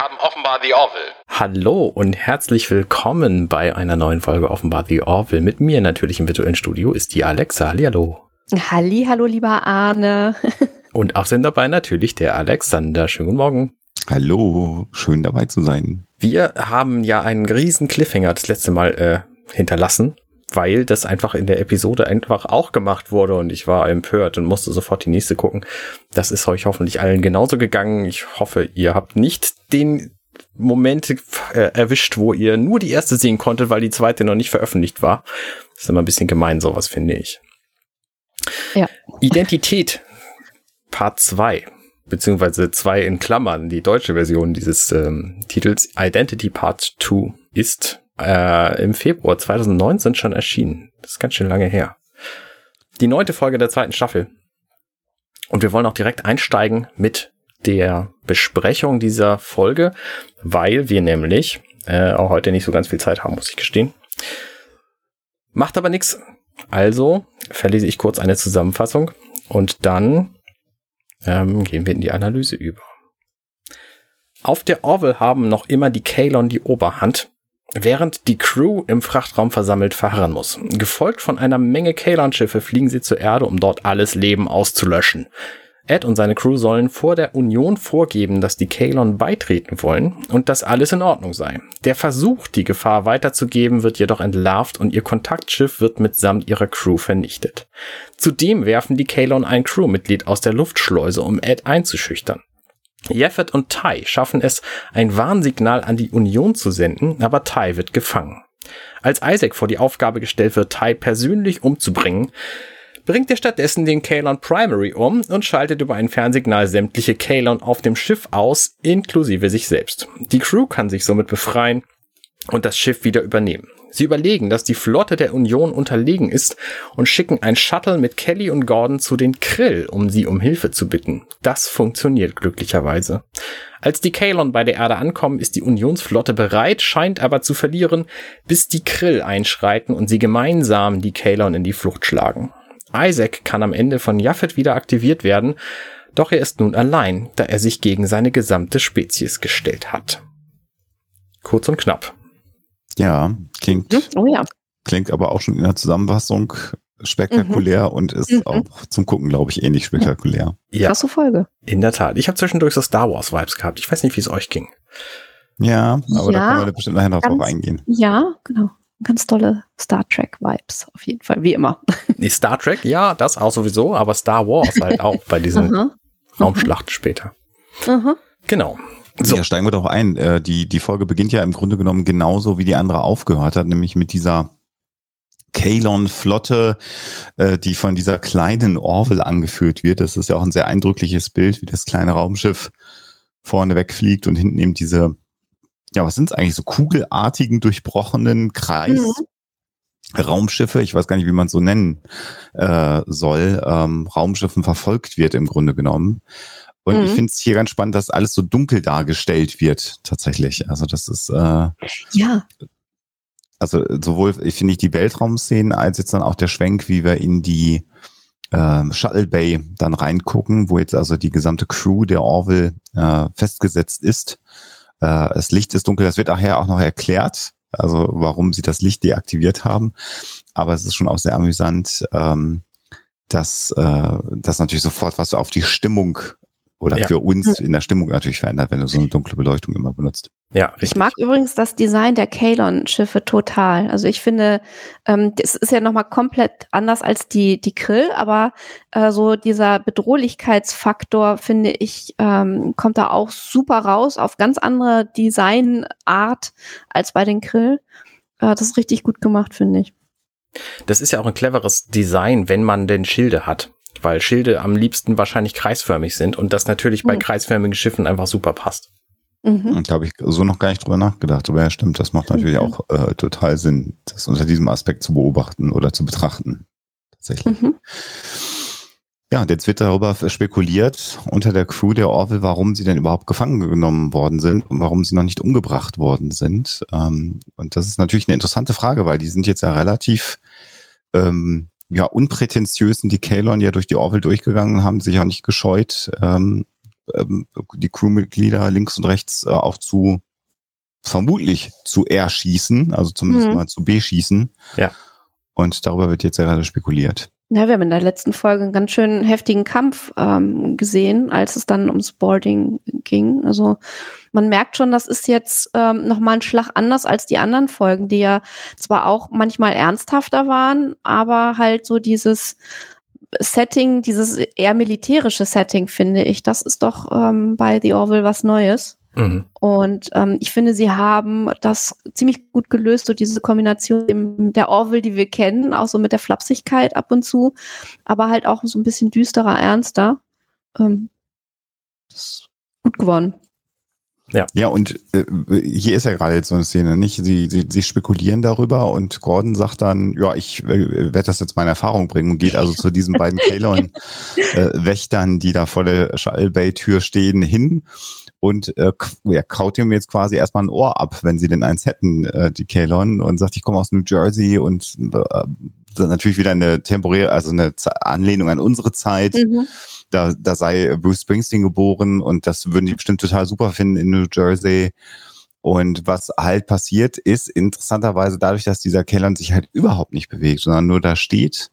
haben offenbar The Orville. Hallo und herzlich willkommen bei einer neuen Folge offenbar The Orville. Mit mir natürlich im virtuellen Studio ist die Alexa. Hallihallo. Halli, hallo lieber Arne. und auch sind dabei natürlich der Alexander. Schönen guten Morgen. Hallo, schön dabei zu sein. Wir haben ja einen riesen Cliffhanger das letzte Mal äh, hinterlassen weil das einfach in der Episode einfach auch gemacht wurde und ich war empört und musste sofort die nächste gucken. Das ist euch hoffentlich allen genauso gegangen. Ich hoffe, ihr habt nicht den Moment äh, erwischt, wo ihr nur die erste sehen konntet, weil die zweite noch nicht veröffentlicht war. Das ist immer ein bisschen gemein, sowas finde ich. Ja. Identität Part 2 beziehungsweise zwei in Klammern, die deutsche Version dieses ähm, Titels Identity Part 2 ist äh, im Februar 2019 schon erschienen. Das ist ganz schön lange her. Die neunte Folge der zweiten Staffel. Und wir wollen auch direkt einsteigen mit der Besprechung dieser Folge, weil wir nämlich äh, auch heute nicht so ganz viel Zeit haben, muss ich gestehen. Macht aber nichts. Also verlese ich kurz eine Zusammenfassung und dann ähm, gehen wir in die Analyse über. Auf der Orville haben noch immer die Kalon die Oberhand Während die Crew im Frachtraum versammelt verharren muss. Gefolgt von einer Menge Kalan-Schiffe fliegen sie zur Erde, um dort alles Leben auszulöschen. Ed und seine Crew sollen vor der Union vorgeben, dass die Kalon beitreten wollen und dass alles in Ordnung sei. Der Versuch, die Gefahr weiterzugeben, wird jedoch entlarvt und ihr Kontaktschiff wird mitsamt ihrer Crew vernichtet. Zudem werfen die Kalon ein Crewmitglied aus der Luftschleuse, um Ed einzuschüchtern. Jeffet und Tai schaffen es, ein Warnsignal an die Union zu senden, aber Tai wird gefangen. Als Isaac vor die Aufgabe gestellt wird, Tai persönlich umzubringen, bringt er stattdessen den Kalon Primary um und schaltet über ein Fernsignal sämtliche Kalon auf dem Schiff aus, inklusive sich selbst. Die Crew kann sich somit befreien und das Schiff wieder übernehmen. Sie überlegen, dass die Flotte der Union unterlegen ist und schicken ein Shuttle mit Kelly und Gordon zu den Krill, um sie um Hilfe zu bitten. Das funktioniert glücklicherweise. Als die Kalon bei der Erde ankommen, ist die Unionsflotte bereit, scheint aber zu verlieren, bis die Krill einschreiten und sie gemeinsam die Kalon in die Flucht schlagen. Isaac kann am Ende von Jaffet wieder aktiviert werden, doch er ist nun allein, da er sich gegen seine gesamte Spezies gestellt hat. Kurz und knapp. Ja, klingt, hm? oh ja. klingt aber auch schon in der Zusammenfassung spektakulär mhm. und ist mhm. auch zum Gucken, glaube ich, ähnlich spektakulär. Ja. Krasse Folge. In der Tat. Ich habe zwischendurch so Star Wars Vibes gehabt. Ich weiß nicht, wie es euch ging. Ja, aber ja, da können wir bestimmt nachher noch drauf eingehen. Ja, genau. Ganz tolle Star Trek Vibes, auf jeden Fall, wie immer. Nee, Star Trek, ja, das auch sowieso, aber Star Wars halt auch bei diesen Raumschlachten später. Aha. Genau. So. Ja, steigen wir doch ein. Äh, die, die Folge beginnt ja im Grunde genommen genauso, wie die andere aufgehört hat, nämlich mit dieser Kalon-Flotte, äh, die von dieser kleinen Orville angeführt wird. Das ist ja auch ein sehr eindrückliches Bild, wie das kleine Raumschiff vorne wegfliegt und hinten eben diese, ja, was sind es eigentlich, so kugelartigen, durchbrochenen Kreis. Mhm. Raumschiffe, ich weiß gar nicht, wie man es so nennen äh, soll, ähm, Raumschiffen verfolgt wird im Grunde genommen. Und mhm. ich finde es hier ganz spannend, dass alles so dunkel dargestellt wird, tatsächlich. Also das ist äh, ja. Also sowohl finde ich die Weltraumszenen als jetzt dann auch der Schwenk, wie wir in die äh, Shuttle Bay dann reingucken, wo jetzt also die gesamte Crew der Orville äh, festgesetzt ist. Äh, das Licht ist dunkel, das wird nachher auch noch erklärt, also warum sie das Licht deaktiviert haben. Aber es ist schon auch sehr amüsant, ähm, dass äh, das natürlich sofort was auf die Stimmung oder ja. für uns hm. in der Stimmung natürlich verändert, wenn du so eine dunkle Beleuchtung immer benutzt. Ja, richtig. Ich mag übrigens das Design der Kalon-Schiffe total. Also ich finde, ähm, das ist ja nochmal komplett anders als die, die Krill, aber äh, so dieser Bedrohlichkeitsfaktor, finde ich, ähm, kommt da auch super raus auf ganz andere Designart als bei den Krill. Äh, das ist richtig gut gemacht, finde ich. Das ist ja auch ein cleveres Design, wenn man denn Schilde hat weil Schilde am liebsten wahrscheinlich kreisförmig sind und das natürlich bei mhm. kreisförmigen Schiffen einfach super passt. Mhm. Da habe ich so noch gar nicht drüber nachgedacht, aber ja, stimmt, das macht natürlich mhm. auch äh, total Sinn, das unter diesem Aspekt zu beobachten oder zu betrachten. Tatsächlich. Mhm. Ja, und jetzt wird darüber spekuliert unter der Crew der Orville, warum sie denn überhaupt gefangen genommen worden sind und warum sie noch nicht umgebracht worden sind. Ähm, und das ist natürlich eine interessante Frage, weil die sind jetzt ja relativ ähm, ja, unprätentiös sind die Kalon ja durch die Orville durchgegangen, haben sich auch nicht gescheut, ähm, ähm, die Crewmitglieder links und rechts äh, auch zu vermutlich zu erschießen, also zumindest Mhm. mal zu beschießen. Ja. Und darüber wird jetzt ja gerade spekuliert. Ja, wir haben in der letzten Folge einen ganz schön heftigen Kampf ähm, gesehen, als es dann ums Boarding ging. Also man merkt schon, das ist jetzt ähm, nochmal ein Schlag anders als die anderen Folgen, die ja zwar auch manchmal ernsthafter waren, aber halt so dieses Setting, dieses eher militärische Setting, finde ich, das ist doch ähm, bei The Orville was Neues. Mhm. Und ähm, ich finde, sie haben das ziemlich gut gelöst, so diese Kombination im- der Orville, die wir kennen, auch so mit der Flapsigkeit ab und zu, aber halt auch so ein bisschen düsterer, ernster. Ähm, das ist gut geworden. Ja, und äh, hier ist ja gerade jetzt so eine Szene, nicht? Sie, sie, sie spekulieren darüber und Gordon sagt dann, ja, ich äh, werde das jetzt meine Erfahrung bringen und geht also zu diesen beiden Kalon-Wächtern, die da vor der Shuttle Bay-Tür stehen, hin und äh, ja, kaut ihm jetzt quasi erstmal ein Ohr ab, wenn sie denn eins hätten, äh, die Kalon, und sagt, ich komme aus New Jersey und äh, natürlich wieder eine temporäre, also eine Z Anlehnung an unsere Zeit da, da sei Bruce Springsteen geboren und das würden die bestimmt total super finden in New Jersey. Und was halt passiert ist, interessanterweise dadurch, dass dieser Kellern sich halt überhaupt nicht bewegt, sondern nur da steht,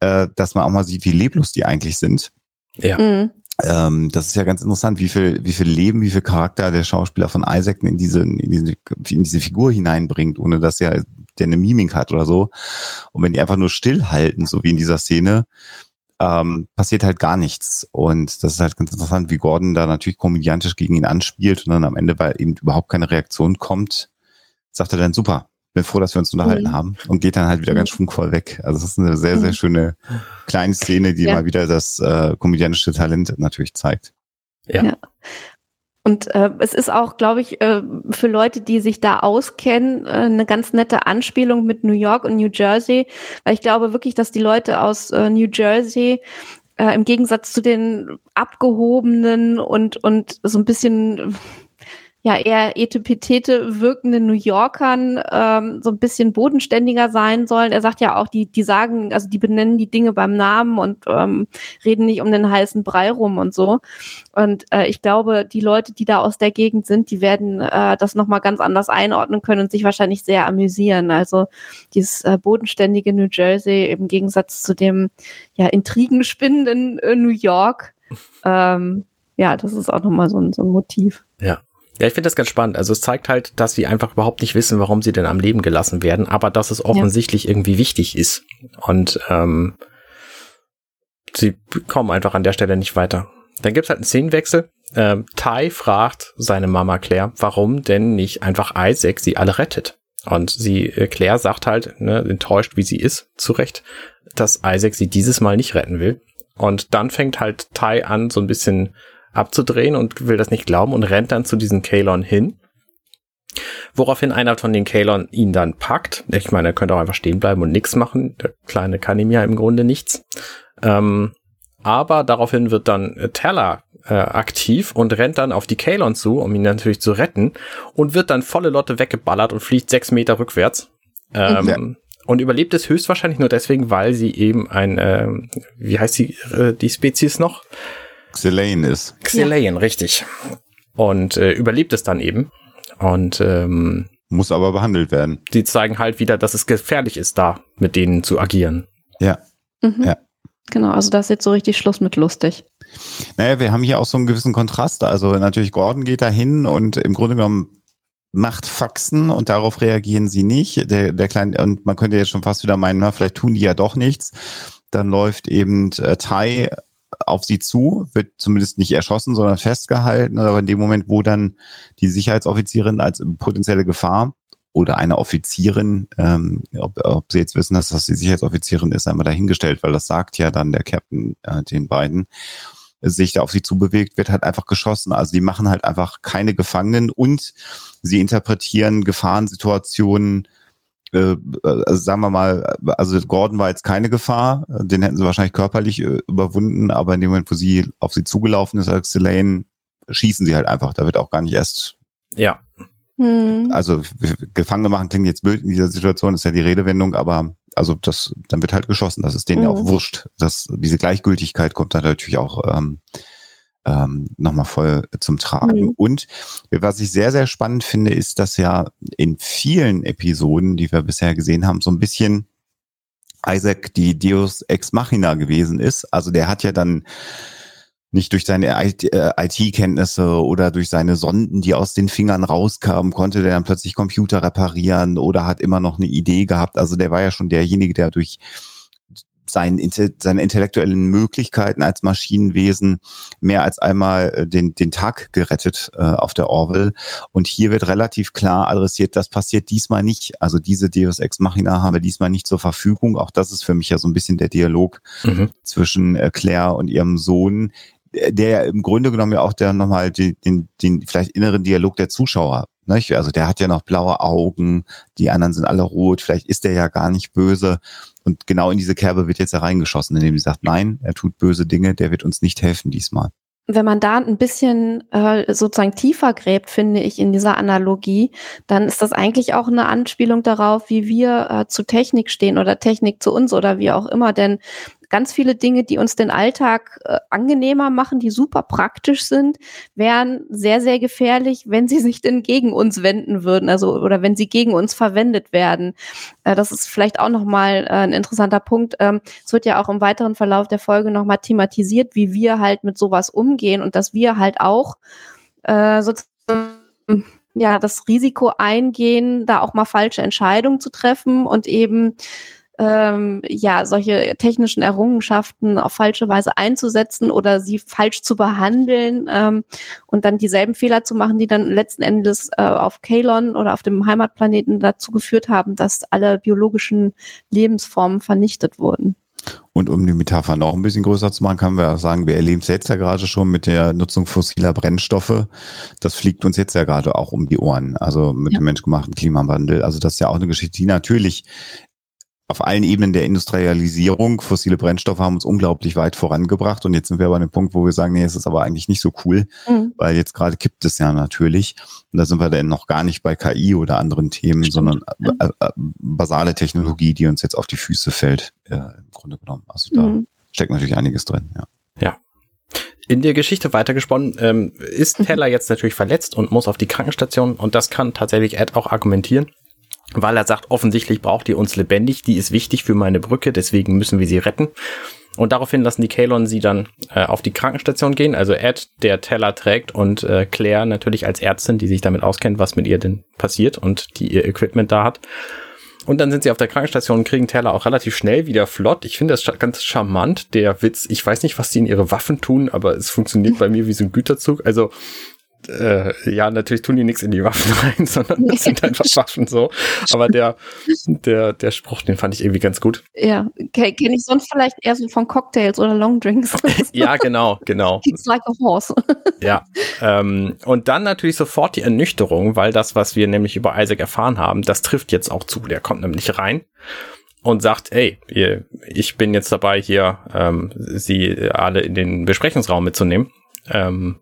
äh, dass man auch mal sieht, wie leblos die eigentlich sind. Ja. Mhm. Ähm, das ist ja ganz interessant, wie viel, wie viel Leben, wie viel Charakter der Schauspieler von Isaac in diese, in diese, in diese Figur hineinbringt, ohne dass er der eine Mimik hat oder so. Und wenn die einfach nur stillhalten, so wie in dieser Szene, ähm, passiert halt gar nichts. Und das ist halt ganz interessant, wie Gordon da natürlich komödiantisch gegen ihn anspielt und dann am Ende, weil eben überhaupt keine Reaktion kommt, sagt er dann, super, bin froh, dass wir uns unterhalten Mhm. haben und geht dann halt wieder Mhm. ganz schwungvoll weg. Also das ist eine sehr, sehr Mhm. schöne kleine Szene, die Ja. mal wieder das äh, komödiantische Talent natürlich zeigt. Und äh, es ist auch, glaube ich, äh, für Leute, die sich da auskennen, äh, eine ganz nette Anspielung mit New York und New Jersey, weil ich glaube wirklich, dass die Leute aus äh, New Jersey äh, im Gegensatz zu den abgehobenen und und so ein bisschen ja eher etepetete wirkenden New Yorkern ähm, so ein bisschen bodenständiger sein sollen. Er sagt ja auch, die die sagen, also die benennen die Dinge beim Namen und ähm, reden nicht um den heißen Brei rum und so. Und äh, ich glaube, die Leute, die da aus der Gegend sind, die werden äh, das nochmal ganz anders einordnen können und sich wahrscheinlich sehr amüsieren. Also dieses äh, bodenständige New Jersey im Gegensatz zu dem ja intrigenspinnenden äh, New York. Ähm, ja, das ist auch nochmal so ein, so ein Motiv. Ja, ich finde das ganz spannend. Also es zeigt halt, dass sie einfach überhaupt nicht wissen, warum sie denn am Leben gelassen werden, aber dass es offensichtlich irgendwie wichtig ist. Und ähm, sie kommen einfach an der Stelle nicht weiter. Dann gibt's halt einen Szenenwechsel. Ähm, Ty fragt seine Mama Claire, warum denn nicht einfach Isaac sie alle rettet. Und sie, äh, Claire sagt halt, ne, enttäuscht wie sie ist, zu Recht, dass Isaac sie dieses Mal nicht retten will. Und dann fängt halt Ty an, so ein bisschen abzudrehen und will das nicht glauben und rennt dann zu diesen Kalon hin. Woraufhin einer von den Kalon ihn dann packt. Ich meine, er könnte auch einfach stehen bleiben und nichts machen. Der Kleine kann ihm ja im Grunde nichts. Ähm, aber daraufhin wird dann äh, Teller äh, aktiv und rennt dann auf die Kalon zu, um ihn natürlich zu retten und wird dann volle Lotte weggeballert und fliegt sechs Meter rückwärts. Ähm, Ja. Und überlebt es höchstwahrscheinlich nur deswegen, weil sie eben ein, ähm, wie heißt die, äh, die Spezies noch? Xelaine ist. Xylaen, richtig. Und äh, überlebt es dann eben. Und ähm, Muss aber behandelt werden. die zeigen halt wieder, dass es gefährlich ist, da mit denen zu agieren. Ja. Mhm. Ja. Genau, also das ist jetzt so richtig Schluss mit lustig. Naja, wir haben hier auch so einen gewissen Kontrast. Also natürlich Gordon geht da hin und im Grunde genommen macht Faxen und darauf reagieren sie nicht. Der, der kleine, und man könnte jetzt schon fast wieder meinen, na, vielleicht tun die ja doch nichts. Dann läuft eben äh, Tai auf sie zu, wird zumindest nicht erschossen, sondern festgehalten. Aber in dem Moment, wo dann die Sicherheitsoffizierin als potenzielle Gefahr oder eine Offizierin, ähm, ob, ob sie jetzt wissen, dass das die Sicherheitsoffizierin ist, einmal dahingestellt, weil das sagt ja dann der Captain äh, den beiden, sich da auf sie zubewegt, wird halt einfach geschossen. Also die machen halt einfach keine Gefangenen und sie interpretieren Gefahrensituationen äh, also sagen wir mal, also Gordon war jetzt keine Gefahr, den hätten sie wahrscheinlich körperlich äh, überwunden, aber in dem Moment, wo sie auf sie zugelaufen ist als Elaine, schießen sie halt einfach. Da wird auch gar nicht erst, Ja, Hm. also Gefangene machen klingt jetzt blöd in dieser Situation, ist ja die Redewendung, aber also das, dann wird halt geschossen. Das ist denen ja Mhm. auch wurscht. Das, diese Gleichgültigkeit kommt dann natürlich auch ähm, ähm, nochmal voll zum Tragen. Mhm. Und was ich sehr, sehr spannend finde, ist, dass ja in vielen Episoden, die wir bisher gesehen haben, so ein bisschen Isaac die Deus Ex Machina gewesen ist. Also der hat ja dann nicht durch seine IT-Kenntnisse äh, oder durch seine Sonden, die aus den Fingern rauskamen, konnte der dann plötzlich Computer reparieren oder hat immer noch eine Idee gehabt. Also der war ja schon derjenige, der durch seinen, seine intellektuellen Möglichkeiten als Maschinenwesen mehr als einmal äh, den, den Tag gerettet äh, auf der Orwell. Und hier wird relativ klar adressiert, das passiert diesmal nicht. Also diese Deus Ex Machina haben wir diesmal nicht zur Verfügung. Auch das ist für mich ja so ein bisschen der Dialog mhm. zwischen äh, Claire und ihrem Sohn, der ja im Grunde genommen ja auch der nochmal den, den, den vielleicht inneren Dialog der Zuschauer? Also der hat ja noch blaue Augen, die anderen sind alle rot, vielleicht ist der ja gar nicht böse. Und genau in diese Kerbe wird jetzt hereingeschossen, indem sie sagt, nein, er tut böse Dinge, der wird uns nicht helfen diesmal. Wenn man da ein bisschen äh, sozusagen tiefer gräbt, finde ich, in dieser Analogie, dann ist das eigentlich auch eine Anspielung darauf, wie wir äh, zu Technik stehen oder Technik zu uns oder wie auch immer. Denn ganz viele Dinge, die uns den Alltag äh, angenehmer machen, die super praktisch sind, wären sehr, sehr gefährlich, wenn sie sich denn gegen uns wenden würden, also oder wenn sie gegen uns verwendet werden. Äh, das ist vielleicht auch nochmal äh, ein interessanter Punkt. Ähm, es wird ja auch im weiteren Verlauf der Folge nochmal thematisiert, wie wir halt mit sowas umgehen und dass wir halt auch äh, sozusagen ja das Risiko eingehen, da auch mal falsche Entscheidungen zu treffen und eben ähm, ja, solche technischen Errungenschaften auf falsche Weise einzusetzen oder sie falsch zu behandeln ähm, und dann dieselben Fehler zu machen, die dann letzten Endes äh, auf Kalon oder auf dem Heimatplaneten dazu geführt haben, dass alle biologischen Lebensformen vernichtet wurden. Und um die Metapher noch ein bisschen größer zu machen, können wir sagen, wir erleben es jetzt ja gerade schon mit der Nutzung fossiler Brennstoffe. Das fliegt uns jetzt ja gerade auch um die Ohren, also mit ja. dem menschgemachten Klimawandel. Also das ist ja auch eine Geschichte, die natürlich auf allen Ebenen der Industrialisierung. Fossile Brennstoffe haben uns unglaublich weit vorangebracht und jetzt sind wir aber an dem Punkt, wo wir sagen, nee, es ist aber eigentlich nicht so cool, mhm. weil jetzt gerade kippt es ja natürlich. Und da sind wir dann noch gar nicht bei KI oder anderen Themen, Stimmt. sondern äh, äh, basale Technologie, die uns jetzt auf die Füße fällt, äh, im Grunde genommen. Also da mhm. steckt natürlich einiges drin, ja. Ja. In der Geschichte weitergesponnen, ähm, ist mhm. Teller jetzt natürlich verletzt und muss auf die Krankenstation und das kann tatsächlich Ed auch argumentieren weil er sagt, offensichtlich braucht ihr uns lebendig, die ist wichtig für meine Brücke, deswegen müssen wir sie retten. Und daraufhin lassen die Kalon sie dann äh, auf die Krankenstation gehen, also Ed, der Teller trägt und äh, Claire natürlich als Ärztin, die sich damit auskennt, was mit ihr denn passiert und die ihr Equipment da hat. Und dann sind sie auf der Krankenstation und kriegen Teller auch relativ schnell wieder flott. Ich finde das ganz charmant, der Witz. Ich weiß nicht, was sie in ihre Waffen tun, aber es funktioniert bei mir wie so ein Güterzug. Also äh, ja, natürlich tun die nichts in die Waffen rein, sondern das sind einfach Waffen so. Aber der, der, der Spruch, den fand ich irgendwie ganz gut. Ja, okay, kenne ich sonst vielleicht eher so von Cocktails oder Longdrinks. ja, genau, genau. It's like a horse. ja. Ähm, und dann natürlich sofort die Ernüchterung, weil das, was wir nämlich über Isaac erfahren haben, das trifft jetzt auch zu. Der kommt nämlich rein und sagt, ey, ich bin jetzt dabei, hier ähm, sie alle in den Besprechungsraum mitzunehmen. Ähm,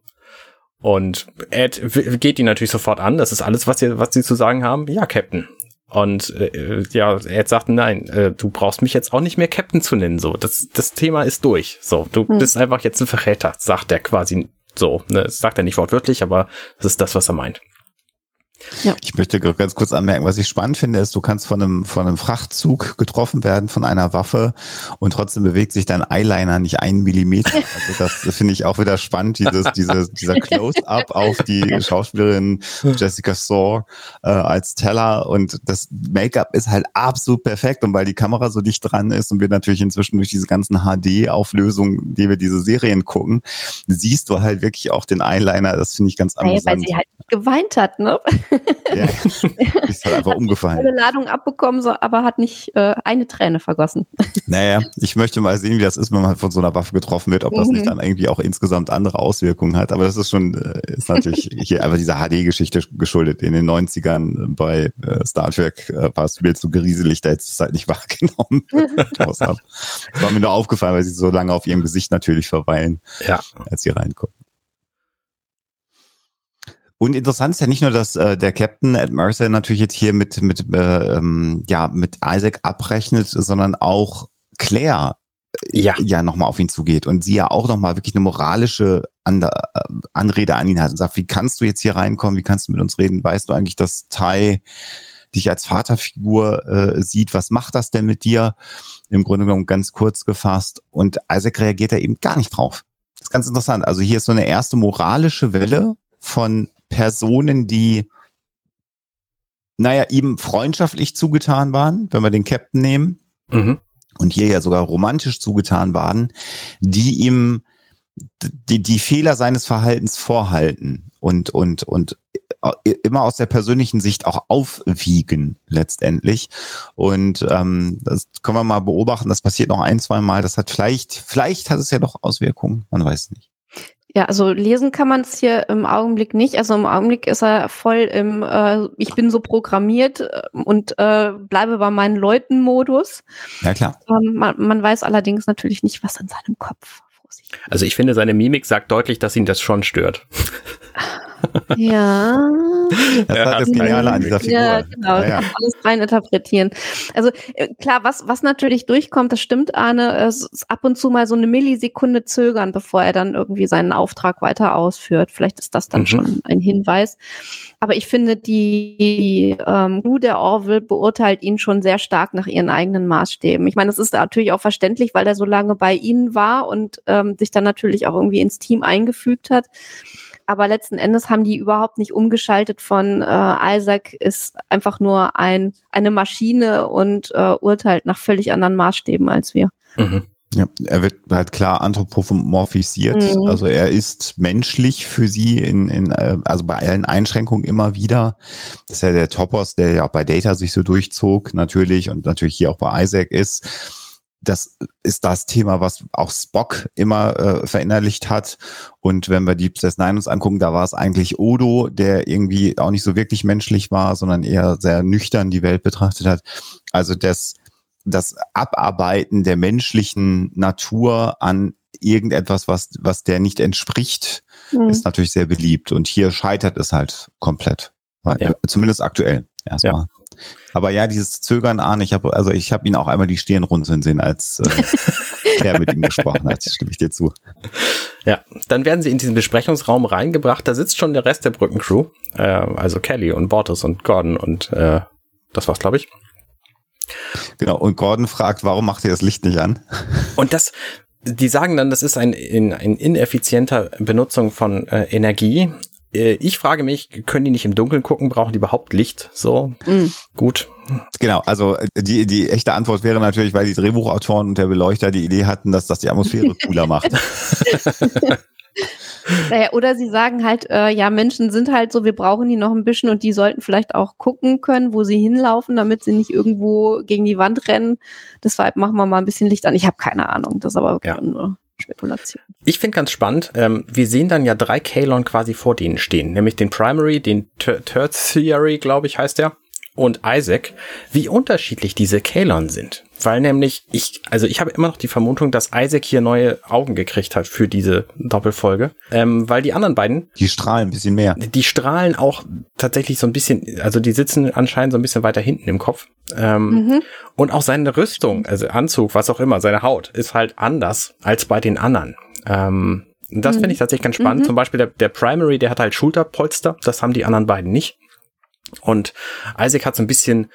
und Ed geht ihn natürlich sofort an. Das ist alles, was sie, was sie zu sagen haben. Ja, Captain. Und äh, ja, Ed sagt, nein, äh, du brauchst mich jetzt auch nicht mehr Captain zu nennen. So, das, das Thema ist durch. So, du hm. bist einfach jetzt ein Verräter, sagt er quasi so. Ne? Das sagt er nicht wortwörtlich, aber das ist das, was er meint. Ja. Ich möchte ganz kurz anmerken, was ich spannend finde, ist, du kannst von einem, von einem Frachtzug getroffen werden, von einer Waffe und trotzdem bewegt sich dein Eyeliner nicht einen Millimeter. Also das finde ich auch wieder spannend, dieses, dieses, dieser Close-up auf die Schauspielerin Jessica Saw äh, als Teller und das Make-up ist halt absolut perfekt und weil die Kamera so dicht dran ist und wir natürlich inzwischen durch diese ganzen HD-Auflösungen, die wir diese Serien gucken, siehst du halt wirklich auch den Eyeliner, das finde ich ganz amüsant. weil sie halt geweint hat, ne? Ja, ist halt einfach umgefallen. Eine Ladung abbekommen, so, aber hat nicht äh, eine Träne vergossen. Naja, ich möchte mal sehen, wie das ist, wenn man von so einer Waffe getroffen wird, ob das mhm. nicht dann irgendwie auch insgesamt andere Auswirkungen hat. Aber das ist schon, äh, ist natürlich hier einfach dieser HD-Geschichte geschuldet. In den 90ern bei äh, Star Trek äh, war es mir zu gerieselig, da hätte es halt nicht wahrgenommen. das war mir nur aufgefallen, weil sie so lange auf ihrem Gesicht natürlich verweilen, ja. als sie reinkommen. Und interessant ist ja nicht nur, dass äh, der Captain Ed Mercer natürlich jetzt hier mit, mit, äh, ähm, ja, mit Isaac abrechnet, sondern auch Claire äh, ja, ja nochmal auf ihn zugeht und sie ja auch nochmal wirklich eine moralische Ander, äh, Anrede an ihn hat und sagt, wie kannst du jetzt hier reinkommen, wie kannst du mit uns reden, weißt du eigentlich, dass Tai dich als Vaterfigur äh, sieht, was macht das denn mit dir? Im Grunde genommen ganz kurz gefasst. Und Isaac reagiert da eben gar nicht drauf. Das ist ganz interessant. Also hier ist so eine erste moralische Welle von Personen, die, naja, ihm freundschaftlich zugetan waren, wenn wir den Captain nehmen. Mhm. Und hier ja sogar romantisch zugetan waren, die ihm die, die Fehler seines Verhaltens vorhalten und, und, und immer aus der persönlichen Sicht auch aufwiegen letztendlich. Und ähm, das können wir mal beobachten. Das passiert noch ein, zwei Mal. Das hat vielleicht, vielleicht hat es ja doch Auswirkungen. Man weiß nicht. Ja, also lesen kann man es hier im Augenblick nicht. Also im Augenblick ist er voll im äh, Ich bin so programmiert äh, und äh, bleibe bei meinen Leuten-Modus. Ja, klar. Ähm, man, man weiß allerdings natürlich nicht, was in seinem Kopf vor sich Also ich finde, seine Mimik sagt deutlich, dass ihn das schon stört. Ja. Das ist das Geniale an dieser Figur. Ja, genau. Ja, ja. alles rein interpretieren. Also äh, klar, was, was natürlich durchkommt, das stimmt, Arne, es ist ab und zu mal so eine Millisekunde zögern, bevor er dann irgendwie seinen Auftrag weiter ausführt. Vielleicht ist das dann mhm. schon ein Hinweis. Aber ich finde, die, die ähm, Crew der Orville beurteilt ihn schon sehr stark nach ihren eigenen Maßstäben. Ich meine, das ist natürlich auch verständlich, weil er so lange bei ihnen war und ähm, sich dann natürlich auch irgendwie ins Team eingefügt hat aber letzten Endes haben die überhaupt nicht umgeschaltet von äh, Isaac ist einfach nur ein, eine Maschine und äh, urteilt nach völlig anderen Maßstäben als wir. Mhm. Ja, er wird halt klar anthropomorphisiert. Mhm. Also er ist menschlich für sie in, in, äh, also bei allen Einschränkungen immer wieder. Das ist ja der Topos, der ja bei Data sich so durchzog, natürlich, und natürlich hier auch bei Isaac ist das ist das Thema, was auch Spock immer äh, verinnerlicht hat. Und wenn wir Deep Space Nine uns angucken, da war es eigentlich Odo, der irgendwie auch nicht so wirklich menschlich war, sondern eher sehr nüchtern die Welt betrachtet hat. Also das, das Abarbeiten der menschlichen Natur an irgendetwas, was, was der nicht entspricht, mhm. ist natürlich sehr beliebt. Und hier scheitert es halt komplett. Ja. Zumindest aktuell erstmal. Ja. Aber ja, dieses Zögern an, ich habe also ich habe ihn auch einmal die Stirn runzeln sehen, als äh, er mit ihm gesprochen hat. Stimme ich dir zu. Ja, dann werden sie in diesen Besprechungsraum reingebracht. Da sitzt schon der Rest der Brückencrew, äh, also Kelly und Bortus und Gordon und äh, das war's, glaube ich. Genau. Und Gordon fragt, warum macht ihr das Licht nicht an? Und das, die sagen dann, das ist ein, ein, ein ineffizienter Benutzung von äh, Energie. Äh, ich frage mich, können die nicht im Dunkeln gucken? Brauchen die überhaupt Licht? So, mhm. gut. Genau, also äh, die, die echte Antwort wäre natürlich, weil die Drehbuchautoren und der Beleuchter die Idee hatten, dass das die Atmosphäre cooler macht. Naja, oder sie sagen halt, äh, ja, Menschen sind halt so, wir brauchen die noch ein bisschen und die sollten vielleicht auch gucken können, wo sie hinlaufen, damit sie nicht irgendwo gegen die Wand rennen. Deshalb machen wir mal ein bisschen Licht an. Ich habe keine Ahnung, das ist aber ja. nur Spekulation. Ich finde ganz spannend, ähm, wir sehen dann ja drei Kalon quasi vor denen stehen, nämlich den Primary, den Tertiary, glaube ich, heißt der, und Isaac, wie unterschiedlich diese Kalon sind. Weil nämlich ich, also ich habe immer noch die Vermutung, dass Isaac hier neue Augen gekriegt hat für diese Doppelfolge, ähm, weil die anderen beiden, die strahlen ein bisschen mehr. Die strahlen auch tatsächlich so ein bisschen, also die sitzen anscheinend so ein bisschen weiter hinten im Kopf. Ähm, mhm. Und auch seine Rüstung, also Anzug, was auch immer, seine Haut ist halt anders als bei den anderen. Ähm, das mhm. finde ich tatsächlich ganz spannend. Mhm. Zum Beispiel der, der Primary, der hat halt Schulterpolster, das haben die anderen beiden nicht. Und Isaac hat so ein bisschen,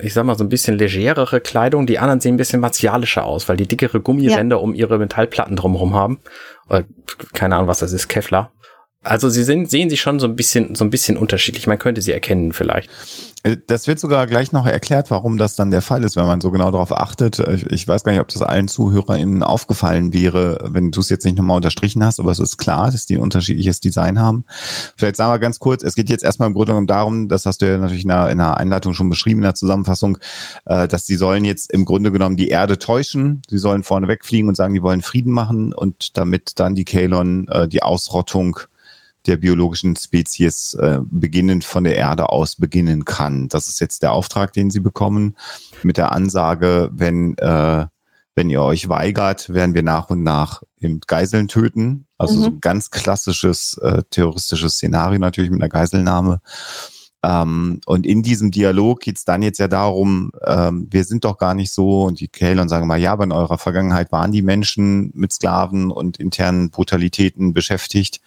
ich sag mal, so ein bisschen legerere Kleidung. Die anderen sehen ein bisschen martialischer aus, weil die dickere Gummiränder ja. um ihre Metallplatten drumherum haben. Oder, keine Ahnung, was das ist, Kevlar. Also sie sind, sehen sich schon so ein bisschen, so ein bisschen unterschiedlich. Man könnte sie erkennen vielleicht. Äh, das wird sogar gleich noch erklärt, warum das dann der Fall ist, wenn man so genau darauf achtet. Ich weiß gar nicht, ob das allen ZuhörerInnen aufgefallen wäre, wenn du es jetzt nicht nochmal unterstrichen hast, aber es ist klar, dass die ein unterschiedliches Design haben. Vielleicht sagen wir ganz kurz, es geht jetzt erstmal im Grunde genommen darum, das hast du ja natürlich in der, in der Einleitung schon beschrieben, in der Zusammenfassung, äh, dass die sollen jetzt im Grunde genommen die Erde täuschen. Sie sollen vorne wegfliegen und sagen, die wollen Frieden machen und damit dann die Kalon äh, die Ausrottung der biologischen Spezies äh, beginnend von der Erde aus beginnen kann. Das ist jetzt der Auftrag, den sie bekommen, mit der Ansage, wenn, äh, wenn ihr euch weigert, werden wir nach und nach eben Geiseln töten. Also mhm. so ein ganz klassisches äh, terroristisches Szenario natürlich mit einer Geiselnahme. Ähm, und in diesem Dialog geht's dann jetzt ja darum, ähm, wir sind doch gar nicht so, und die Kalon sagen mal, ja, aber in eurer Vergangenheit waren die Menschen mit Sklaven und internen Brutalitäten beschäftigt,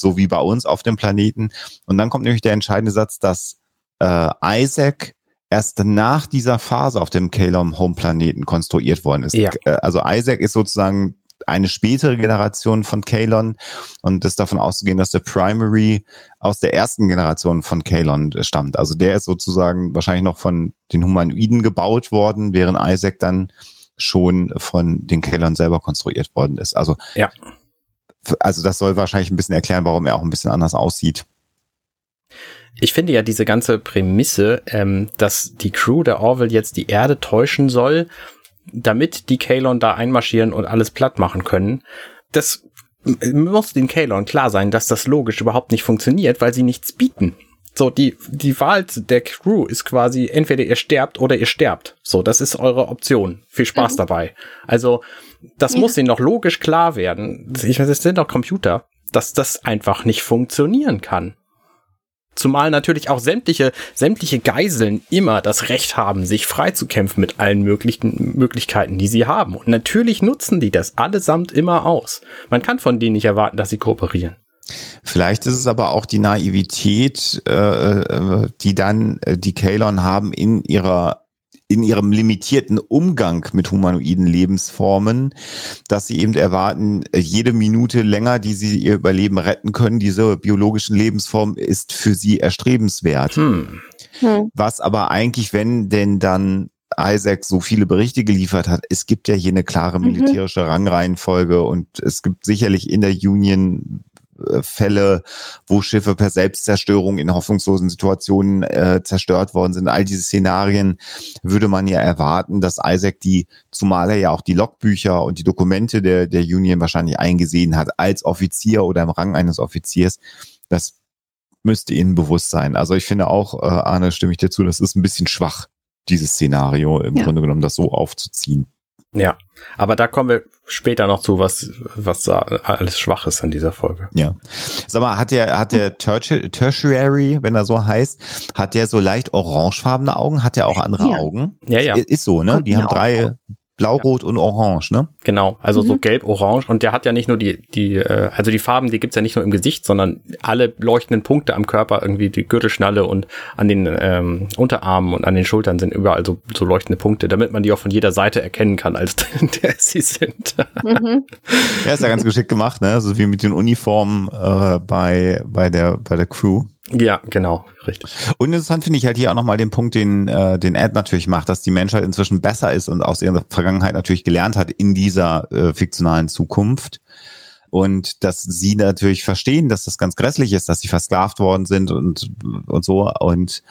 so wie bei uns auf dem Planeten. Und dann kommt nämlich der entscheidende Satz, dass äh, Isaac erst nach dieser Phase auf dem Kalom Home Planeten konstruiert worden ist. Ja. Äh, Also Isaac ist sozusagen eine spätere Generation von Kalon und ist davon auszugehen, dass der Primary aus der ersten Generation von Kalon stammt. Also der ist sozusagen wahrscheinlich noch von den Humanoiden gebaut worden, während Isaac dann schon von den Kalon selber konstruiert worden ist. Also, Ja. Also das soll wahrscheinlich ein bisschen erklären, warum er auch ein bisschen anders aussieht. Ich finde ja diese ganze Prämisse, ähm, dass die Crew der Orville jetzt die Erde täuschen soll, damit die Kalon da einmarschieren und alles platt machen können, das muss den Kalon klar sein, dass das logisch überhaupt nicht funktioniert, weil sie nichts bieten. So, die, die Wahl der Crew ist quasi, entweder ihr sterbt oder ihr sterbt. So, das ist eure Option. Viel Spaß Mhm. dabei. Also, das Ja. muss ihnen noch logisch klar werden. Ich meine, das sind doch Computer, dass das einfach nicht funktionieren kann. Zumal natürlich auch sämtliche, sämtliche Geiseln immer das Recht haben, sich freizukämpfen mit allen möglichen Möglichkeiten, die sie haben. Und natürlich nutzen die das allesamt immer aus. Man kann von denen nicht erwarten, dass sie kooperieren. Vielleicht ist es aber auch die Naivität, äh, äh, die dann äh, die Kalon haben in ihrer in ihrem limitierten Umgang mit humanoiden Lebensformen, dass sie eben erwarten, äh, jede Minute länger, die sie ihr Überleben retten können, diese biologischen Lebensformen ist für sie erstrebenswert. Hm. Hm. Was aber eigentlich, wenn denn dann Isaac so viele Berichte geliefert hat, es gibt ja hier eine klare Mhm. militärische Rangreihenfolge und es gibt sicherlich in der Union Fälle, wo Schiffe per Selbstzerstörung in hoffnungslosen Situationen äh, zerstört worden sind. All diese Szenarien würde man ja erwarten, dass Isaac die, zumal er ja auch die Logbücher und die Dokumente der, der Union wahrscheinlich eingesehen hat, als Offizier oder im Rang eines Offiziers, das müsste ihnen bewusst sein. Also ich finde auch, äh, Arne, stimme ich dir zu, das ist ein bisschen schwach, dieses Szenario im Ja. Grunde genommen, das so aufzuziehen. Ja, aber da kommen wir später noch zu, was, was da alles schwach ist in dieser Folge. Ja. Sag mal, hat der, hat der Terti- Tertiary, wenn er so heißt, hat der so leicht orangefarbene Augen? Hat der auch andere Ja. Augen? Ja, ja, Ist so, ne? Kommt Die haben drei, blau, rot und orange, ne? genau. Also so Mhm. gelb, orange. Und der hat ja nicht nur die, die, äh, also die Farben, die gibt's ja nicht nur im Gesicht, sondern alle leuchtenden Punkte am Körper, irgendwie die Gürtelschnalle und an den ähm, Unterarmen und an den Schultern sind überall so, so leuchtende Punkte, damit man die auch von jeder Seite erkennen kann, als der sie sind. Mhm. Ja, ist ja ganz geschickt gemacht, ne? So wie mit den Uniformen äh, bei, bei, der, bei der Crew. Ja, genau, richtig. Und interessant finde ich halt hier auch nochmal den Punkt, den, äh, den Ed natürlich macht, dass die Menschheit inzwischen besser ist und aus ihrer Vergangenheit natürlich gelernt hat in dieser äh, fiktionalen Zukunft. Und dass sie natürlich verstehen, dass das ganz grässlich ist, dass sie versklavt worden sind und, und so. Und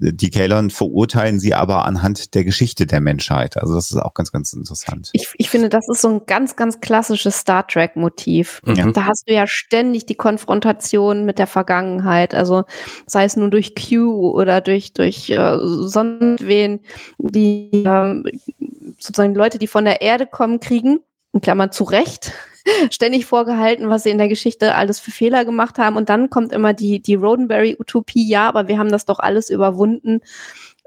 die Kalon verurteilen sie aber anhand der Geschichte der Menschheit. Also das ist auch ganz, ganz interessant. Ich, ich finde, das ist so ein ganz, ganz klassisches Star Trek-Motiv. Mhm. Da hast du ja ständig die Konfrontation mit der Vergangenheit. Also sei es nur durch Q oder durch, durch äh, sonst wen, die ähm, sozusagen Leute, die von der Erde kommen, kriegen, in Klammern zu Recht, ständig vorgehalten, was sie in der Geschichte alles für Fehler gemacht haben. Und dann kommt immer die, die Roddenberry-Utopie, ja, aber wir haben das doch alles überwunden.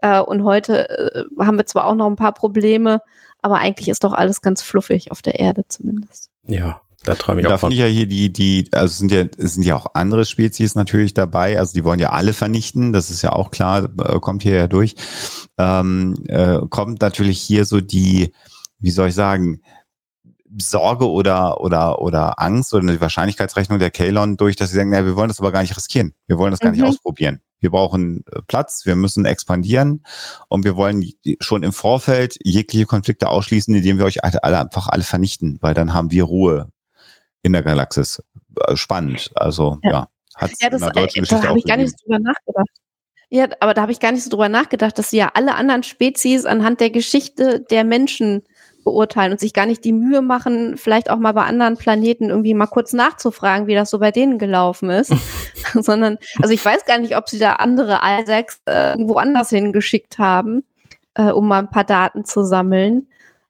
Äh, und heute äh, haben wir zwar auch noch ein paar Probleme, aber eigentlich ist doch alles ganz fluffig auf der Erde zumindest. Ja, da träume ich Da auch von. finde ich ja hier die, die, also sind ja, sind ja auch andere Spezies natürlich dabei. Also die wollen ja alle vernichten. Das ist ja auch klar, äh, kommt hier ja durch. Ähm, äh, kommt natürlich hier so die, wie soll ich sagen, Sorge oder, oder, oder Angst oder die Wahrscheinlichkeitsrechnung der Kalon durch, dass sie sagen, naja, wir wollen das aber gar nicht riskieren. Wir wollen das gar nicht Mhm. ausprobieren. Wir brauchen äh, Platz, wir müssen expandieren und wir wollen schon im Vorfeld jegliche Konflikte ausschließen, indem wir euch alle, einfach alle vernichten, weil dann haben wir Ruhe in der Galaxis. Äh, Spannend. Also, ja. Ja. Hat Ja, das, in der äh, deutschen da Geschichte habe auch ich gar nicht so drüber nachgedacht. Ja, aber da habe ich gar nicht so drüber nachgedacht, dass sie ja alle anderen Spezies anhand der Geschichte der Menschen beurteilen und sich gar nicht die Mühe machen, vielleicht auch mal bei anderen Planeten irgendwie mal kurz nachzufragen, wie das so bei denen gelaufen ist. Sondern, also ich weiß gar nicht, ob sie da andere Isaacs äh, woanders hingeschickt haben, äh, um mal ein paar Daten zu sammeln.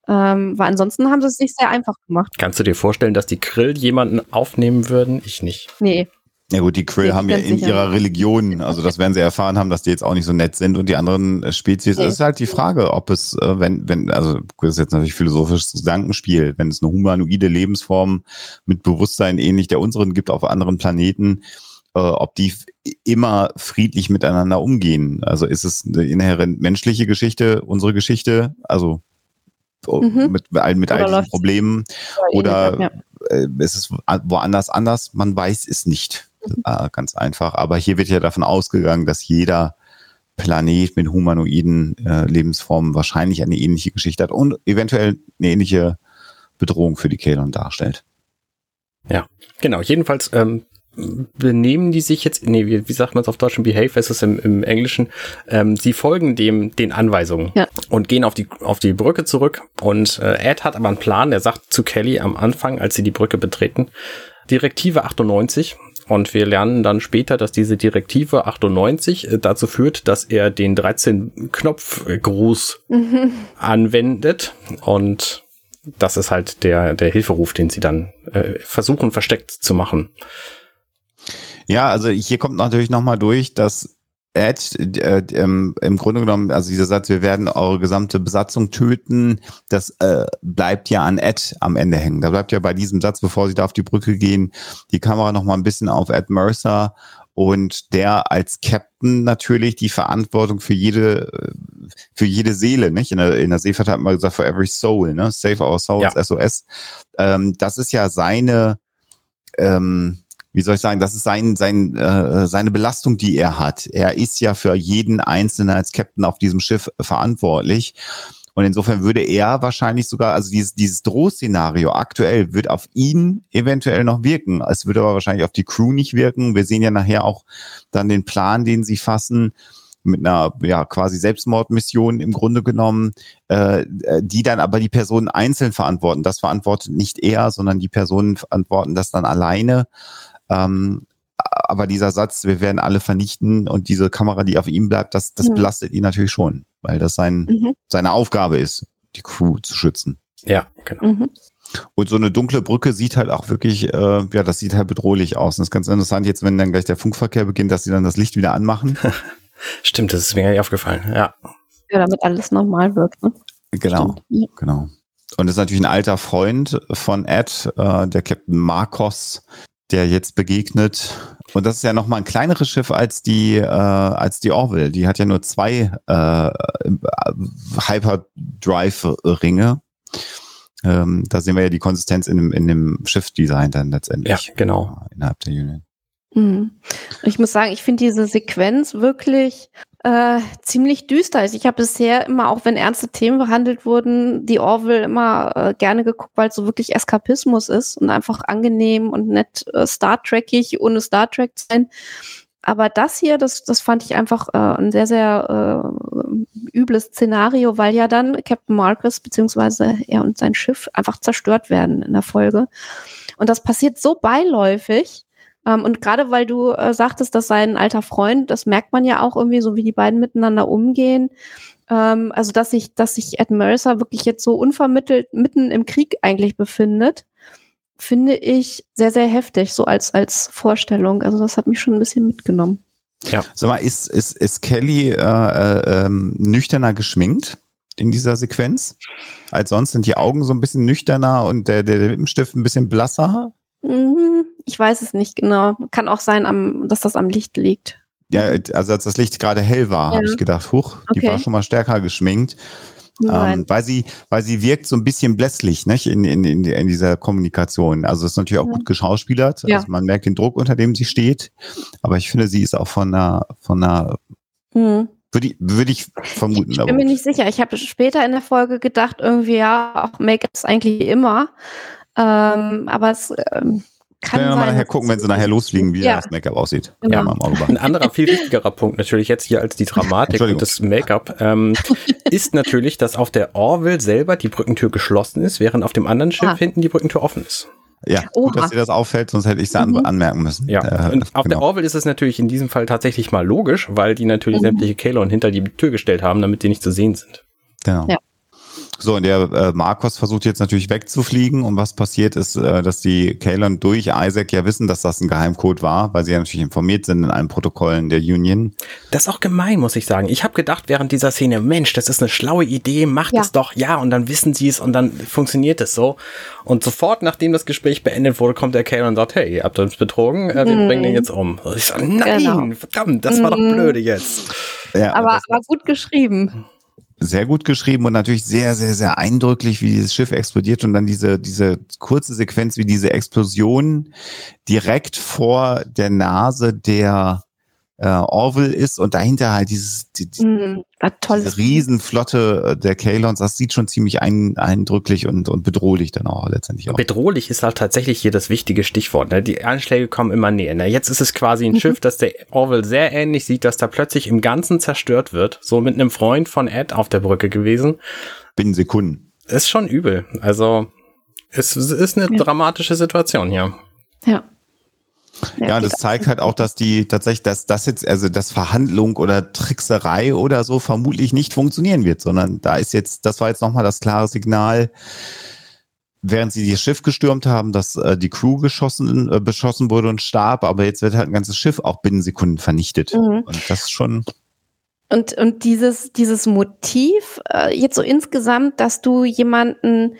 Ähm, weil ansonsten haben sie es sich sehr einfach gemacht. Kannst du dir vorstellen, dass die Krill jemanden aufnehmen würden? Ich nicht. Nee. Ja gut, die Krill haben ja in sicher. ihrer Religion, also das werden sie erfahren haben, dass die jetzt auch nicht so nett sind und die anderen äh, Spezies. Es ist halt die Frage, ob es, äh, wenn, wenn, also das ist jetzt natürlich philosophisches Gedankenspiel, wenn es eine humanoide Lebensform mit Bewusstsein ähnlich der unseren gibt auf anderen Planeten, äh, ob die immer friedlich miteinander umgehen. Also ist es eine inhärent menschliche Geschichte, unsere Geschichte, also oh, Mhm. mit, all- mit all Oder diesen Problemen oder Ja. äh, ist es woanders anders? Man weiß es nicht. Äh, ganz einfach. Aber hier wird ja davon ausgegangen, dass jeder Planet mit humanoiden äh, Lebensformen wahrscheinlich eine ähnliche Geschichte hat und eventuell eine ähnliche Bedrohung für die Kalon darstellt. Genau, jedenfalls ähm, benehmen die sich jetzt, nee, wie, wie sagt man es auf Deutsch, Behave ist es im, im Englischen, ähm, sie folgen dem den Anweisungen Ja. und gehen auf die auf die Brücke zurück und äh, Ed hat aber einen Plan, der sagt zu Kelly am Anfang, als sie die Brücke betreten, Direktive 98 und wir lernen dann später, dass diese Direktive 98 äh, dazu führt, dass er den 13 Knopf Gruß Mhm. anwendet und das ist halt der der Hilferuf, den sie dann äh, versuchen versteckt zu machen. Ja, also hier kommt natürlich nochmal durch, dass Ed äh, ähm, im Grunde genommen, also dieser Satz, wir werden eure gesamte Besatzung töten, das äh, bleibt ja an Ed am Ende hängen. Da bleibt ja bei diesem Satz, bevor sie da auf die Brücke gehen, die Kamera nochmal ein bisschen auf Ed Mercer und der als Captain natürlich die Verantwortung für jede äh, für jede Seele, nicht? In der, in der Seefahrt hat man gesagt, for every soul, ne? Save our souls, SOS. Ähm, das ist ja seine ähm, wie soll ich sagen, das ist sein, sein, äh, seine Belastung, die er hat. Er ist ja für jeden Einzelnen als Captain auf diesem Schiff verantwortlich. Und insofern würde er wahrscheinlich sogar, also dieses, dieses Drohszenario aktuell wird auf ihn eventuell noch wirken. Es würde aber wahrscheinlich auf die Crew nicht wirken. Wir sehen ja nachher auch dann den Plan, den sie fassen mit einer ja quasi Selbstmordmission im Grunde genommen, äh, die dann aber die Personen einzeln verantworten. Das verantwortet nicht er, sondern die Personen verantworten das dann alleine. Ähm, aber dieser Satz, wir werden alle vernichten und diese Kamera, die auf ihm bleibt, das, das Mhm. belastet ihn natürlich schon, weil das sein, Mhm. seine Aufgabe ist, die Crew zu schützen. Ja, genau. Mhm. Und so eine dunkle Brücke sieht halt auch wirklich, äh, ja, das sieht halt bedrohlich aus. Und das ist ganz interessant jetzt, wenn dann gleich der Funkverkehr beginnt, dass sie dann das Licht wieder anmachen. Stimmt, das ist mir gar nicht aufgefallen. Ja. Ja, damit alles normal wird. Ne? genau, Stimmt. Genau. Und das ist natürlich ein alter Freund von Ed, äh, der Captain Marcos, der jetzt begegnet. Und das ist ja nochmal ein kleineres Schiff als die, äh, als die Orville. Die hat ja nur zwei äh, Hyperdrive-Ringe. Ähm, da sehen wir ja die Konsistenz in dem, in dem Schiffdesign dann letztendlich. Ja, genau. Innerhalb der Union. Mhm. Ich muss sagen, ich finde diese Sequenz wirklich äh, ziemlich düster. Also ich habe bisher immer, auch wenn ernste Themen behandelt wurden, die Orville immer äh, gerne geguckt, weil es so wirklich Eskapismus ist und einfach angenehm und nett äh, Star Trekig, ohne Star Trek zu sein. Aber das hier, das, das fand ich einfach äh, ein sehr, sehr äh, übles Szenario, weil ja dann Captain Marcus beziehungsweise er und sein Schiff einfach zerstört werden in der Folge. Und das passiert so beiläufig. Ähm, und gerade weil du äh, sagtest, das sei ein alter Freund, das merkt man ja auch irgendwie, so wie die beiden miteinander umgehen. Ähm, also, dass sich, dass sich Ed Mercer wirklich jetzt so unvermittelt mitten im Krieg eigentlich befindet, finde ich sehr, sehr heftig, so als, als Vorstellung. Also, das hat mich schon ein bisschen mitgenommen. Sag mal, ist, ist, ist Kelly äh, äh, ähm, nüchterner geschminkt in dieser Sequenz? Als sonst sind die Augen so ein bisschen nüchterner und der, der Lippenstift ein bisschen blasser? Mhm, Ich weiß es nicht genau. Kann auch sein, am, dass das am Licht liegt. Ja, also als das Licht gerade hell war, Ja. habe ich gedacht, huch, die Okay. war schon mal stärker geschminkt. Ähm, weil sie, weil sie wirkt so ein bisschen blässlich, nicht? In, in, in, in dieser Kommunikation. Also es ist natürlich auch Ja. gut geschauspielert. Ja. Also man merkt den Druck, unter dem sie steht. Aber ich finde, sie ist auch von einer, von einer, Mhm. würde ich, würde ich vermuten. Ich aber bin mir gut. nicht sicher. Ich habe später in der Folge gedacht, irgendwie, ja, auch Make-up ist eigentlich immer. Ähm, aber es ähm, kann Können wir mal nachher gucken, wenn sie nachher losfliegen, wie Ja. das Make-up aussieht. Genau. Ja, Auge behalten. Ein anderer, viel wichtigerer Punkt natürlich jetzt hier als die Dramatik und das Make-up ähm, ist natürlich, dass auf der Orville selber die Brückentür geschlossen ist, während auf dem anderen Schiff Ah. hinten die Brückentür offen ist. Ja, gut, Oha. dass dir das auffällt, sonst hätte ich es an Mhm. anmerken müssen. Ja, Äh, und auf der genau. Orville ist es natürlich in diesem Fall tatsächlich mal logisch, weil die natürlich Mhm. sämtliche Kalon hinter die Tür gestellt haben, damit die nicht zu sehen sind. Genau. Ja. So, und der äh, Marcos versucht jetzt natürlich wegzufliegen und was passiert ist, äh, dass die Kalon durch Isaac ja wissen, dass das ein Geheimcode war, weil sie ja natürlich informiert sind in allen Protokollen der Union. Das ist auch gemein, muss ich sagen. Ich habe gedacht während dieser Szene, Mensch, das ist eine schlaue Idee, macht ja. es doch, ja, und dann wissen sie es und dann funktioniert es so. Und sofort, nachdem das Gespräch beendet wurde, kommt der Kalon und sagt, hey, ihr habt uns betrogen, äh, wir mm. bringen den jetzt um. Und ich sage, nein, genau. verdammt, das mm. war doch mhm. blöde jetzt. Ja, aber, aber gut geschrieben sehr gut geschrieben und natürlich sehr, sehr, sehr eindrücklich, wie dieses Schiff explodiert und dann diese, diese kurze Sequenz, wie diese Explosion direkt vor der Nase der äh, Orville ist und dahinter halt dieses die, die, mm, diese Riesenflotte äh, der Kalons, das sieht schon ziemlich ein, eindrücklich und, und bedrohlich dann auch letztendlich auch. Bedrohlich ist halt tatsächlich hier das wichtige Stichwort. Ne? Die Anschläge kommen immer näher. Ne? Jetzt ist es quasi ein mhm. Schiff, das der Orville sehr ähnlich sieht, dass da plötzlich im Ganzen zerstört wird. So mit einem Freund von Ed auf der Brücke gewesen. Binnen Sekunden. Ist schon übel. Also es, es ist eine ja. dramatische Situation hier. Ja. Ja, ja das zeigt halt auch, dass die tatsächlich, dass das jetzt, also das Verhandlung oder Trickserei oder so vermutlich nicht funktionieren wird, sondern da ist jetzt, das war jetzt nochmal das klare Signal, während sie das Schiff gestürmt haben, dass äh, die Crew geschossen, äh, beschossen wurde und starb, aber jetzt wird halt ein ganzes Schiff auch binnen Sekunden vernichtet. Mhm. Und das ist schon. Und, und dieses, dieses Motiv, äh, jetzt so insgesamt, dass du jemanden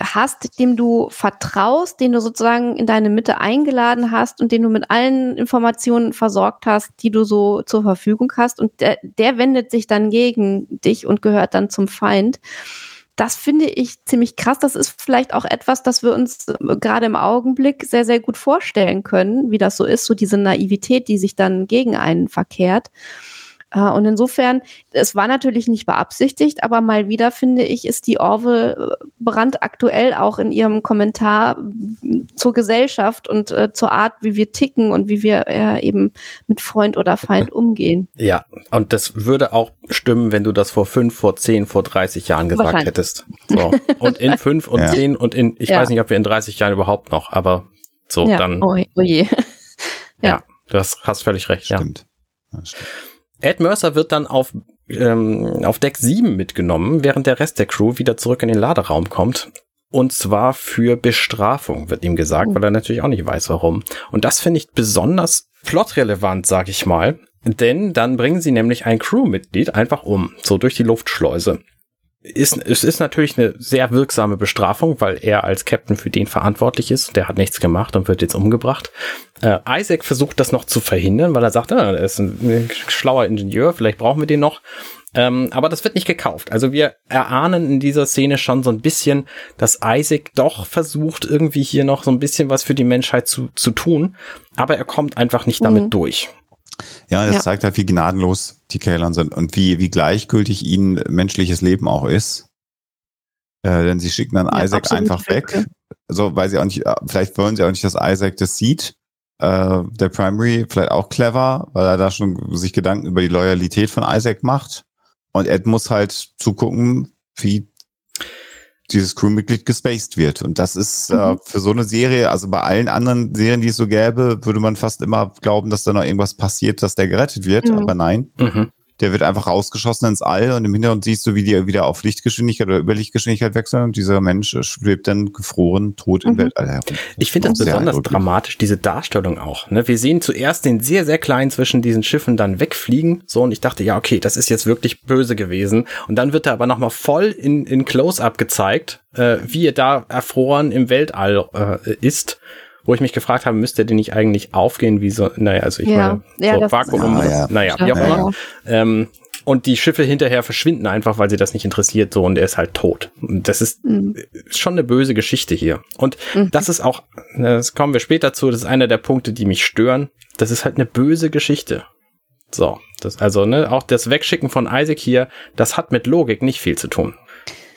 hast, dem du vertraust, den du sozusagen in deine Mitte eingeladen hast und den du mit allen Informationen versorgt hast, die du so zur Verfügung hast und der, der wendet sich dann gegen dich und gehört dann zum Feind. Das finde ich ziemlich krass. Das ist vielleicht auch etwas, das wir uns gerade im Augenblick sehr, sehr gut vorstellen können, wie das so ist, so diese Naivität, die sich dann gegen einen verkehrt. Äh, und insofern, es war natürlich nicht beabsichtigt, aber mal wieder finde ich, ist die Orwell äh, brandaktuell auch in ihrem Kommentar zur Gesellschaft und äh, zur Art, wie wir ticken und wie wir äh, eben mit Freund oder Feind umgehen. Ja, und das würde auch stimmen, wenn du das vor fünf, vor zehn, vor 30 Jahren gesagt hättest. So. Und in fünf und ja. zehn und in, ich ja. weiß nicht, ob wir in 30 Jahren überhaupt noch, aber so, ja. dann. Oh, oh je. ja. ja, du hast, hast völlig recht. Stimmt. Ja. stimmt. Ed Mercer wird dann auf, ähm, auf Deck 7 mitgenommen, während der Rest der Crew wieder zurück in den Laderaum kommt. Und zwar für Bestrafung, wird ihm gesagt, weil er natürlich auch nicht weiß, warum. Und das finde ich besonders plotrelevant, sag ich mal. Denn dann bringen sie nämlich ein Crewmitglied einfach um, so durch die Luftschleuse ist, es ist natürlich eine sehr wirksame Bestrafung, weil er als Captain für den verantwortlich ist. Der hat nichts gemacht und wird jetzt umgebracht. Äh, Isaac versucht das noch zu verhindern, weil er sagt, ah, er ist ein schlauer Ingenieur, vielleicht brauchen wir den noch. Ähm, aber das wird nicht gekauft. Also wir erahnen in dieser Szene schon so ein bisschen, dass Isaac doch versucht, irgendwie hier noch so ein bisschen was für die Menschheit zu, zu tun. Aber er kommt einfach nicht damit mhm. durch. Ja, das ja. zeigt halt, wie gnadenlos die Kalern sind und wie, wie gleichgültig ihnen menschliches Leben auch ist. Äh, denn sie schicken dann ja, Isaac einfach weg. So, weil sie auch nicht, äh, vielleicht wollen sie auch nicht, dass Isaac das sieht. Äh, der Primary vielleicht auch clever, weil er da schon sich Gedanken über die Loyalität von Isaac macht. Und Ed muss halt zugucken, wie dieses Crewmitglied gespaced wird. Und das ist äh, mhm. äh, für so eine Serie, also bei allen anderen Serien, die es so gäbe, würde man fast immer glauben, dass da noch irgendwas passiert, dass der gerettet wird. Mhm. Aber nein. Mhm der wird einfach rausgeschossen ins All und im Hintergrund siehst du, wie die wieder auf Lichtgeschwindigkeit oder Überlichtgeschwindigkeit wechseln und dieser Mensch schwebt dann gefroren, tot im mhm. Weltall herum. Ich finde das besonders dramatisch, diese Darstellung auch. Ne? Wir sehen zuerst den sehr, sehr kleinen zwischen diesen Schiffen dann wegfliegen, so und ich dachte, ja, okay, das ist jetzt wirklich böse gewesen. Und dann wird er aber nochmal voll in, in Close-Up gezeigt, äh, wie er da erfroren im Weltall äh, ist wo ich mich gefragt habe, müsste der nicht eigentlich aufgehen, wie so, naja, also ich ja, meine, so Vakuum, ist, ja, naja, wie auch immer. Ähm, und die Schiffe hinterher verschwinden einfach, weil sie das nicht interessiert, so und er ist halt tot. Und das ist mhm. schon eine böse Geschichte hier. Und mhm. das ist auch, das kommen wir später zu, das ist einer der Punkte, die mich stören. Das ist halt eine böse Geschichte. So, das, also, ne, auch das Wegschicken von Isaac hier, das hat mit Logik nicht viel zu tun.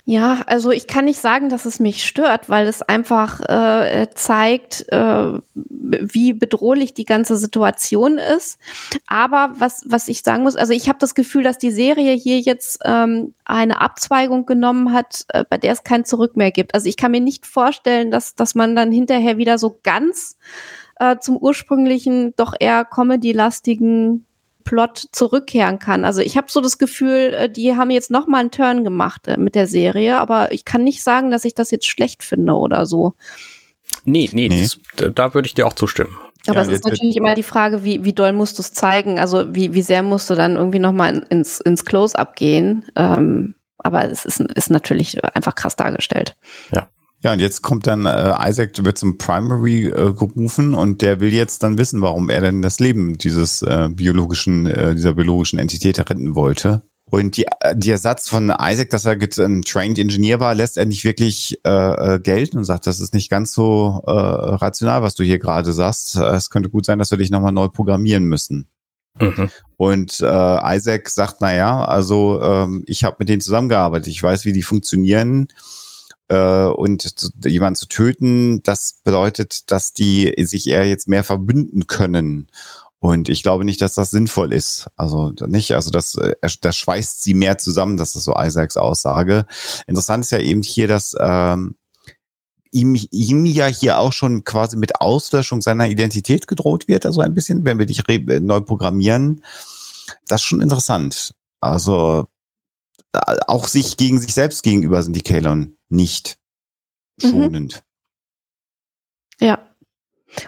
Ja, also ich kann nicht sagen, dass es mich stört, weil es einfach äh, zeigt, äh, wie bedrohlich die ganze Situation ist. Aber was, was ich sagen muss, also ich habe das Gefühl, dass die Serie hier jetzt ähm, eine Abzweigung genommen hat, äh, bei der es kein Zurück mehr gibt. Also ich kann mir nicht vorstellen, dass, dass man dann hinterher wieder so ganz äh, zum ursprünglichen, doch eher comedy-lastigen Plot zurückkehren kann. Also ich habe so das Gefühl, äh, die haben jetzt noch mal einen Turn gemacht äh, mit der Serie, aber ich kann nicht sagen, dass ich das jetzt schlecht finde oder so. Nee, nee, nee. Das, da würde ich dir auch zustimmen. Aber ja, es ist natürlich immer die Frage, wie, wie doll musst du es zeigen? Also wie, wie sehr musst du dann irgendwie nochmal ins, ins Close-up gehen? Ähm, aber es ist, ist natürlich einfach krass dargestellt. Ja. Ja, und jetzt kommt dann äh, Isaac wird zum Primary äh, gerufen und der will jetzt dann wissen, warum er denn das Leben dieses äh, biologischen, äh, dieser biologischen Entität retten wollte. Und die, äh, der Satz von Isaac, dass er ein Trained Engineer war, lässt er nicht wirklich äh, äh, gelten und sagt, das ist nicht ganz so äh, rational, was du hier gerade sagst. Es könnte gut sein, dass wir dich nochmal neu programmieren müssen. Mhm. Und äh, Isaac sagt, na ja, also ähm, ich habe mit denen zusammengearbeitet, ich weiß, wie die funktionieren äh, und jemanden zu töten, das bedeutet, dass die sich eher jetzt mehr verbünden können. Und ich glaube nicht, dass das sinnvoll ist. Also nicht, also das, äh, das schweißt sie mehr zusammen, das ist so Isaacs Aussage. Interessant ist ja eben hier, dass ähm, ihm, ihm ja hier auch schon quasi mit Auslöschung seiner Identität gedroht wird, also ein bisschen, wenn wir dich neu programmieren. Das ist schon interessant. Also auch sich gegen sich selbst gegenüber sind die Kalon nicht mhm. schonend. Mhm. Ja.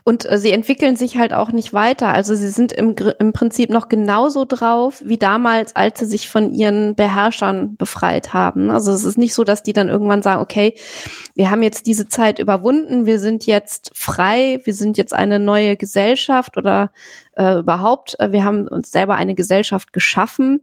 Und äh, sie entwickeln sich halt auch nicht weiter. Also sie sind im, im Prinzip noch genauso drauf wie damals, als sie sich von ihren Beherrschern befreit haben. Also es ist nicht so, dass die dann irgendwann sagen, okay, wir haben jetzt diese Zeit überwunden, wir sind jetzt frei, wir sind jetzt eine neue Gesellschaft oder äh, überhaupt, äh, wir haben uns selber eine Gesellschaft geschaffen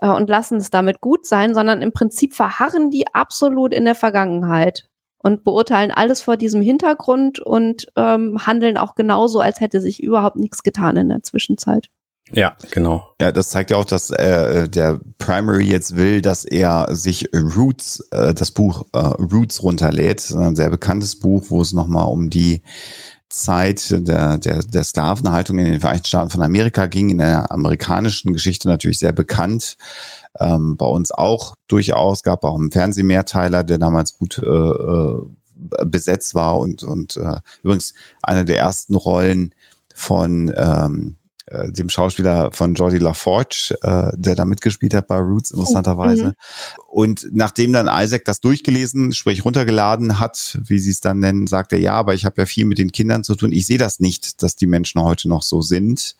äh, und lassen es damit gut sein, sondern im Prinzip verharren die absolut in der Vergangenheit und beurteilen alles vor diesem Hintergrund und ähm, handeln auch genauso, als hätte sich überhaupt nichts getan in der Zwischenzeit. Ja, genau. Ja, das zeigt ja auch, dass äh, der Primary jetzt will, dass er sich Roots, äh, das Buch äh, Roots runterlädt. Ein sehr bekanntes Buch, wo es nochmal um die Zeit der, der, der Sklavenhaltung in den Vereinigten Staaten von Amerika ging, in der amerikanischen Geschichte natürlich sehr bekannt. Ähm, bei uns auch durchaus, gab auch einen Fernsehmehrteiler, der damals gut äh, äh, besetzt war und, und äh, übrigens eine der ersten Rollen von ähm, äh, dem Schauspieler von Jordi LaForge, äh, der da mitgespielt hat bei Roots, interessanterweise. Mhm. Und nachdem dann Isaac das durchgelesen, sprich runtergeladen hat, wie sie es dann nennen, sagt er, ja, aber ich habe ja viel mit den Kindern zu tun. Ich sehe das nicht, dass die Menschen heute noch so sind.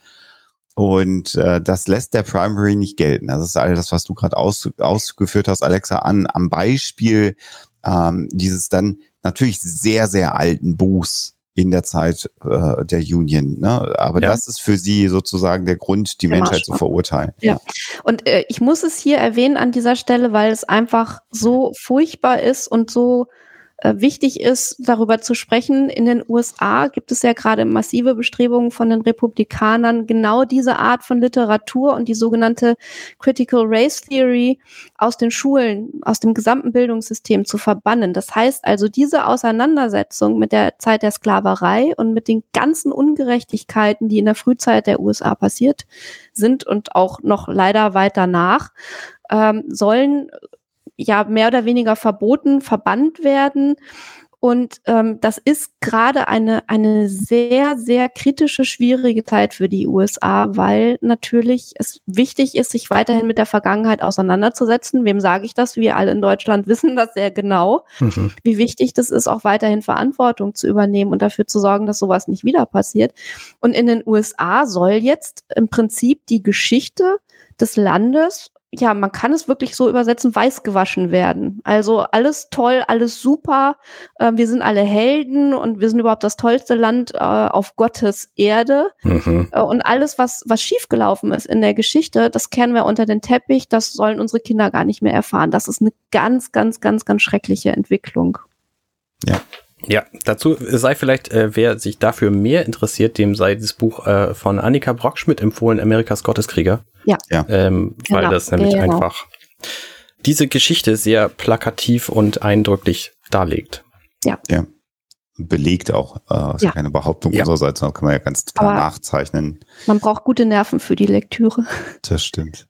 Und äh, das lässt der Primary nicht gelten. Das ist all das, was du gerade aus, ausgeführt hast, Alexa, an am Beispiel ähm, dieses dann natürlich sehr, sehr alten Buchs in der Zeit äh, der Union. Ne? Aber ja. das ist für sie sozusagen der Grund, die der Menschheit zu verurteilen. Ja. Und äh, ich muss es hier erwähnen an dieser Stelle, weil es einfach so furchtbar ist und so wichtig ist, darüber zu sprechen. In den USA gibt es ja gerade massive Bestrebungen von den Republikanern, genau diese Art von Literatur und die sogenannte Critical Race Theory aus den Schulen, aus dem gesamten Bildungssystem zu verbannen. Das heißt also, diese Auseinandersetzung mit der Zeit der Sklaverei und mit den ganzen Ungerechtigkeiten, die in der Frühzeit der USA passiert sind und auch noch leider weiter nach, ähm, sollen ja mehr oder weniger verboten, verbannt werden. Und ähm, das ist gerade eine, eine sehr, sehr kritische, schwierige Zeit für die USA, weil natürlich es wichtig ist, sich weiterhin mit der Vergangenheit auseinanderzusetzen. Wem sage ich das? Wir alle in Deutschland wissen das sehr genau, mhm. wie wichtig das ist, auch weiterhin Verantwortung zu übernehmen und dafür zu sorgen, dass sowas nicht wieder passiert. Und in den USA soll jetzt im Prinzip die Geschichte des Landes ja, man kann es wirklich so übersetzen, weiß gewaschen werden. Also alles toll, alles super. Äh, wir sind alle Helden und wir sind überhaupt das tollste Land äh, auf Gottes Erde. Mhm. Äh, und alles, was, was schiefgelaufen ist in der Geschichte, das kehren wir unter den Teppich. Das sollen unsere Kinder gar nicht mehr erfahren. Das ist eine ganz, ganz, ganz, ganz schreckliche Entwicklung. Ja. Ja, dazu sei vielleicht, äh, wer sich dafür mehr interessiert, dem sei das Buch äh, von Annika Brockschmidt empfohlen, Amerikas Gotteskrieger. Ja. ja. Ähm, weil genau. das nämlich genau. einfach diese Geschichte sehr plakativ und eindrücklich darlegt. Ja. Ja. Belegt auch, äh, ist ja. keine Behauptung ja. unsererseits, sondern kann man ja ganz klar nachzeichnen. Man braucht gute Nerven für die Lektüre. Das stimmt.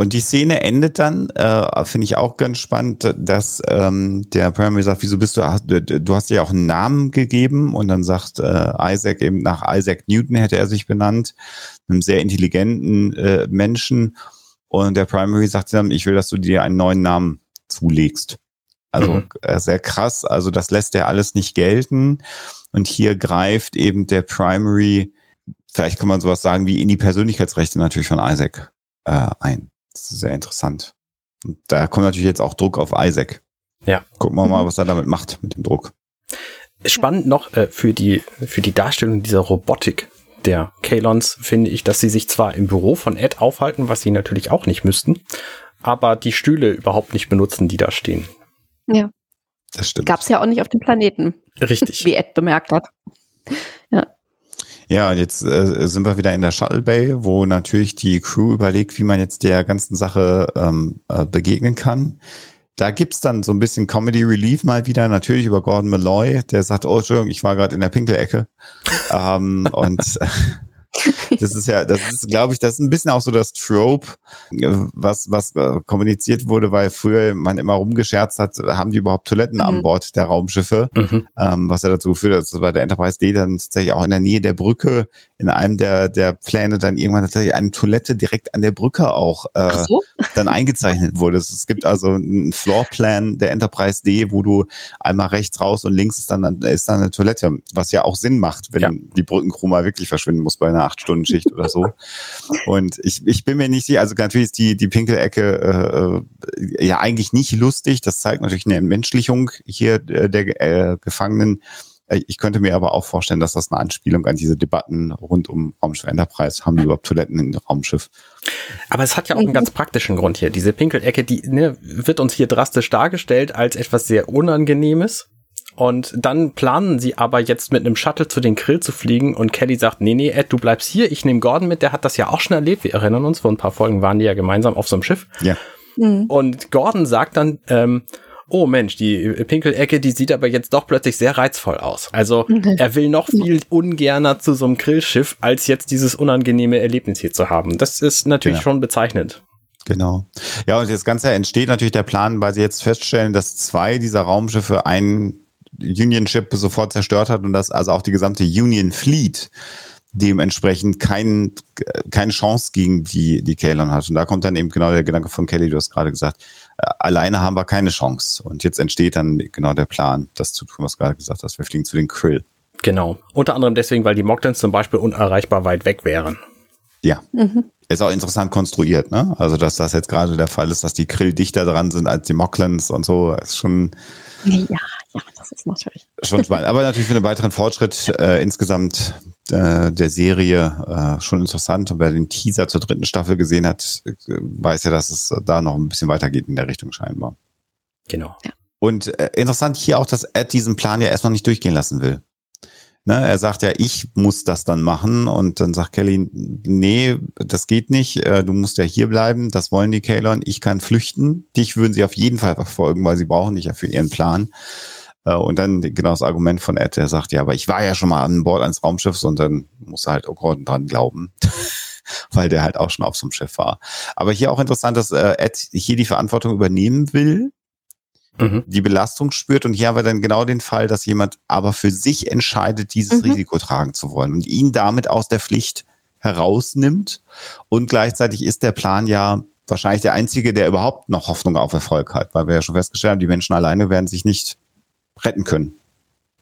Und die Szene endet dann, äh, finde ich auch ganz spannend, dass ähm, der Primary sagt, wieso bist du, du hast dir ja auch einen Namen gegeben und dann sagt äh, Isaac eben nach Isaac Newton hätte er sich benannt, einem sehr intelligenten äh, Menschen. Und der Primary sagt dann, ich will, dass du dir einen neuen Namen zulegst. Also mhm. äh, sehr krass, also das lässt er alles nicht gelten. Und hier greift eben der Primary, vielleicht kann man sowas sagen, wie in die Persönlichkeitsrechte natürlich von Isaac äh, ein. Das ist sehr interessant. Und da kommt natürlich jetzt auch Druck auf Isaac. Ja. Gucken wir mal, was er damit macht, mit dem Druck. Spannend noch äh, für die für die Darstellung dieser Robotik der Kalons finde ich, dass sie sich zwar im Büro von Ed aufhalten, was sie natürlich auch nicht müssten, aber die Stühle überhaupt nicht benutzen, die da stehen. Ja. Das stimmt. Gab es ja auch nicht auf dem Planeten. Richtig. Wie Ed bemerkt hat. Ja. Jetzt äh, sind wir wieder in der Shuttle Bay, wo natürlich die Crew überlegt, wie man jetzt der ganzen Sache ähm, äh, begegnen kann. Da gibt's dann so ein bisschen Comedy Relief mal wieder, natürlich über Gordon Malloy, der sagt, oh, Entschuldigung, ich war gerade in der Pinkelecke. ähm, und das ist ja, das ist, glaube ich, das ist ein bisschen auch so das Trope, was, was äh, kommuniziert wurde, weil früher man immer rumgescherzt hat, haben die überhaupt Toiletten mhm. an Bord der Raumschiffe, mhm. ähm, was ja dazu geführt hat, dass bei der Enterprise D dann tatsächlich auch in der Nähe der Brücke in einem der, der Pläne dann irgendwann tatsächlich eine Toilette direkt an der Brücke auch äh, so? dann eingezeichnet wurde. Es gibt also einen Floorplan der Enterprise D, wo du einmal rechts raus und links ist dann, ist dann eine Toilette, was ja auch Sinn macht, wenn ja. die Brückencrew mal wirklich verschwinden muss bei einer acht Stunden Schicht oder so. Und ich, ich bin mir nicht sicher, also natürlich ist die, die Pinkelecke äh, ja eigentlich nicht lustig. Das zeigt natürlich eine Entmenschlichung hier äh, der äh, Gefangenen. Äh, ich könnte mir aber auch vorstellen, dass das eine Anspielung an diese Debatten rund um Raumschiff Enterprise, haben die überhaupt Toiletten im Raumschiff? Aber es hat ja auch einen ganz praktischen Grund hier. Diese Pinkelecke, die ne, wird uns hier drastisch dargestellt als etwas sehr Unangenehmes. Und dann planen sie aber jetzt mit einem Shuttle zu den Grill zu fliegen und Kelly sagt, nee, nee, Ed, du bleibst hier, ich nehme Gordon mit, der hat das ja auch schon erlebt. Wir erinnern uns, vor ein paar Folgen waren die ja gemeinsam auf so einem Schiff. Ja. Mhm. Und Gordon sagt dann, ähm, oh Mensch, die Pinkelecke, die sieht aber jetzt doch plötzlich sehr reizvoll aus. Also er will noch viel ungerner zu so einem Grillschiff, als jetzt dieses unangenehme Erlebnis hier zu haben. Das ist natürlich ja. schon bezeichnend. Genau. Ja, und das Ganze entsteht natürlich der Plan, weil sie jetzt feststellen, dass zwei dieser Raumschiffe einen Union Ship sofort zerstört hat und dass also auch die gesamte Union Fleet dementsprechend kein, keine Chance gegen die, die Kalon hat. Und da kommt dann eben genau der Gedanke von Kelly, du hast gerade gesagt, äh, alleine haben wir keine Chance. Und jetzt entsteht dann genau der Plan, das zu tun, was du gerade gesagt hast. Wir fliegen zu den Krill. Genau. Unter anderem deswegen, weil die Mogdans zum Beispiel unerreichbar weit weg wären. Ja. Mhm. Ist auch interessant konstruiert, ne? Also, dass das jetzt gerade der Fall ist, dass die Krill dichter dran sind als die Moklans und so, ist schon. Ja, ja, das ist natürlich. Schon spannend. Aber natürlich für einen weiteren Fortschritt äh, insgesamt äh, der Serie äh, schon interessant. Und wer den Teaser zur dritten Staffel gesehen hat, äh, weiß ja, dass es da noch ein bisschen weitergeht in der Richtung scheinbar. Genau. Ja. Und äh, interessant hier auch, dass Ed diesen Plan ja erstmal nicht durchgehen lassen will. Ne, er sagt ja, ich muss das dann machen und dann sagt Kelly, nee, das geht nicht, äh, du musst ja hier bleiben, das wollen die Kalon, ich kann flüchten, dich würden sie auf jeden Fall verfolgen, weil sie brauchen dich ja für ihren Plan. Äh, und dann genau das Argument von Ed, der sagt, ja, aber ich war ja schon mal an Bord eines Raumschiffs und dann muss er halt Gordon dran glauben. weil der halt auch schon auf so einem Schiff war. Aber hier auch interessant, dass äh, Ed hier die Verantwortung übernehmen will, mhm. die Belastung spürt und hier haben wir dann genau den Fall, dass jemand aber für sich entscheidet, dieses mhm. Risiko tragen zu wollen und ihn damit aus der Pflicht herausnimmt und gleichzeitig ist der Plan ja wahrscheinlich der einzige, der überhaupt noch Hoffnung auf Erfolg hat, weil wir ja schon festgestellt haben, die Menschen alleine werden sich nicht retten können.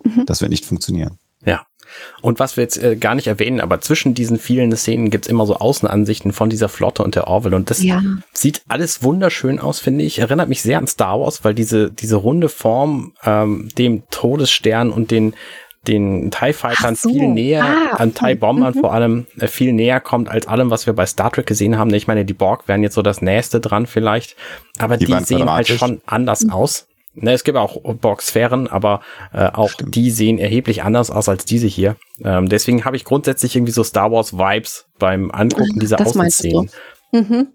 Mhm. Das wird nicht funktionieren. Ja. Und was wir jetzt äh, gar nicht erwähnen, aber zwischen diesen vielen Szenen gibt's immer so Außenansichten von dieser Flotte und der Orville. Und das ja. sieht alles wunderschön aus, finde ich. Erinnert mich sehr an Star Wars, weil diese, diese runde Form ähm, dem Todesstern und den den TIE Fightern so. viel näher, ah, an TIE Bombern mhm. vor allem, äh, viel näher kommt als allem, was wir bei Star Trek gesehen haben. Ich meine, die Borg wären jetzt so das Nächste dran vielleicht, aber die, die sehen halt schon anders mhm. aus. Ne, es gibt auch Borg-Sphären, aber äh, auch Stimmt. die sehen erheblich anders aus als diese hier. Ähm, deswegen habe ich grundsätzlich irgendwie so Star Wars-Vibes beim Angucken dieser das Außenszenen. Mhm.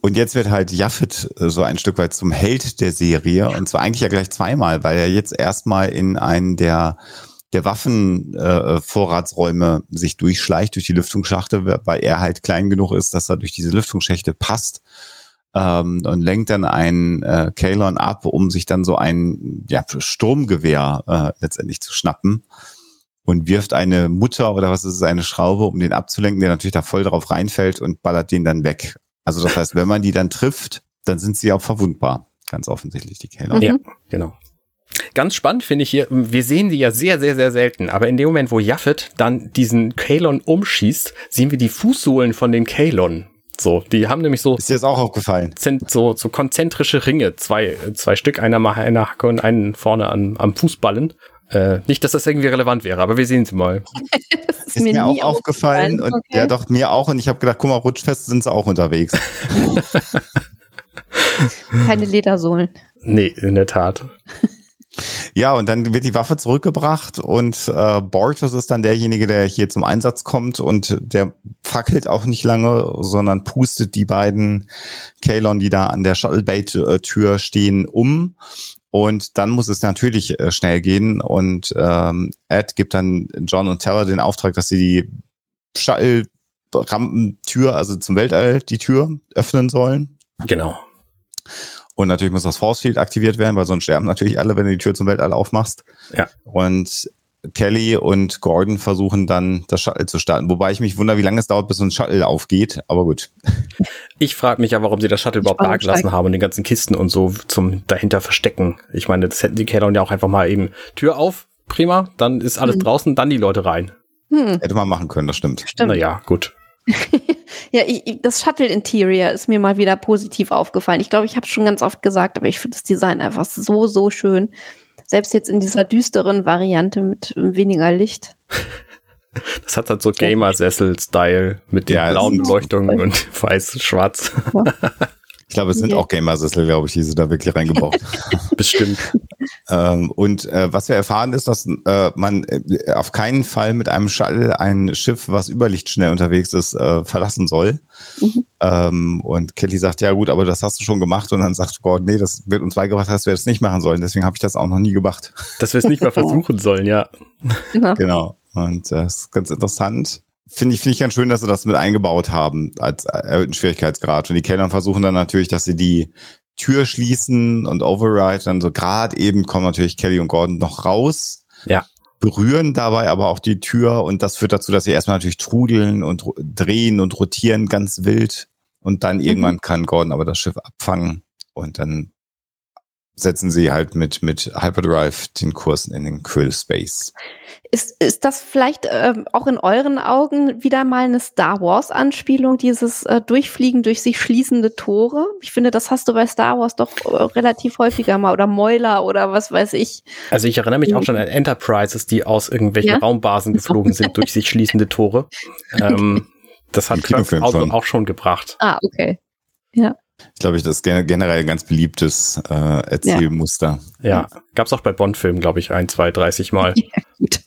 Und jetzt wird halt Jaffet äh, so ein Stück weit zum Held der Serie. Und zwar eigentlich ja gleich zweimal, weil er jetzt erstmal in einen der der Waffenvorratsräume äh, sich durchschleicht durch die Lüftungsschachte, weil er halt klein genug ist, dass er durch diese Lüftungsschächte passt ähm, und lenkt dann einen äh, Kalon ab, um sich dann so ein ja, Sturmgewehr äh, letztendlich zu schnappen und wirft eine Mutter oder was ist es, eine Schraube, um den abzulenken, der natürlich da voll drauf reinfällt und ballert den dann weg. Also das heißt, wenn man die dann trifft, dann sind sie auch verwundbar. Ganz offensichtlich, die Kalon. Ja, genau. Ganz spannend finde ich hier, wir sehen die ja sehr, sehr, sehr selten, aber in dem Moment, wo Jaffet dann diesen Kalon umschießt, sehen wir die Fußsohlen von den Kalon. So, die haben nämlich so. Ist dir das auch aufgefallen? Sind so, so konzentrische Ringe, zwei, zwei Stück, einer mal einer Hacke und einen vorne an, am Fußballen. Äh, nicht, dass das irgendwie relevant wäre, aber wir sehen sie mal. ist, ist, mir, mir auch aufgefallen, und okay. ja doch mir auch und ich habe gedacht, guck mal, rutschfest sind sie auch unterwegs. Keine Ledersohlen. Nee, in der Tat. Ja, und dann wird die Waffe zurückgebracht und äh, Bortus ist dann derjenige, der hier zum Einsatz kommt und der fackelt auch nicht lange, sondern pustet die beiden Kalon, die da an der Shuttle Bay Tür stehen, um. Und dann muss es natürlich äh, schnell gehen und ähm, Ed gibt dann John und Terra den Auftrag, dass sie die Shuttle Rampentür, also zum Weltall, die Tür öffnen sollen. Genau. Und natürlich muss das Force Field aktiviert werden, weil sonst sterben natürlich alle, wenn du die Tür zum Weltall aufmachst. Ja. Und Kelly und Gordon versuchen dann das Shuttle zu starten. Wobei ich mich wundere, wie lange es dauert, bis so ein Shuttle aufgeht. Aber gut. Ich frage mich ja, warum sie das Shuttle überhaupt da gelassen haben und den ganzen Kisten und so zum dahinter verstecken. Ich meine, das hätten die Kellon ja auch einfach mal eben Tür auf, prima, dann ist alles hm. draußen, dann die Leute rein. Hm. Hätte man machen können, das stimmt. stimmt. Naja, gut. ja, ich, das Shuttle Interior ist mir mal wieder positiv aufgefallen. Ich glaube, ich habe es schon ganz oft gesagt, aber ich finde das Design einfach so, so schön. Selbst jetzt in dieser düsteren Variante mit weniger Licht. Das hat halt so Gamer-Sessel-Style mit den ja, blauen Beleuchtungen und weiß-schwarz. Ich glaube, es sind auch Gamersessel, glaube ich, die sie da wirklich reingebaut. Bestimmt. ähm, und äh, was wir erfahren ist, dass äh, man äh, auf keinen Fall mit einem Shuttle ein Schiff, was überlichtschnell unterwegs ist, äh, verlassen soll. Mhm. Ähm, und Kelly sagt, ja gut, aber das hast du schon gemacht. Und dann sagt Gordon, nee, das wird uns beigebracht, dass wir das nicht machen sollen. Deswegen habe ich das auch noch nie gemacht. Dass wir es nicht mal versuchen sollen, ja. Genau. Und äh, das ist ganz interessant finde ich, finde ich ganz schön, dass sie das mit eingebaut haben als erhöhten Schwierigkeitsgrad. Und die Kellner versuchen dann natürlich, dass sie die Tür schließen und Override dann so gerade eben kommen natürlich Kelly und Gordon noch raus. Ja. Berühren dabei aber auch die Tür und das führt dazu, dass sie erstmal natürlich trudeln und drehen und rotieren ganz wild. Und dann mhm. irgendwann kann Gordon aber das Schiff abfangen und dann setzen sie halt mit, mit Hyperdrive den Kurs in den Quill Space. Ist, ist das vielleicht ähm, auch in euren Augen wieder mal eine Star Wars-Anspielung, dieses äh, Durchfliegen durch sich schließende Tore? Ich finde, das hast du bei Star Wars doch äh, relativ häufiger mal oder Mäuler oder was weiß ich. Also ich erinnere mich auch schon an Enterprises, die aus irgendwelchen ja? Raumbasen geflogen sind durch sich schließende Tore. Ähm, das hat Kirk schon. auch schon gebracht. Ah, okay. Ja. Ich glaube, das ist generell ein ganz beliebtes äh, Erzählmuster. Ja, ja. gab es auch bei Bond-Filmen, glaube ich, ein, zwei, dreißig Mal. Ja, gut.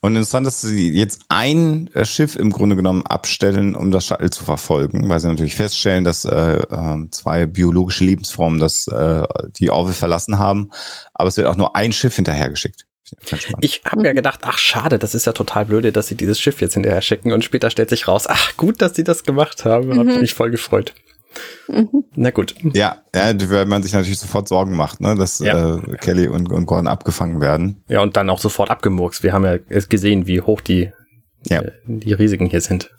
Und interessant, dass sie jetzt ein äh, Schiff im Grunde genommen abstellen, um das Shuttle zu verfolgen, weil sie natürlich feststellen, dass äh, ähm, zwei biologische Lebensformen das, äh, die Orville verlassen haben. Aber es wird auch nur ein Schiff hinterhergeschickt. Ich habe mir gedacht, ach schade, das ist ja total blöde, dass sie dieses Schiff jetzt hinterher schicken und später stellt sich raus, ach gut, dass sie das gemacht haben, mhm. hat mich voll gefreut. Mhm. Na gut. Ja, ja, weil man sich natürlich sofort Sorgen macht, ne, dass ja. äh, Kelly und, und Gordon abgefangen werden. Ja, und dann auch sofort abgemurkst. Wir haben ja gesehen, wie hoch die, ja. äh, die Risiken hier sind.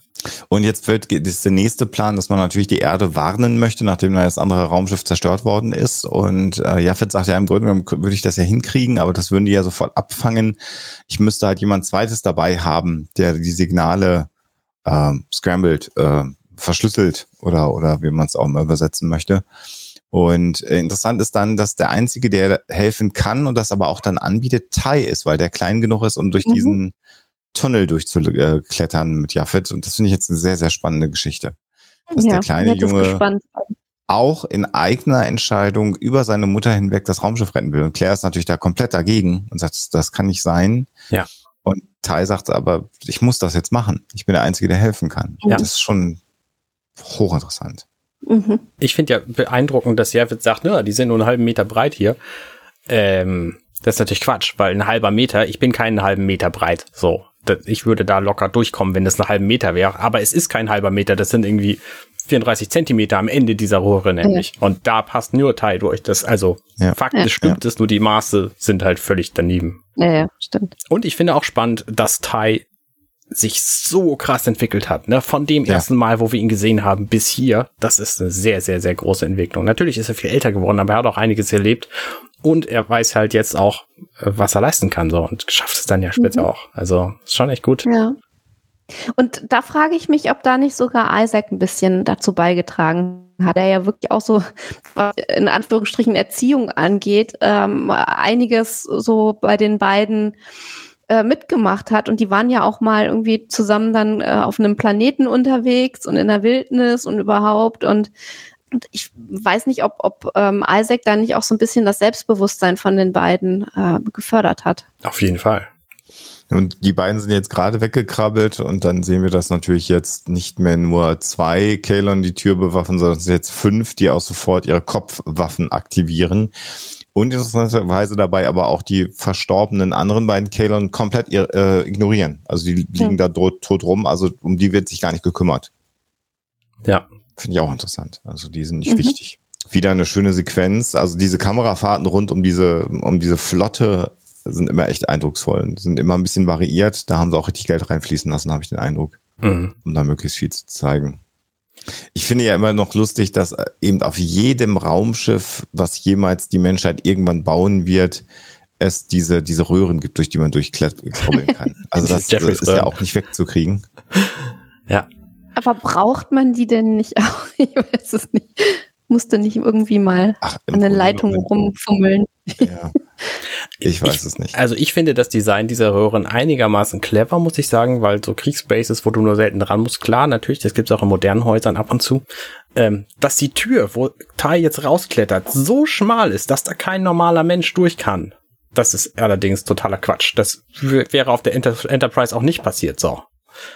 Und jetzt wird das ist der nächste Plan, dass man natürlich die Erde warnen möchte, nachdem das andere Raumschiff zerstört worden ist. Und äh, Jaffet sagt ja im Grunde genommen würde ich das ja hinkriegen, aber das würden die ja sofort abfangen. Ich müsste halt jemand zweites dabei haben, der die Signale äh, scrambled, äh, verschlüsselt oder, oder wie man es auch mal übersetzen möchte. Und äh, interessant ist dann, dass der Einzige, der helfen kann und das aber auch dann anbietet, Tai ist, weil der klein genug ist, um durch mhm. diesen Tunnel durchzuklettern mit Jaffet. Und das finde ich jetzt eine sehr, sehr spannende Geschichte. Dass ja, der kleine Junge auch in eigener Entscheidung über seine Mutter hinweg das Raumschiff retten will. Und Claire ist natürlich da komplett dagegen und sagt, das kann nicht sein. Ja. Und Tai sagt aber, ich muss das jetzt machen. Ich bin der Einzige, der helfen kann. Ja. Das ist schon hochinteressant. Mhm. Ich finde ja beeindruckend, dass Javit sagt, na, die sind nur einen halben Meter breit hier. Ähm, Das ist natürlich Quatsch, weil ein halber Meter, ich bin keinen halben Meter breit. So. Ich würde da locker durchkommen, wenn das ein halber Meter wäre. Aber es ist kein halber Meter, das sind irgendwie 34 Zentimeter am Ende dieser Röhre nämlich. Ja. Und da passt nur Teil durch. Das, also ja. faktisch ja. stimmt es, nur die Maße sind halt völlig daneben. Ja, ja, stimmt. Und ich finde auch spannend, dass Tai sich so krass entwickelt hat, ne? Von dem ja. ersten Mal, wo wir ihn gesehen haben, bis hier. Das ist eine sehr, sehr, sehr große Entwicklung. Natürlich ist er viel älter geworden, aber er hat auch einiges erlebt. Und er weiß halt jetzt auch, äh, was er leisten kann, so. Und schafft es dann ja später mhm. auch. Also, ist schon echt gut. Ja. Und da frage ich mich, ob da nicht sogar Isaac ein bisschen dazu beigetragen hat. Er ja wirklich auch so, was in Anführungsstrichen Erziehung angeht, ähm, einiges so bei den beiden äh, mitgemacht hat. Und die waren ja auch mal irgendwie zusammen dann äh, auf einem Planeten unterwegs und in der Wildnis und überhaupt. Und, und ich weiß nicht, ob, ob ähm, Isaac da nicht auch so ein bisschen das Selbstbewusstsein von den beiden äh, gefördert hat. Auf jeden Fall. Und die beiden sind jetzt gerade weggekrabbelt und dann sehen wir, dass natürlich jetzt nicht mehr nur zwei Kalon die Tür bewaffen, sondern es sind jetzt fünf, die auch sofort ihre Kopfwaffen aktivieren. Und interessanterweise dabei aber auch die verstorbenen anderen beiden Kalon komplett äh, ignorieren. Also die liegen ja. da tot, rum, also um die wird sich gar nicht gekümmert. Ja. Finde ich auch interessant. Also die sind nicht mhm. wichtig. Wieder eine schöne Sequenz. Also diese Kamerafahrten rund um diese, um diese Flotte sind immer echt eindrucksvoll. Sind immer ein bisschen variiert. Da haben sie auch richtig Geld reinfließen lassen, habe ich den Eindruck. Mhm. Um da möglichst viel zu zeigen. Ich finde ja immer noch lustig, dass eben auf jedem Raumschiff, was jemals die Menschheit irgendwann bauen wird, es diese, diese Röhren gibt, durch die man durchklettern kann. Also das, das ist ja auch nicht wegzukriegen. Ja. Aber braucht man die denn nicht auch? Ich weiß es nicht. Musste nicht irgendwie mal Ach, an der Leitung rumfummeln. Ja. Ich weiß ich, es nicht. Also ich finde das Design dieser Röhren einigermaßen clever, muss ich sagen, weil so Kriegsbases, wo du nur selten dran musst, klar, natürlich, das gibt's auch in modernen Häusern ab und zu, ähm, dass die Tür, wo Tai jetzt rausklettert, so schmal ist, dass da kein normaler Mensch durch kann. Das ist allerdings totaler Quatsch. Das wäre auf der Enter Enterprise auch nicht passiert, so.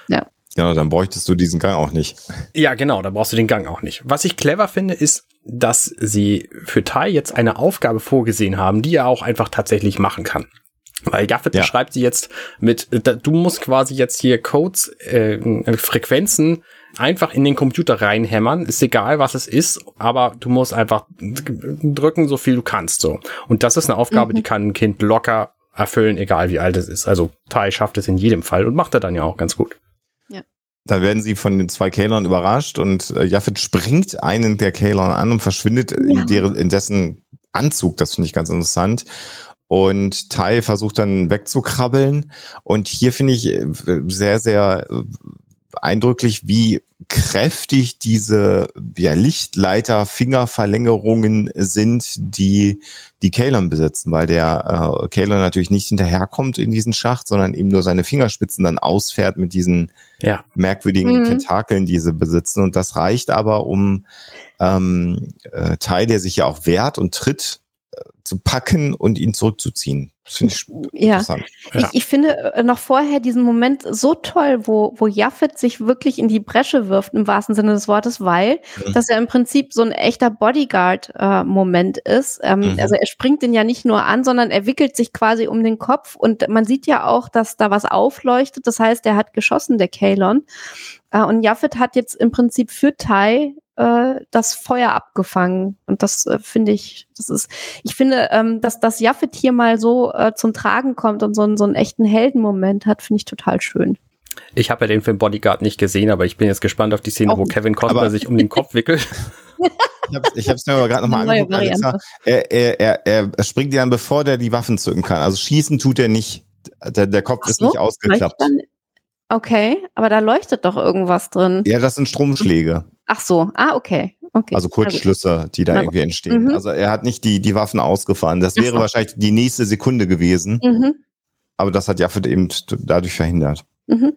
Ja. Ja, dann bräuchtest du diesen Gang auch nicht. Ja, genau, da brauchst du den Gang auch nicht. Was ich clever finde, ist, dass sie für Tai jetzt eine Aufgabe vorgesehen haben, die er auch einfach tatsächlich machen kann. Weil Jaffet ja. beschreibt sie jetzt mit, du musst quasi jetzt hier Codes, äh, Frequenzen einfach in den Computer reinhämmern. Ist egal, was es ist, aber du musst einfach drücken, so viel du kannst. So. Und das ist eine Aufgabe, mhm. die kann ein Kind locker erfüllen, egal wie alt es ist. Also Tai schafft es in jedem Fall und macht er dann ja auch ganz gut. Da werden sie von den zwei Kalern überrascht und äh, Jaffet springt einen der Kalern an und verschwindet ja. in, deren, in dessen Anzug. Das finde ich ganz interessant. Und Tai versucht dann wegzukrabbeln. Und hier finde ich äh, sehr, sehr äh, eindrücklich, wie kräftig diese ja, Lichtleiter-Fingerverlängerungen sind, die die Kalon besitzen, weil der äh, Kalon natürlich nicht hinterherkommt in diesen Schacht, sondern eben nur seine Fingerspitzen dann ausfährt mit diesen ja. merkwürdigen mhm. Tentakeln, die sie besitzen. Und das reicht aber, um ähm, äh, Teil, der sich ja auch wehrt und tritt, zu packen und ihn zurückzuziehen. Das finde ich ja. interessant. Ja. Ich, ich finde äh, noch vorher diesen Moment so toll, wo, wo Jaffet sich wirklich in die Bresche wirft, im wahrsten Sinne des Wortes, weil mhm. das ja im Prinzip so ein echter Bodyguard-Moment äh, ist. Ähm, mhm. Also er springt den ja nicht nur an, sondern er wickelt sich quasi um den Kopf und man sieht ja auch, dass da was aufleuchtet. Das heißt, er hat geschossen, der Kalon. Äh, und Jaffet hat jetzt im Prinzip für Tai äh, das Feuer abgefangen. Und das äh, finde ich, das ist, ich finde, ähm, dass das Jaffet hier mal so äh, zum Tragen kommt und so, einen so einen echten Heldenmoment hat, finde ich total schön. Ich habe ja den Film Bodyguard nicht gesehen, aber ich bin jetzt gespannt auf die Szene, Auch wo Kevin Costner sich um den Kopf wickelt. ich habe es mir aber gerade nochmal angeguckt. Alexa. Er, er, er, er springt dir dann, bevor der die Waffen zücken kann. Also schießen tut er nicht. Der, der Kopf so, ist nicht ausgeklappt. Okay, aber da leuchtet doch irgendwas drin. Ja, das sind Stromschläge. Ach so, ah, okay. okay. Also Kurzschlüsse, die da irgendwie entstehen. Mhm. Also er hat nicht die, die Waffen ausgefahren. Das wäre so. wahrscheinlich die nächste Sekunde gewesen. Mhm. Aber das hat Jaffet eben dadurch verhindert. Mhm.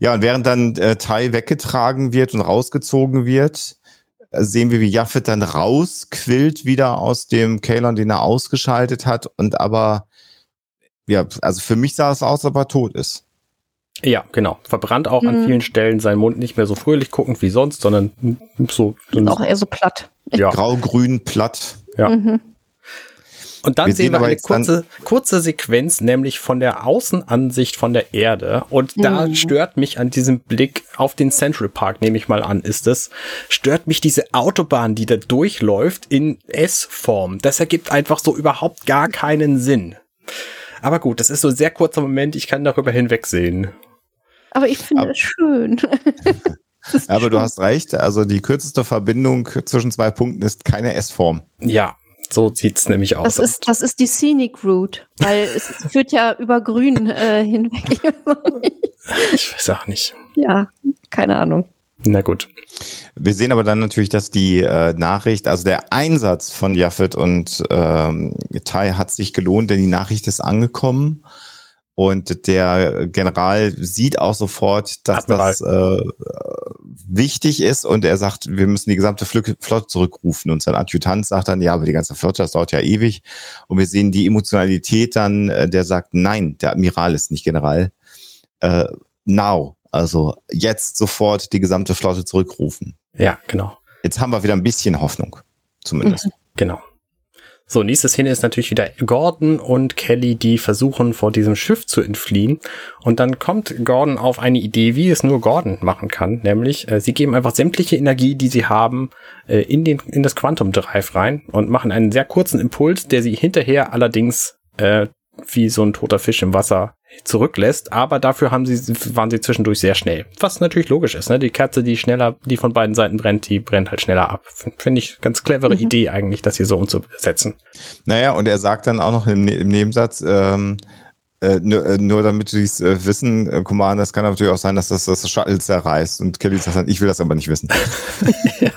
Ja, und während dann äh, Tai weggetragen wird und rausgezogen wird, äh, sehen wir, wie Jaffet dann rausquillt wieder aus dem Kalon, den er ausgeschaltet hat und aber ja, also für mich sah es aus, ob er tot ist. Ja, genau. Verbrannt auch mhm. an vielen Stellen sein Mund nicht mehr so fröhlich guckend wie sonst, sondern so. so auch eher so platt. Ja. Grau-grün platt. Ja. Mhm. Und dann wir sehen wir eine kurze, kurze Sequenz, nämlich von der Außenansicht von der Erde. Und da mhm. stört mich an diesem Blick auf den Central Park, nehme ich mal an, ist es, stört mich diese Autobahn, die da durchläuft in S-Form. Das ergibt einfach so überhaupt gar keinen Sinn. Aber gut, das ist so ein sehr kurzer Moment, ich kann darüber hinwegsehen. Aber ich finde es schön. Aber schön. du hast recht, also die kürzeste Verbindung zwischen zwei Punkten ist keine S-Form. Ja, so sieht's nämlich aus. Das ist, das ist die Scenic Route, weil es führt ja über Grün äh, hinweg. ich weiß auch nicht. Ja, keine Ahnung. Na gut. Wir sehen aber dann natürlich, dass die äh, Nachricht, also der Einsatz von Jaffet und ähm, Tai hat sich gelohnt, denn die Nachricht ist angekommen. Und der General sieht auch sofort, dass Admiral. das äh, wichtig ist und er sagt, wir müssen die gesamte Flotte zurückrufen. Und sein Adjutant sagt dann, ja, aber die ganze Flotte, das dauert ja ewig. Und wir sehen die Emotionalität dann, äh, der sagt, nein, der Admiral ist nicht General. Äh, now, also jetzt sofort die gesamte Flotte zurückrufen. Ja, genau. Jetzt haben wir wieder ein bisschen Hoffnung, zumindest. Genau. So, nächste Szene ist natürlich wieder Gordon und Kelly, die versuchen, vor diesem Schiff zu entfliehen. Und dann kommt Gordon auf eine Idee, wie es nur Gordon machen kann. Nämlich, äh, sie geben einfach sämtliche Energie, die sie haben, äh, in, den, in das Quantum Drive rein und machen einen sehr kurzen Impuls, der sie hinterher allerdings äh, wie so ein toter Fisch im Wasser zurücklässt, aber dafür haben sie, waren sie zwischendurch sehr schnell. Was natürlich logisch ist, ne? Die Kerze, die schneller, die von beiden Seiten brennt, die brennt halt schneller ab. Finde ich ganz clevere mhm. Idee eigentlich, das hier so umzusetzen. Naja, und er sagt dann auch noch im, ne-, im Nebensatz, ähm, äh, nur, äh, nur, damit sie es äh, wissen, äh, Commander, es kann natürlich auch sein, dass das das Shuttle zerreißt. Und Kelly sagt dann, ich will das aber nicht wissen. ja.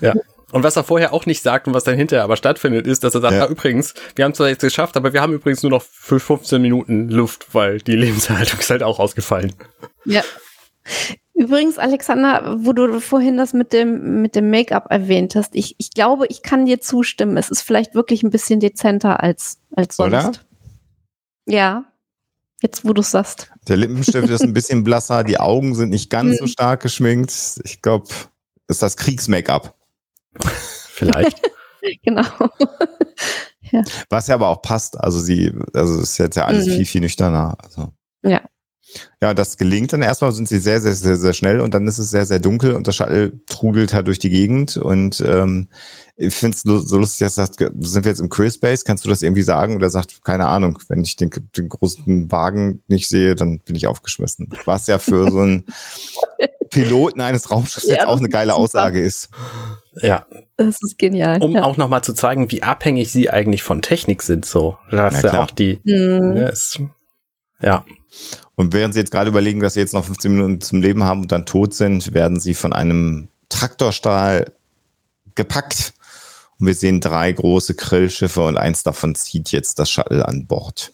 ja. Und was er vorher auch nicht sagt und was dann hinterher aber stattfindet, ist, dass er sagt, ja. ah, übrigens, wir haben zwar jetzt geschafft, aber wir haben übrigens nur noch für 15 Minuten Luft, weil die Lebenserhaltung ist halt auch ausgefallen. Ja. Übrigens, Alexander, wo du vorhin das mit dem, mit dem Make-up erwähnt hast, ich, ich glaube, ich kann dir zustimmen. Es ist vielleicht wirklich ein bisschen dezenter als, als sonst. Oder? Ja. Jetzt, wo du es sagst. Der Lippenstift ist ein bisschen blasser, die Augen sind nicht ganz so hm. stark geschminkt. Ich glaube, ist das Kriegs-Make-up. Vielleicht. genau. ja. Was ja aber auch passt. Also sie, also ist jetzt ja alles mhm. viel, viel nüchterner. Also. Ja. Ja, das gelingt dann erstmal, sind sie sehr, sehr, sehr, sehr schnell und dann ist es sehr, sehr dunkel und der Shuttle trudelt halt durch die Gegend und ähm, ich finde es so lustig, dass sagt, sind wir jetzt im Career Space, kannst du das irgendwie sagen? Oder sagt, keine Ahnung, wenn ich den, den großen Wagen nicht sehe, dann bin ich aufgeschmissen. Was ja für so einen Piloten eines Raumschiffs ja, jetzt auch eine geile Aussage ist. Ja. Das ist genial. Um ja. auch nochmal zu zeigen, wie abhängig sie eigentlich von Technik sind, so. Das ja, ja auch die, mhm. ja, ist, ja. Und während sie jetzt gerade überlegen, dass sie jetzt noch 15 Minuten zum Leben haben und dann tot sind, werden sie von einem Traktorstahl gepackt. Und wir sehen drei große Grillschiffe und eins davon zieht jetzt das Shuttle an Bord.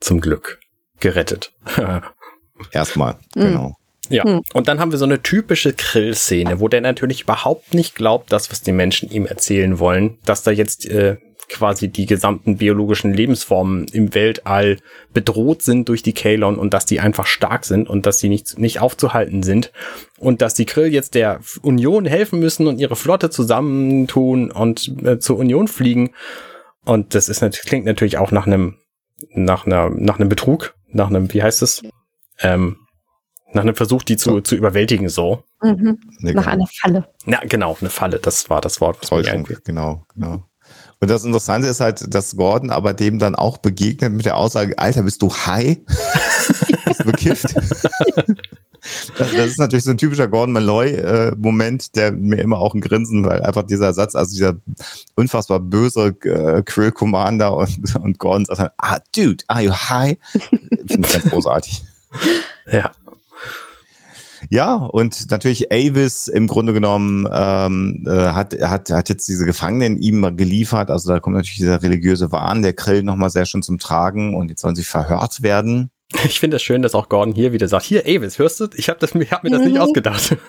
Zum Glück. Gerettet. Erstmal, mhm. genau. Ja, hm. und dann haben wir so eine typische Krill-Szene, wo der natürlich überhaupt nicht glaubt, das, was die Menschen ihm erzählen wollen, dass da jetzt äh, quasi die gesamten biologischen Lebensformen im Weltall bedroht sind durch die Kalon und dass die einfach stark sind und dass sie nicht, nicht aufzuhalten sind und dass die Krill jetzt der Union helfen müssen und ihre Flotte zusammentun und äh, zur Union fliegen. Und das ist natürlich, klingt natürlich auch nach einem, nach einer, nach einem Betrug, nach einem, wie heißt es? Ähm, nach einem Versuch, die zu, zu überwältigen, so. Mhm. Nach einer Falle. Ja, genau, eine Falle, das war das Wort. Was Täuschung, genau, genau. Und das Interessante ist halt, dass Gordon aber dem dann auch begegnet mit der Aussage, Alter, bist du high? bist du bekifft? Das, das, ist natürlich so ein typischer Gordon Malloy-Moment, äh, der mir immer auch ein Grinsen, weil einfach dieser Satz, also dieser unfassbar böse äh, Krill Commander und, und Gordon sagt dann, ah, dude, are you high? Finde ich ganz großartig. Ja. Ja, und natürlich Avis im Grunde genommen ähm, äh, hat, hat, hat jetzt diese Gefangenen ihm geliefert. Also da kommt natürlich dieser religiöse Wahn der Krill nochmal sehr schön zum Tragen und jetzt sollen sie verhört werden. Ich finde es das schön, dass auch Gordon hier wieder sagt, hier Avis, hörst du? Ich habe hab mir das nicht mhm. ausgedacht.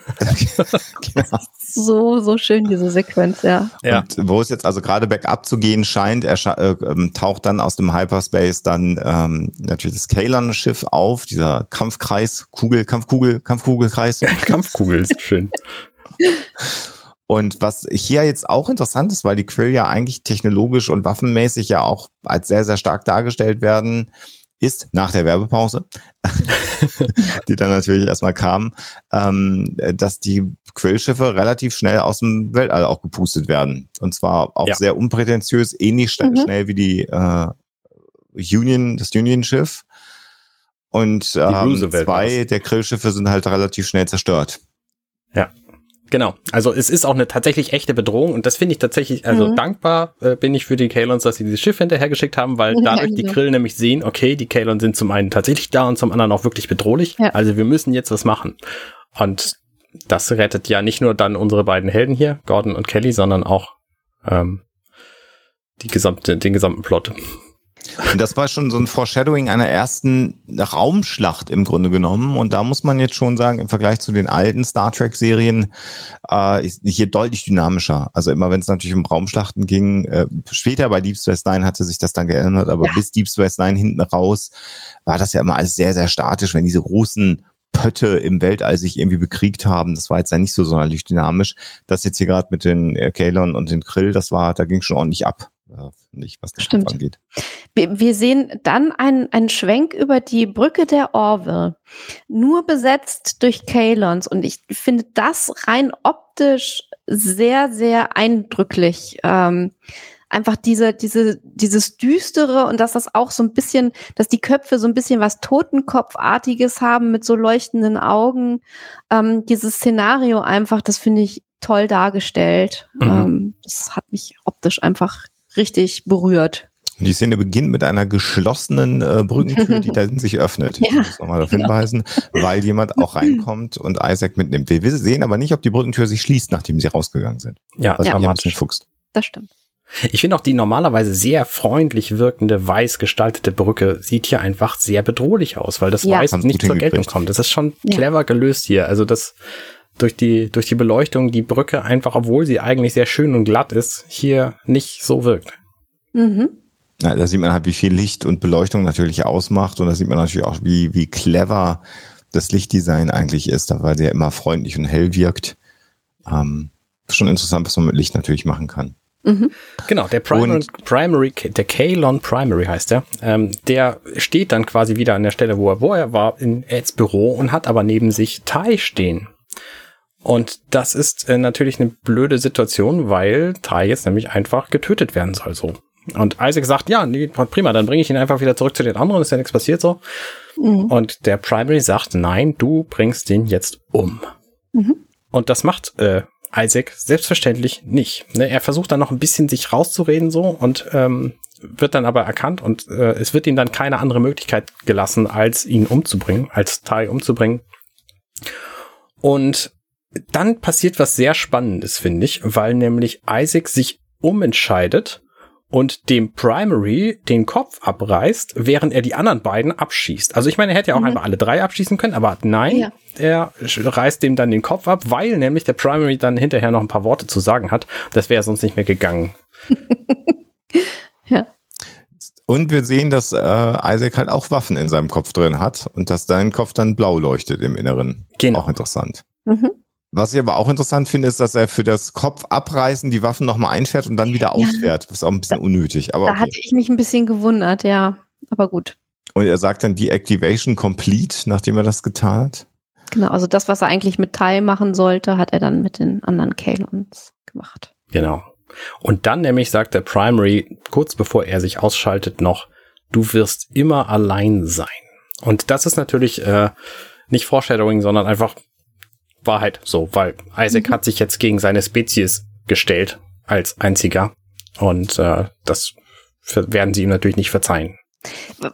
So, so schön, diese Sequenz, ja. ja. Und wo es jetzt also gerade bergab zu gehen scheint, er äh, ähm, taucht dann aus dem Hyperspace dann ähm, natürlich das Kalon-Schiff auf, dieser Kampfkreis, Kugel, Kampfkugel, Kampfkugelkreis. Kampfkugel ist schön. Und was hier jetzt auch interessant ist, weil die Krill ja eigentlich technologisch und waffenmäßig ja auch als sehr, sehr stark dargestellt werden, ist nach der Werbepause, die dann natürlich erstmal kam, ähm, dass die Quillschiffe relativ schnell aus dem Weltall auch gepustet werden. Und zwar auch ja. sehr unprätentiös, ähnlich schnell, mhm. schnell wie die äh, Union, das Union-Schiff. Und ähm, zwei der Grillschiffe sind halt relativ schnell zerstört. Ja. Genau. Also es ist auch eine tatsächlich echte Bedrohung und das finde ich tatsächlich, also mhm. dankbar äh, bin ich für die Kalons, dass sie dieses Schiff hinterhergeschickt haben, weil dadurch die Krill nämlich sehen, okay, die Kalons sind zum einen tatsächlich da und zum anderen auch wirklich bedrohlich. Ja. Also wir müssen jetzt was machen. Und das rettet ja nicht nur dann unsere beiden Helden hier, Gordon und Kelly, sondern auch ähm, die gesamte, den gesamten Plot. Und das war schon so ein Foreshadowing einer ersten Raumschlacht im Grunde genommen. Und da muss man jetzt schon sagen, im Vergleich zu den alten Star Trek-Serien äh, ist hier deutlich dynamischer. Also immer wenn es natürlich um Raumschlachten ging, äh, später bei Deep Space Nine hatte sich das dann geändert, aber ja. bis Deep Space Nine hinten raus war das ja immer alles sehr, sehr statisch, wenn diese großen Pötte im Weltall sich irgendwie bekriegt haben. Das war jetzt ja nicht so sonderlich dynamisch. Das jetzt hier gerade mit den äh, Kalon und den Krill, das war, da ging schon ordentlich ab nicht, was das Stimmt. angeht. Wir, wir, sehen dann einen, einen Schwenk über die Brücke der Orville, nur besetzt durch Kalons. Und ich finde das rein optisch sehr, sehr eindrücklich. Ähm, einfach diese, diese, dieses Düstere und dass das auch so ein bisschen, dass die Köpfe so ein bisschen was Totenkopfartiges haben mit so leuchtenden Augen. Ähm, dieses Szenario einfach, das finde ich toll dargestellt. Mhm. Ähm, das hat mich optisch einfach richtig berührt. Die Szene beginnt mit einer geschlossenen äh, Brückentür, die dann sich öffnet. Ja, ich muss nochmal darauf hinweisen, weil jemand auch reinkommt und Isaac mitnimmt. Wir sehen aber nicht, ob die Brückentür sich schließt, nachdem sie rausgegangen sind. Ja, das ja. Martin fuchst. Das stimmt. Ich finde auch die normalerweise sehr freundlich wirkende, weiß gestaltete Brücke sieht hier einfach sehr bedrohlich aus, weil das ja. Weiß nicht zur Geltung kommt. Das ist schon clever gelöst hier. Also das durch die, durch die Beleuchtung die Brücke einfach, obwohl sie eigentlich sehr schön und glatt ist, hier nicht so wirkt. Mhm. Ja, da sieht man halt, wie viel Licht und Beleuchtung natürlich ausmacht und da sieht man natürlich auch, wie, wie clever das Lichtdesign eigentlich ist, weil sie ja immer freundlich und hell wirkt. Ähm, schon interessant, was man mit Licht natürlich machen kann. Mhm. Genau, der Primary, Primary, der Kalon Primary heißt der. Ähm, der steht dann quasi wieder an der Stelle, wo er vorher war, in Eds Büro und hat aber neben sich Tai stehen. Und das ist äh, natürlich eine blöde Situation, weil Tai jetzt nämlich einfach getötet werden soll, so. Und Isaac sagt, ja, nee, prima, dann bringe ich ihn einfach wieder zurück zu den anderen, ist ja nichts passiert so. Mhm. Und der Primary sagt, nein, du bringst den jetzt um. Mhm. Und das macht äh, Isaac selbstverständlich nicht. Ne, er versucht dann noch ein bisschen sich rauszureden so und ähm, wird dann aber erkannt und äh, es wird ihm dann keine andere Möglichkeit gelassen, als ihn umzubringen, als Tai umzubringen. Und dann passiert was sehr Spannendes, finde ich, weil nämlich Isaac sich umentscheidet und dem Primary den Kopf abreißt, während er die anderen beiden abschießt. Also ich meine, er hätte ja auch mhm. einfach alle drei abschießen können, aber nein, ja. er reißt dem dann den Kopf ab, weil nämlich der Primary dann hinterher noch ein paar Worte zu sagen hat. Das wäre sonst nicht mehr gegangen. ja. Und wir sehen, dass äh, Isaac halt auch Waffen in seinem Kopf drin hat und dass dein Kopf dann blau leuchtet im Inneren. Genau. Auch interessant. Mhm. Was ich aber auch interessant finde, ist, dass er für das Kopf abreißen die Waffen nochmal einfährt und dann wieder ausfährt. Das ist auch ein bisschen da, unnötig. Aber da okay. hatte ich mich ein bisschen gewundert, ja. Aber gut. Und er sagt dann Deactivation Complete, nachdem er das getan hat. Genau, also das, was er eigentlich mit Tai machen sollte, hat er dann mit den anderen Kalons gemacht. Genau. Und dann nämlich sagt der Primary, kurz bevor er sich ausschaltet, noch, du wirst immer allein sein. Und das ist natürlich äh, nicht Foreshadowing, sondern einfach Wahrheit so, weil Isaac mhm. hat sich jetzt gegen seine Spezies gestellt als einziger und äh, das werden sie ihm natürlich nicht verzeihen.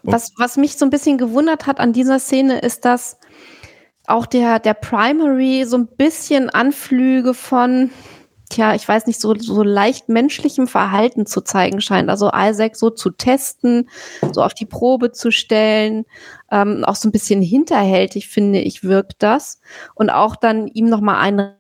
Was, was mich so ein bisschen gewundert hat an dieser Szene ist, dass auch der, der Primary so ein bisschen Anflüge von, tja, ich weiß nicht, so, so leicht menschlichem Verhalten zu zeigen scheint. Also Isaac so zu testen, so auf die Probe zu stellen, ähm, auch so ein bisschen hinterhältig, finde ich, wirkt das. Und auch dann ihm nochmal einen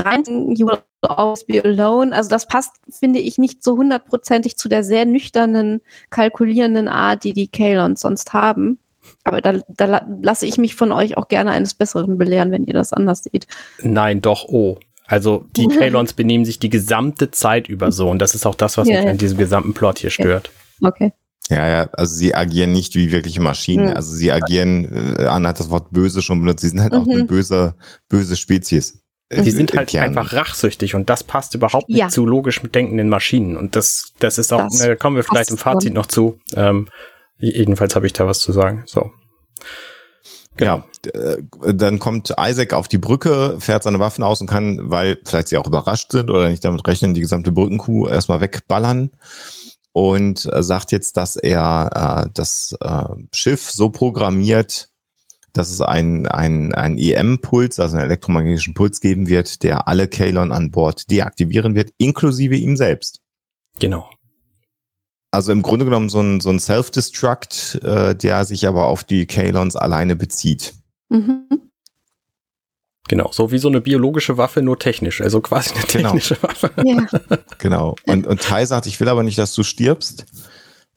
rein, you will always be alone. Also das passt, finde ich, nicht so hundertprozentig zu der sehr nüchternen, kalkulierenden Art, die die Kalons sonst haben. Aber da, da lasse ich mich von euch auch gerne eines Besseren belehren, wenn ihr das anders seht. Nein, doch, oh. Also die Kalons benehmen sich die gesamte Zeit über so und das ist auch das, was Ja, mich ja. an diesem gesamten Plot hier stört. Okay. Ja, ja, also sie agieren nicht wie wirkliche Maschinen. Mhm. Also sie agieren, äh, Anna hat das Wort böse schon benutzt, sie sind halt auch Mhm. eine böse, böse Spezies. Die sind halt Kern. einfach rachsüchtig und das passt überhaupt nicht Ja. zu logisch denkenden Maschinen. Und das, das ist auch, Das äh, kommen wir vielleicht im Fazit noch zu. Ähm, jedenfalls habe ich da was zu sagen. So. Genau. Ja, äh, dann kommt Isaac auf die Brücke, fährt seine Waffen aus und kann, weil vielleicht sie auch überrascht sind oder nicht damit rechnen, die gesamte Brückenkuh erstmal wegballern und äh, sagt jetzt, dass er äh, das äh, Schiff so programmiert, dass es einen ein, ein EM-Puls, also einen elektromagnetischen Puls geben wird, der alle Kalon an Bord deaktivieren wird, inklusive ihm selbst. Genau. Also im Grunde genommen so ein, so ein Self-Destruct, äh, der sich aber auf die Kalons alleine bezieht. Mhm. Genau. So wie so eine biologische Waffe, nur technisch. Also quasi eine Genau. technische Waffe. Ja. Genau. Und, und Tai sagt, ich will aber nicht, dass du stirbst.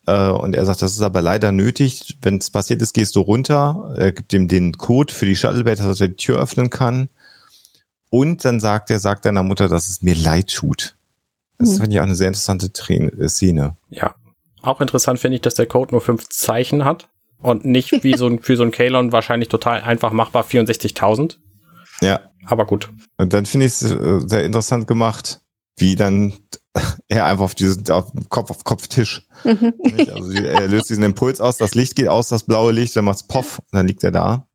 Äh, und er sagt, das ist aber leider nötig. Wenn es passiert ist, gehst du runter. Er gibt ihm den Code für die Shuttlebay, dass er die Tür öffnen kann. Und dann sagt er, sagt deiner Mutter, dass es mir leid tut. Das Mhm. finde ich auch eine sehr interessante äh, Szene. Ja. Auch interessant finde ich, dass der Code nur fünf Zeichen hat und nicht wie so ein, für so ein Kalon wahrscheinlich total einfach machbar 64.000. Ja. Aber gut. Und dann finde ich es äh, sehr interessant gemacht, wie dann er einfach auf diesen auf Kopf auf Kopftisch. Mhm. Also er löst diesen Impuls aus, das Licht geht aus, das blaue Licht, dann macht's Poff, und dann liegt er da.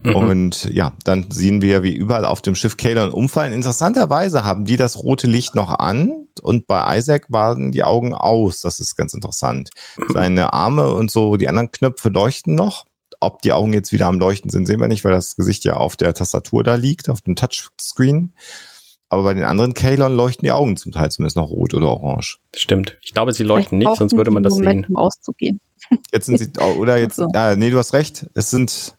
Mhm. Und ja, dann sehen wir, wie überall auf dem Schiff Kalon umfallen. Interessanterweise haben die das rote Licht noch an und bei Isaac waren die Augen aus. Das ist ganz interessant. Seine Arme und so, die anderen Knöpfe leuchten noch. Ob die Augen jetzt wieder am Leuchten sind, sehen wir nicht, weil das Gesicht ja auf der Tastatur da liegt, auf dem Touchscreen. Aber bei den anderen Kalon leuchten die Augen zum Teil zumindest noch rot oder orange. Stimmt. Ich glaube, sie leuchten nicht, Vielleicht sonst würde man das einen sehen. Moment, Um auszugehen. Jetzt sind sie, oh, oder jetzt, so. ah, nee, du hast recht. Es sind,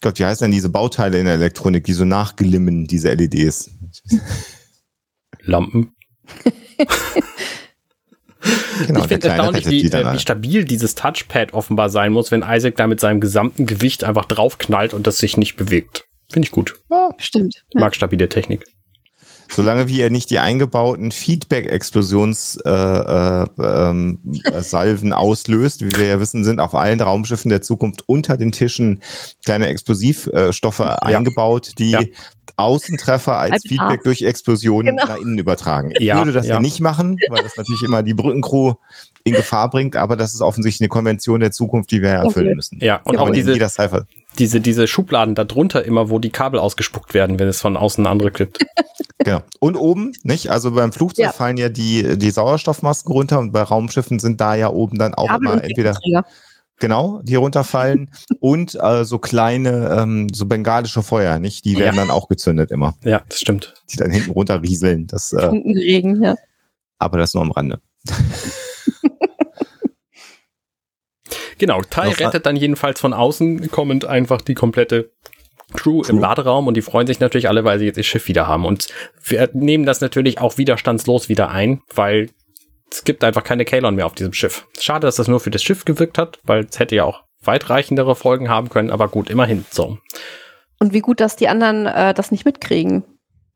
Gott, wie heißen denn diese Bauteile in der Elektronik, die so nachglimmen, diese LEDs? Lampen. Genau, ich finde erstaunlich, wie, äh, wie stabil dieses Touchpad offenbar sein muss, wenn Isaac da mit seinem gesamten Gewicht einfach draufknallt und das sich nicht bewegt. Finde ich gut. Ja, Stimmt. Ich mag stabile Technik. Solange wie er nicht die eingebauten Feedback-Explosions äh, äh, ähm, äh, auslöst, wie wir ja wissen, sind auf allen Raumschiffen der Zukunft unter den Tischen kleine Explosivstoffe eingebaut, die Ja. Außentreffer als Als Feedback durch Explosionen Genau. nach innen übertragen. Ich Ja, würde das ja. ja. nicht machen, weil das natürlich immer die Brückencrew in Gefahr bringt, aber das ist offensichtlich eine Konvention der Zukunft, die wir ja erfüllen Okay. müssen. Ja, und Ja, auch diese, jeder Cypher. Diese, diese Schubladen da drunter immer, wo die Kabel ausgespuckt werden, wenn es von außen eine andere klippt. Genau. Und oben, nicht? Also beim Flugzeug Ja. fallen ja die, die Sauerstoffmasken runter und bei Raumschiffen sind da ja oben dann auch Kabel immer entweder, Gepäckträger. genau, die runterfallen und äh, so kleine, ähm, so bengalische Feuer, nicht? Die werden dann auch gezündet immer, Ja, das stimmt. die dann hinten runter rieseln. Das, äh, Funkenregen, ja. aber das nur am Rande. Genau, Tai rettet dann jedenfalls von außen kommend einfach die komplette Crew, im Crew. Laderaum und die freuen sich natürlich alle, weil sie jetzt ihr Schiff wieder haben. Und wir nehmen das natürlich auch widerstandslos wieder ein, weil es gibt einfach keine Kalon mehr auf diesem Schiff. Schade, dass das nur für das Schiff gewirkt hat, weil es hätte ja auch weitreichendere Folgen haben können, aber gut, immerhin so. Und wie gut, dass die anderen äh, das nicht mitkriegen.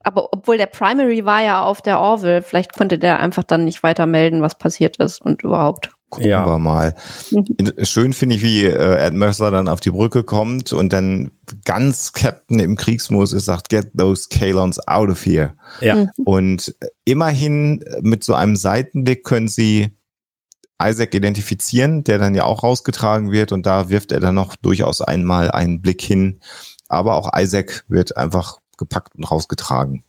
Aber obwohl der Primary war ja auf der Orville, vielleicht konnte der einfach dann nicht weiter melden, was passiert ist und überhaupt. Gucken Ja. wir mal. Mhm. Schön finde ich, wie äh, Ed Mercer dann auf die Brücke kommt und dann ganz Captain im Kriegsmodus ist, sagt, get those Kalons out of here. Ja. Mhm. Und immerhin mit so einem Seitenblick können sie Isaac identifizieren, der dann ja auch rausgetragen wird und da wirft er dann noch durchaus einmal einen Blick hin. Aber auch Isaac wird einfach gepackt und rausgetragen.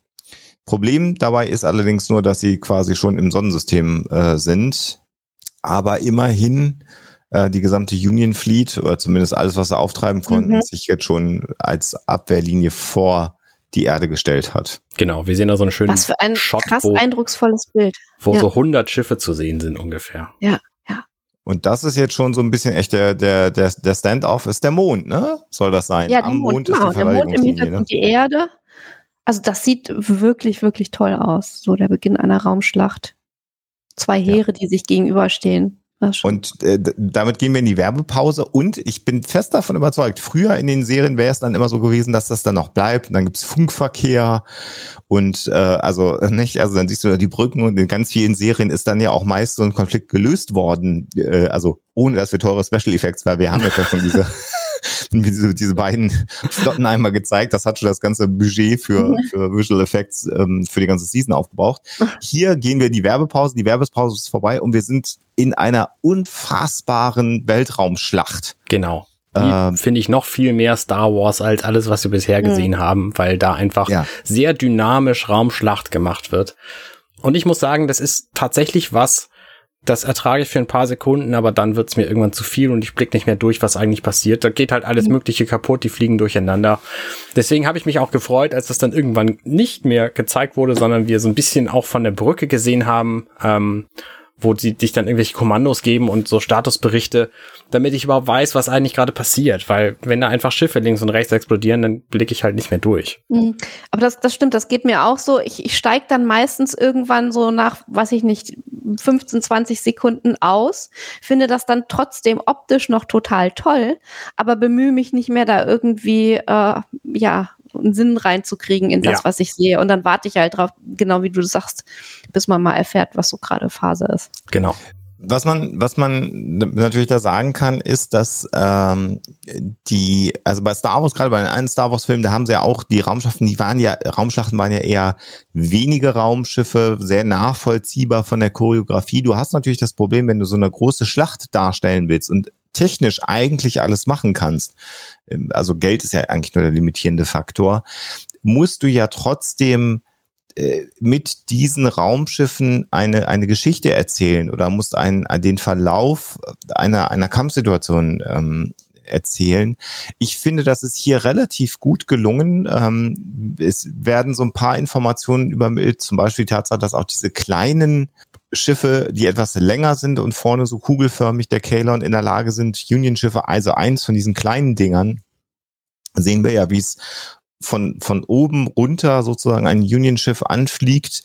Problem dabei ist allerdings nur, dass sie quasi schon im Sonnensystem äh, sind. Aber immerhin äh, die gesamte Union Fleet oder zumindest alles, was sie auftreiben konnten, Mhm. sich jetzt schon als Abwehrlinie vor die Erde gestellt hat. Genau, wir sehen da so einen schönen Was für ein Shot, krass wo, eindrucksvolles Bild. wo ja. so 100 Schiffe zu sehen sind ungefähr. Und das ist jetzt schon so ein bisschen echt der, der, der, der Standoff ist der Mond, ne? Soll das sein? Ja, die Mond, genau, der Mond im ne? Hintergrund die Erde. Also das sieht wirklich, wirklich toll aus. So der Beginn einer Raumschlacht. Zwei Ja. Heere, die sich gegenüberstehen. Und äh, damit gehen wir in die Werbepause. Und ich bin fest davon überzeugt, früher in den Serien wäre es dann immer so gewesen, dass das dann noch bleibt. Und dann gibt's Funkverkehr. Und äh, also nicht, also dann siehst du die Brücken und in ganz vielen Serien ist dann ja auch meist so ein Konflikt gelöst worden, äh, also ohne dass wir teure Special Effects, weil wir haben ja schon diese diese, diese beiden Flotten einmal gezeigt. Das hat schon das ganze Budget für, für Visual Effects ähm, für die ganze Season aufgebraucht. Hier gehen wir in die Werbepause. Die Werbepause ist vorbei und wir sind in einer unfassbaren Weltraumschlacht. Genau. Ähm, Finde ich noch viel mehr Star Wars als alles, was wir bisher gesehen haben, weil da einfach ja. sehr dynamisch Raumschlacht gemacht wird. Und ich muss sagen, das ist tatsächlich was, das ertrage ich für ein paar Sekunden, aber dann wird's mir irgendwann zu viel und ich blick nicht mehr durch, was eigentlich passiert. Da geht halt alles mhm. Mögliche kaputt, die fliegen durcheinander. Deswegen habe ich mich auch gefreut, als das dann irgendwann nicht mehr gezeigt wurde, sondern wir so ein bisschen auch von der Brücke gesehen haben. Ähm, wo sie dich dann irgendwelche Kommandos geben und so Statusberichte, damit ich überhaupt weiß, was eigentlich gerade passiert. Weil wenn da einfach Schiffe links und rechts explodieren, dann blicke ich halt nicht mehr durch. Mhm. Aber das, das stimmt, das geht mir auch so. Ich, ich steige dann meistens irgendwann so nach, weiß ich nicht, 15, 20 Sekunden aus, finde das dann trotzdem optisch noch total toll, aber bemühe mich nicht mehr da irgendwie, äh, ja, einen Sinn reinzukriegen in das, ja. was ich sehe. Und dann warte ich halt drauf, genau wie du sagst, bis man mal erfährt, was so gerade Phase ist. Genau. Was man, was man natürlich da sagen kann, ist, dass ähm, die, also bei Star Wars, gerade bei den einen Star Wars-Filmen, da haben sie ja auch die Raumschlachten, die waren ja, Raumschlachten waren ja eher wenige Raumschiffe, sehr nachvollziehbar von der Choreografie. Du hast natürlich das Problem, wenn du so eine große Schlacht darstellen willst und technisch eigentlich alles machen kannst, ähm, also Geld ist ja eigentlich nur der limitierende Faktor, musst du ja trotzdem äh, mit diesen Raumschiffen eine, eine Geschichte erzählen oder musst einen, den Verlauf einer, einer Kampfsituation ähm, erzählen. Ich finde, das ist hier relativ gut gelungen. Ähm, es werden so ein paar Informationen übermittelt, zum Beispiel die Tatsache, dass auch diese kleinen Schiffe, die etwas länger sind und vorne so kugelförmig der Kalon in der Lage sind, Union-Schiffe, also eins von diesen kleinen Dingern, sehen wir ja, wie es von, von oben runter sozusagen ein Union-Schiff anfliegt,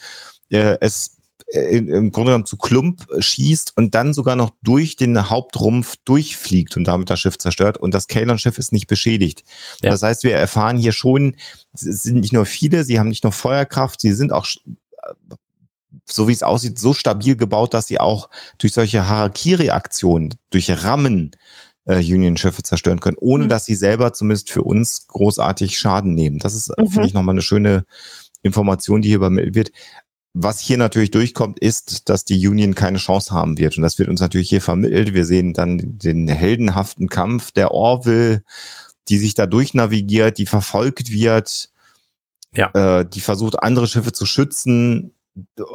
äh, es äh, im Grunde genommen zu Klump schießt und dann sogar noch durch den Hauptrumpf durchfliegt und damit das Schiff zerstört und das Kalon-Schiff ist nicht beschädigt. Ja. Das heißt, wir erfahren hier schon, es sind nicht nur viele, sie haben nicht nur Feuerkraft, sie sind auch so wie es aussieht, so stabil gebaut, dass sie auch durch solche Harakiri-Aktionen, durch Rammen äh, Union-Schiffe zerstören können, ohne mhm. dass sie selber zumindest für uns großartig Schaden nehmen. Das ist, mhm. finde ich, nochmal eine schöne Information, die hier übermittelt wird. Was hier natürlich durchkommt, ist, dass die Union keine Chance haben wird. Und das wird uns natürlich hier vermittelt. Wir sehen dann den heldenhaften Kampf der Orville, die sich da durchnavigiert, die verfolgt wird, ja. äh, die versucht, andere Schiffe zu schützen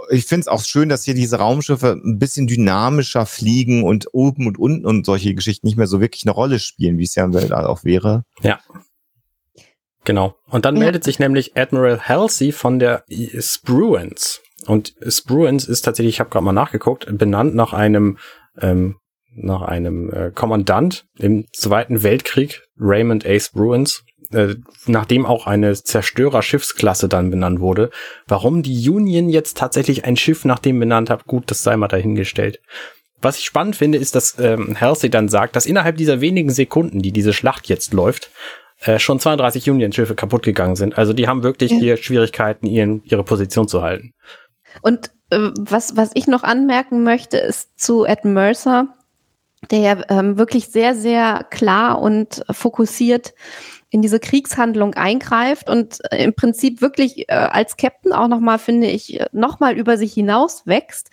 ich finde es auch schön, dass hier diese Raumschiffe ein bisschen dynamischer fliegen und oben und unten und solche Geschichten nicht mehr so wirklich eine Rolle spielen, wie es ja im Weltall auch wäre. Ja. Genau. Und dann ja. meldet sich nämlich Admiral Halsey von der Spruance. Und Spruance ist tatsächlich, ich habe gerade mal nachgeguckt, benannt nach einem ähm, nach einem äh, Kommandant im Zweiten Weltkrieg, Raymond A. Spruance, äh, nachdem auch eine Zerstörer-Schiffsklasse dann benannt wurde. Warum die Union jetzt tatsächlich ein Schiff nach dem benannt hat, gut, das sei mal dahingestellt. Was ich spannend finde, ist, dass ähm, Halsey dann sagt, dass innerhalb dieser wenigen Sekunden, die diese Schlacht jetzt läuft, äh, schon 32 Union-Schiffe kaputt gegangen sind. Also die haben wirklich ja. hier Schwierigkeiten, ihren, ihre Position zu halten. Und äh, was, was ich noch anmerken möchte, ist zu Ed Mercer, der ja ähm, wirklich sehr, sehr klar und fokussiert in diese Kriegshandlung eingreift und äh, im Prinzip wirklich äh, als Captain auch nochmal, finde ich, äh, nochmal über sich hinaus wächst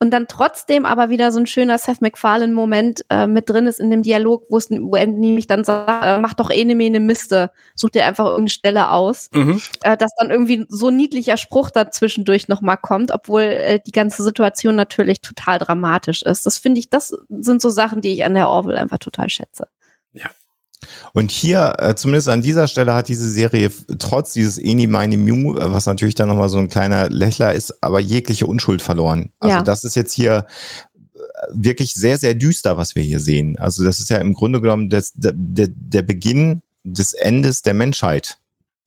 und dann trotzdem aber wieder so ein schöner Seth MacFarlane-Moment äh, mit drin ist in dem Dialog, wo es er nämlich dann sagt, äh, mach doch eh ne Mene Miste, such dir einfach irgendeine Stelle aus, mhm. äh, dass dann irgendwie so ein niedlicher Spruch dazwischendurch nochmal kommt, obwohl äh, die ganze Situation natürlich total dramatisch ist. Das finde ich, das sind so Sachen, die ich an der Orwell einfach total schätze. Ja, und hier, äh, zumindest an dieser Stelle, hat diese Serie trotz dieses Eni Mini Mew, äh, was natürlich dann nochmal so ein kleiner Lächler ist, aber jegliche Unschuld verloren. Also ja. das ist jetzt hier äh, wirklich sehr, sehr düster, was wir hier sehen. Also das ist ja im Grunde genommen das, der, der Beginn des Endes der Menschheit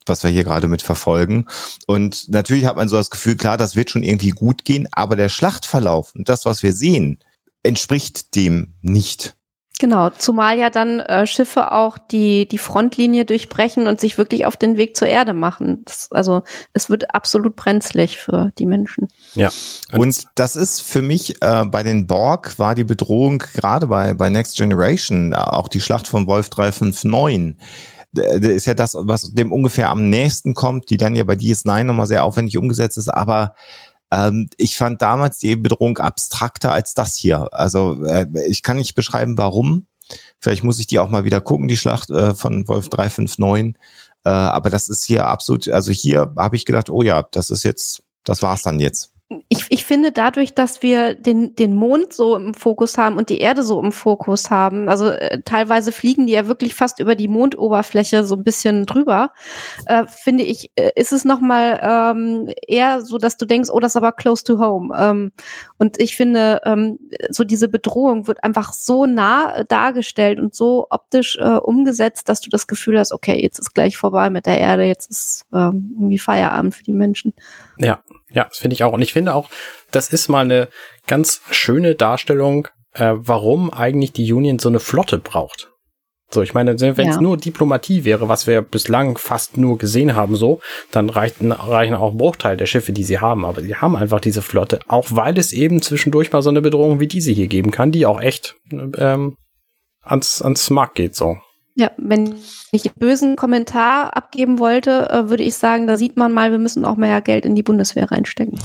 was wir hier gerade mit verfolgen. Und natürlich hat man so das Gefühl, klar, das wird schon irgendwie gut gehen, aber der Schlachtverlauf und das, was wir sehen, entspricht dem nicht. Genau, zumal ja dann äh, Schiffe auch die, die Frontlinie durchbrechen und sich wirklich auf den Weg zur Erde machen. Das, also es wird absolut brenzlig für die Menschen. Ja. Und, und das ist für mich äh, bei den Borg war die Bedrohung gerade bei, bei Next Generation, auch die Schlacht von Wolf 359 ist ja das, was dem ungefähr am nächsten kommt, die dann ja bei DS9 nochmal sehr aufwendig umgesetzt ist, aber ähm, ich fand damals die Bedrohung abstrakter als das hier. Also äh, ich kann nicht beschreiben, warum. Vielleicht muss ich die auch mal wieder gucken, die Schlacht äh, von Wolf 359. Äh, aber das ist hier absolut, also hier habe ich gedacht, oh ja, das ist jetzt, das war's dann jetzt ich, ich finde dadurch, dass wir den, den Mond so im Fokus haben und die Erde so im Fokus haben, also äh, teilweise fliegen die ja wirklich fast über die Mondoberfläche so ein bisschen drüber, äh, finde ich, äh, ist es nochmal ähm, eher so, dass du denkst, oh, das ist aber close to home. Ähm, und ich finde, ähm, so diese Bedrohung wird einfach so nah äh, dargestellt und so optisch äh, umgesetzt, dass du das Gefühl hast, okay, jetzt ist gleich vorbei mit der Erde, jetzt ist ähm, irgendwie Feierabend für die Menschen. Ja, ja, das finde ich auch. Und ich finde auch, das ist mal eine ganz schöne Darstellung, äh, warum eigentlich die Union so eine Flotte braucht. So, ich meine, wenn es ja. nur Diplomatie wäre, was wir bislang fast nur gesehen haben, so, dann reichen, reichen auch Bruchteil der Schiffe, die sie haben. Aber sie haben einfach diese Flotte, auch weil es eben zwischendurch mal so eine Bedrohung wie diese hier geben kann, die auch echt ähm, ans, ans Markt geht, so. Ja, wenn ich einen bösen Kommentar abgeben wollte, äh, würde ich sagen, da sieht man mal, wir müssen auch mehr Geld in die Bundeswehr reinstecken.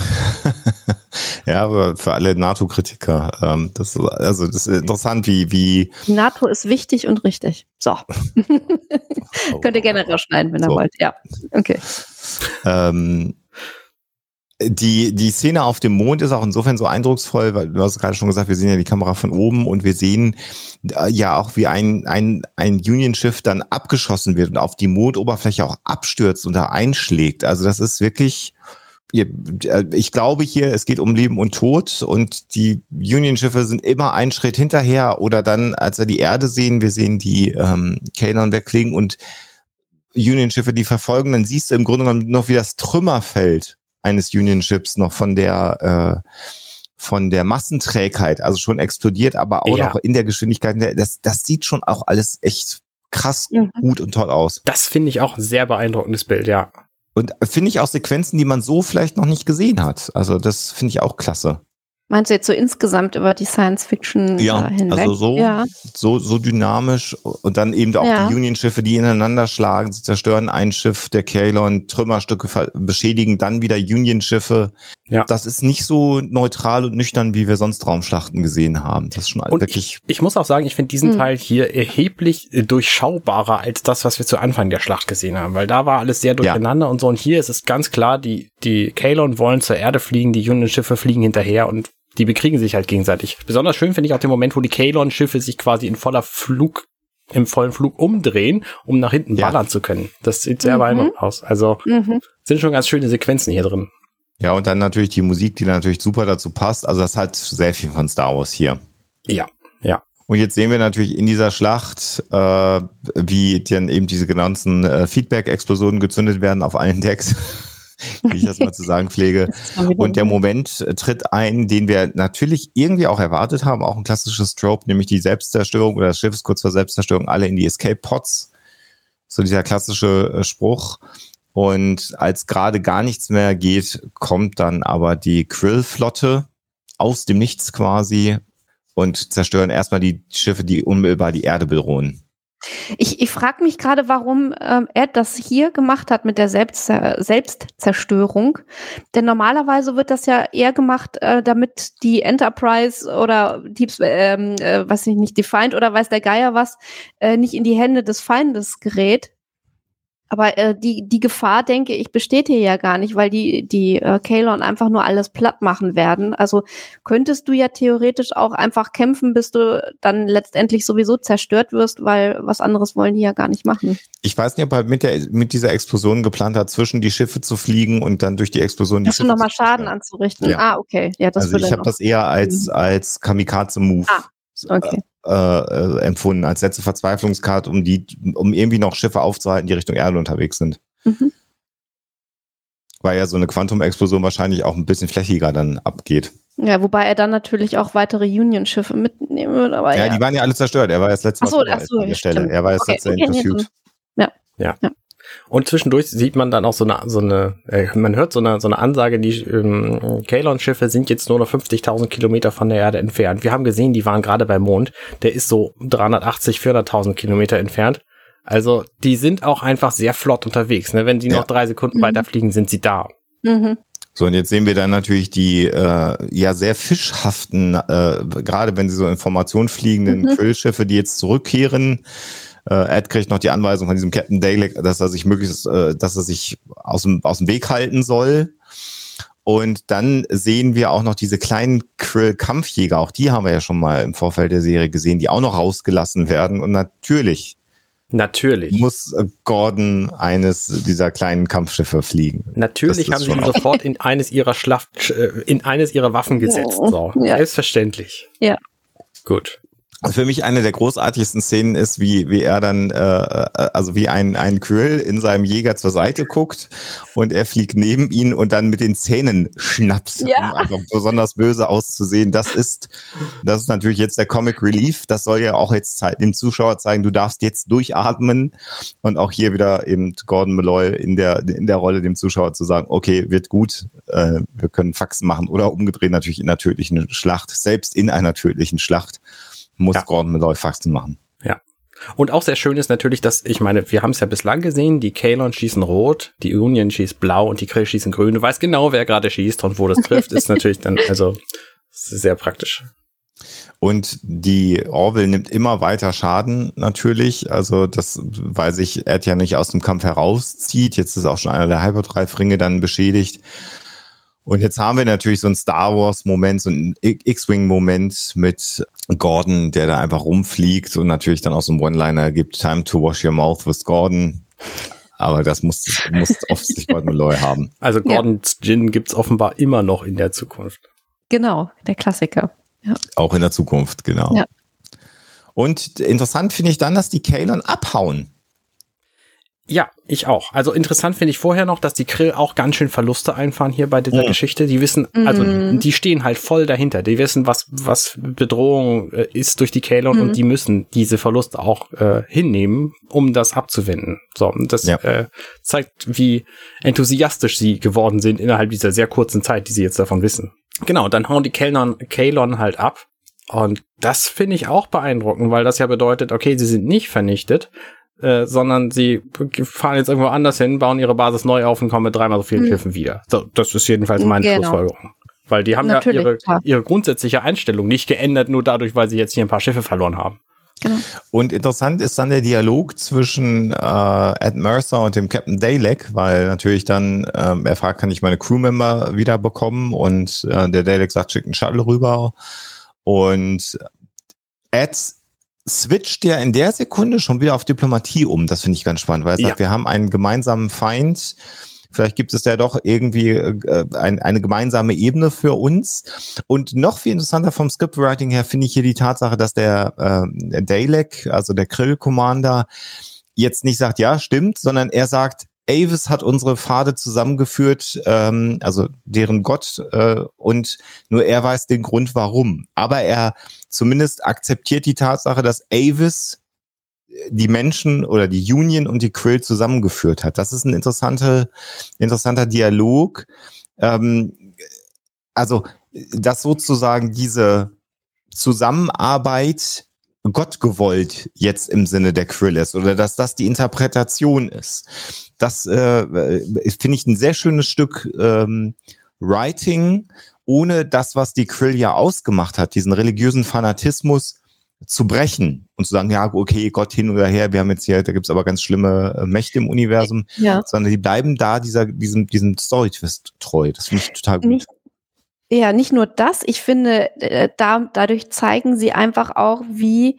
ja, aber für alle NATO-Kritiker, ähm, das, also das ist interessant, wie, wie. Die NATO ist wichtig und richtig. So. Könnt ihr gerne rausschneiden, wenn so. ihr wollt. Ja, okay. Ähm, die, die Szene auf dem Mond ist auch insofern so eindrucksvoll, weil du hast gerade schon gesagt, wir sehen ja die Kamera von oben und wir sehen äh, ja auch, wie ein, ein, ein Union-Schiff dann abgeschossen wird und auf die Mondoberfläche auch abstürzt und da einschlägt. Also das ist wirklich, äh, ich glaube hier, es geht um Leben und Tod und die Union-Schiffe sind immer einen Schritt hinterher oder dann, als wir die Erde sehen, wir sehen die ähm, Kanon weglegen und Union-Schiffe, die verfolgen, dann siehst du im Grunde genommen noch, wie das Trümmerfeld eines Union-Chips noch von der äh, von der Massenträgheit, also schon explodiert, aber auch ja. noch in der Geschwindigkeit. Das, das sieht schon auch alles echt krass mhm. gut und toll aus. Das finde ich auch ein sehr beeindruckendes Bild, ja. Und finde ich auch Sequenzen, die man so vielleicht noch nicht gesehen hat. Also das finde ich auch klasse. Meinst du jetzt so insgesamt über die Science Fiction ja, hinweg? Also so, ja. so, so dynamisch und dann eben auch ja. die Union-Schiffe, die ineinander schlagen, sie zerstören ein Schiff, der Kalon, Trümmerstücke beschädigen, dann wieder Union-Schiffe. Ja. Das ist nicht so neutral und nüchtern, wie wir sonst Raumschlachten gesehen haben. Das ist schon und wirklich. Ich, ich muss auch sagen, ich finde diesen hm. Teil hier erheblich äh, durchschaubarer als das, was wir zu Anfang der Schlacht gesehen haben, weil da war alles sehr durcheinander ja. und so. Und hier ist es ganz klar, die, die Kalon wollen zur Erde fliegen, die Union-Schiffe fliegen hinterher und die bekriegen sich halt gegenseitig. Besonders schön finde ich auch den Moment, wo die Kalon-Schiffe sich quasi in voller Flug, im vollen Flug umdrehen, um nach hinten ja. ballern zu können. Das sieht sehr mhm. beeindruckend aus. Also mhm. sind schon ganz schöne Sequenzen hier drin. Ja, und dann natürlich die Musik, die natürlich super dazu passt. Also das hat sehr viel von Star Wars hier. Ja, ja. Und jetzt sehen wir natürlich in dieser Schlacht, äh, wie dann eben diese genannten äh, Feedback-Explosionen gezündet werden auf allen Decks. wie ich das mal zu sagen pflege. Und der Moment tritt ein, den wir natürlich irgendwie auch erwartet haben, auch ein klassisches Trope, nämlich die Selbstzerstörung oder das Schiff ist kurz vor Selbstzerstörung, alle in die Escape Pods. So dieser klassische äh, Spruch. Und als gerade gar nichts mehr geht, kommt dann aber die Krill-Flotte aus dem Nichts quasi und zerstören erstmal die Schiffe, die unmittelbar die Erde bedrohen. Ich, ich frage mich gerade, warum ähm, er das hier gemacht hat mit der Selbst, Selbstzerstörung. Denn normalerweise wird das ja eher gemacht, äh, damit die Enterprise oder Deep, ähm, äh, was ich nicht, Defined oder weiß der Geier was, äh, nicht in die Hände des Feindes gerät. Aber äh, die, die Gefahr, denke ich, besteht hier ja gar nicht, weil die, die äh, Kalon einfach nur alles platt machen werden. Also könntest du ja theoretisch auch einfach kämpfen, bis du dann letztendlich sowieso zerstört wirst, weil was anderes wollen die ja gar nicht machen. Ich weiß nicht, ob er mit, der, mit dieser Explosion geplant hat, zwischen die Schiffe zu fliegen und dann durch die Explosion die Schiffe nochmal Schaden anzurichten. Ja. Ah, okay. Ja, das also ich habe das eher als, als Kamikaze-Move. Ah, okay. Äh, äh, empfunden als letzte Verzweiflungskarte, um die, um irgendwie noch Schiffe aufzuhalten, die Richtung Erde unterwegs sind. Mhm. Weil ja so eine Quantum-Explosion wahrscheinlich auch ein bisschen flächiger dann abgeht. Ja, wobei er dann natürlich auch weitere Union-Schiffe mitnehmen würde. Aber Ja, ja, die waren ja alle zerstört. Er war das letzte Mal so, an der. Stelle. Er war das Okay, letzte in okay, nee, Pursuit. Und zwischendurch sieht man dann auch so eine, so eine, äh, man hört so eine, so eine Ansage, die ähm, Kalon-Schiffe sind jetzt nur noch 50.000 Kilometer von der Erde entfernt. Wir haben gesehen, die waren gerade beim Mond. Der ist so 380, 400.000 Kilometer entfernt. Also die sind auch einfach sehr flott unterwegs. Ne? Wenn die Ja. noch drei Sekunden Mhm. weiterfliegen, sind sie da. Mhm. So, und jetzt sehen wir dann natürlich die äh, ja sehr fischhaften, äh, gerade wenn sie so in Formation fliegenden Mhm. Quillschiffe, die jetzt zurückkehren. Äh, Ed kriegt noch die Anweisung von diesem Captain Dalek, dass er sich möglichst, äh, dass er sich aus dem, aus dem Weg halten soll. Und dann sehen wir auch noch diese kleinen Krill-Kampfjäger, auch die haben wir ja schon mal im Vorfeld der Serie gesehen, die auch noch rausgelassen werden. Und natürlich Natürlich. muss Gordon eines dieser kleinen Kampfschiffe fliegen. Natürlich haben sie ihn sofort in eines ihrer Schlacht, äh, in eines ihrer Waffen gesetzt. So. Ja. Selbstverständlich. Ja. Gut. Für mich eine der großartigsten Szenen ist, wie, wie er dann, äh, äh, also wie ein, ein Krill in seinem Jäger zur Seite guckt und er fliegt neben ihn und dann mit den Zähnen schnappt, Ja. um einfach besonders böse auszusehen. Das ist, das ist natürlich jetzt der Comic Relief. Das soll ja auch jetzt dem Zuschauer zeigen, du darfst jetzt durchatmen und auch hier wieder eben Gordon Malloy in der, in der Rolle dem Zuschauer zu sagen, okay, wird gut, äh, wir können Faxen machen oder umgedreht natürlich in einer tödlichen Schlacht, selbst in einer tödlichen Schlacht muss Ja. Gordon Malloy Faxen machen. Und auch sehr schön ist natürlich, dass, ich meine, wir haben es ja bislang gesehen, die Kalon schießen rot, die Union schießt blau und die Krill schießen grün. Du weißt genau, wer gerade schießt und wo das trifft, ist natürlich dann, also, sehr praktisch. Und die Orville nimmt immer weiter Schaden natürlich. Also das, weil sich Ed ja nicht aus dem Kampf herauszieht. Jetzt ist auch schon einer der Hyperdrive-Ringe dann beschädigt. Und jetzt haben wir natürlich so einen Star Wars-Moment, so einen X-Wing-Moment mit Gordon, der da einfach rumfliegt und natürlich dann auch so einen One-Liner gibt, Time to wash your mouth with Gordon. Aber das muss, muss offensichtlich Gordon Malloy haben. Also Gordons Gin gibt's offenbar immer noch in der Zukunft. Genau, der Klassiker. Auch in der Zukunft, genau. Ja. Und interessant finde ich dann, dass die Kalon abhauen. Ja, ich auch. Also interessant finde ich vorher noch, dass die Krill auch ganz schön Verluste einfahren hier bei dieser Ja. Geschichte. Die wissen, also Mhm. die stehen halt voll dahinter. Die wissen, was was Bedrohung äh, ist durch die Kalon Mhm. und die müssen diese Verluste auch äh, hinnehmen, um das abzuwenden. So, und das Ja. äh, zeigt, wie enthusiastisch sie geworden sind innerhalb dieser sehr kurzen Zeit, die sie jetzt davon wissen. Genau, dann hauen die Kalon, Kalon halt ab. Und das finde ich auch beeindruckend, weil das ja bedeutet, okay, sie sind nicht vernichtet, äh, sondern sie fahren jetzt irgendwo anders hin, bauen ihre Basis neu auf und kommen mit dreimal so vielen Mhm. Schiffen wieder. So, das ist jedenfalls meine Genau. Schlussfolgerung. Weil die haben Natürlich, ja ihre, ihre grundsätzliche Einstellung nicht geändert, nur dadurch, weil sie jetzt hier ein paar Schiffe verloren haben. Genau. Und interessant ist dann der Dialog zwischen äh, Ed Mercer und dem Captain Dalek, weil natürlich dann ähm, er fragt, kann ich meine Crewmember wieder bekommen? Und äh, der Dalek sagt, schickt einen Shuttle rüber. Und Ed switcht ja in der Sekunde schon wieder auf Diplomatie um. Das finde ich ganz spannend, weil er Ja. sagt, wir haben einen gemeinsamen Feind. Vielleicht gibt es ja doch irgendwie äh, ein, eine gemeinsame Ebene für uns. Und noch viel interessanter vom Scriptwriting her finde ich hier die Tatsache, dass der, äh, der Dalek, also der Krill-Commander, jetzt nicht sagt, ja, stimmt, sondern er sagt, Avis hat unsere Pfade zusammengeführt, ähm, also deren Gott, äh, und nur er weiß den Grund, warum. Aber er zumindest akzeptiert die Tatsache, dass Avis die Menschen oder die Union und die Krill zusammengeführt hat. Das ist ein interessanter, interessanter Dialog. Ähm, also, dass sozusagen diese Zusammenarbeit Gott gewollt jetzt im Sinne der Krill ist oder dass das die Interpretation ist. Das äh, finde ich ein sehr schönes Stück ähm, Writing, ohne das, was die Krill ja ausgemacht hat, diesen religiösen Fanatismus zu brechen und zu sagen, ja, okay, Gott hin oder her, wir haben jetzt hier, da gibt's aber ganz schlimme äh, Mächte im Universum, Ja. sondern die bleiben da dieser, diesem, diesem Story-Twist treu. Das finde ich total gut. Nicht, ja, nicht nur das, ich finde, äh, da, dadurch zeigen sie einfach auch, wie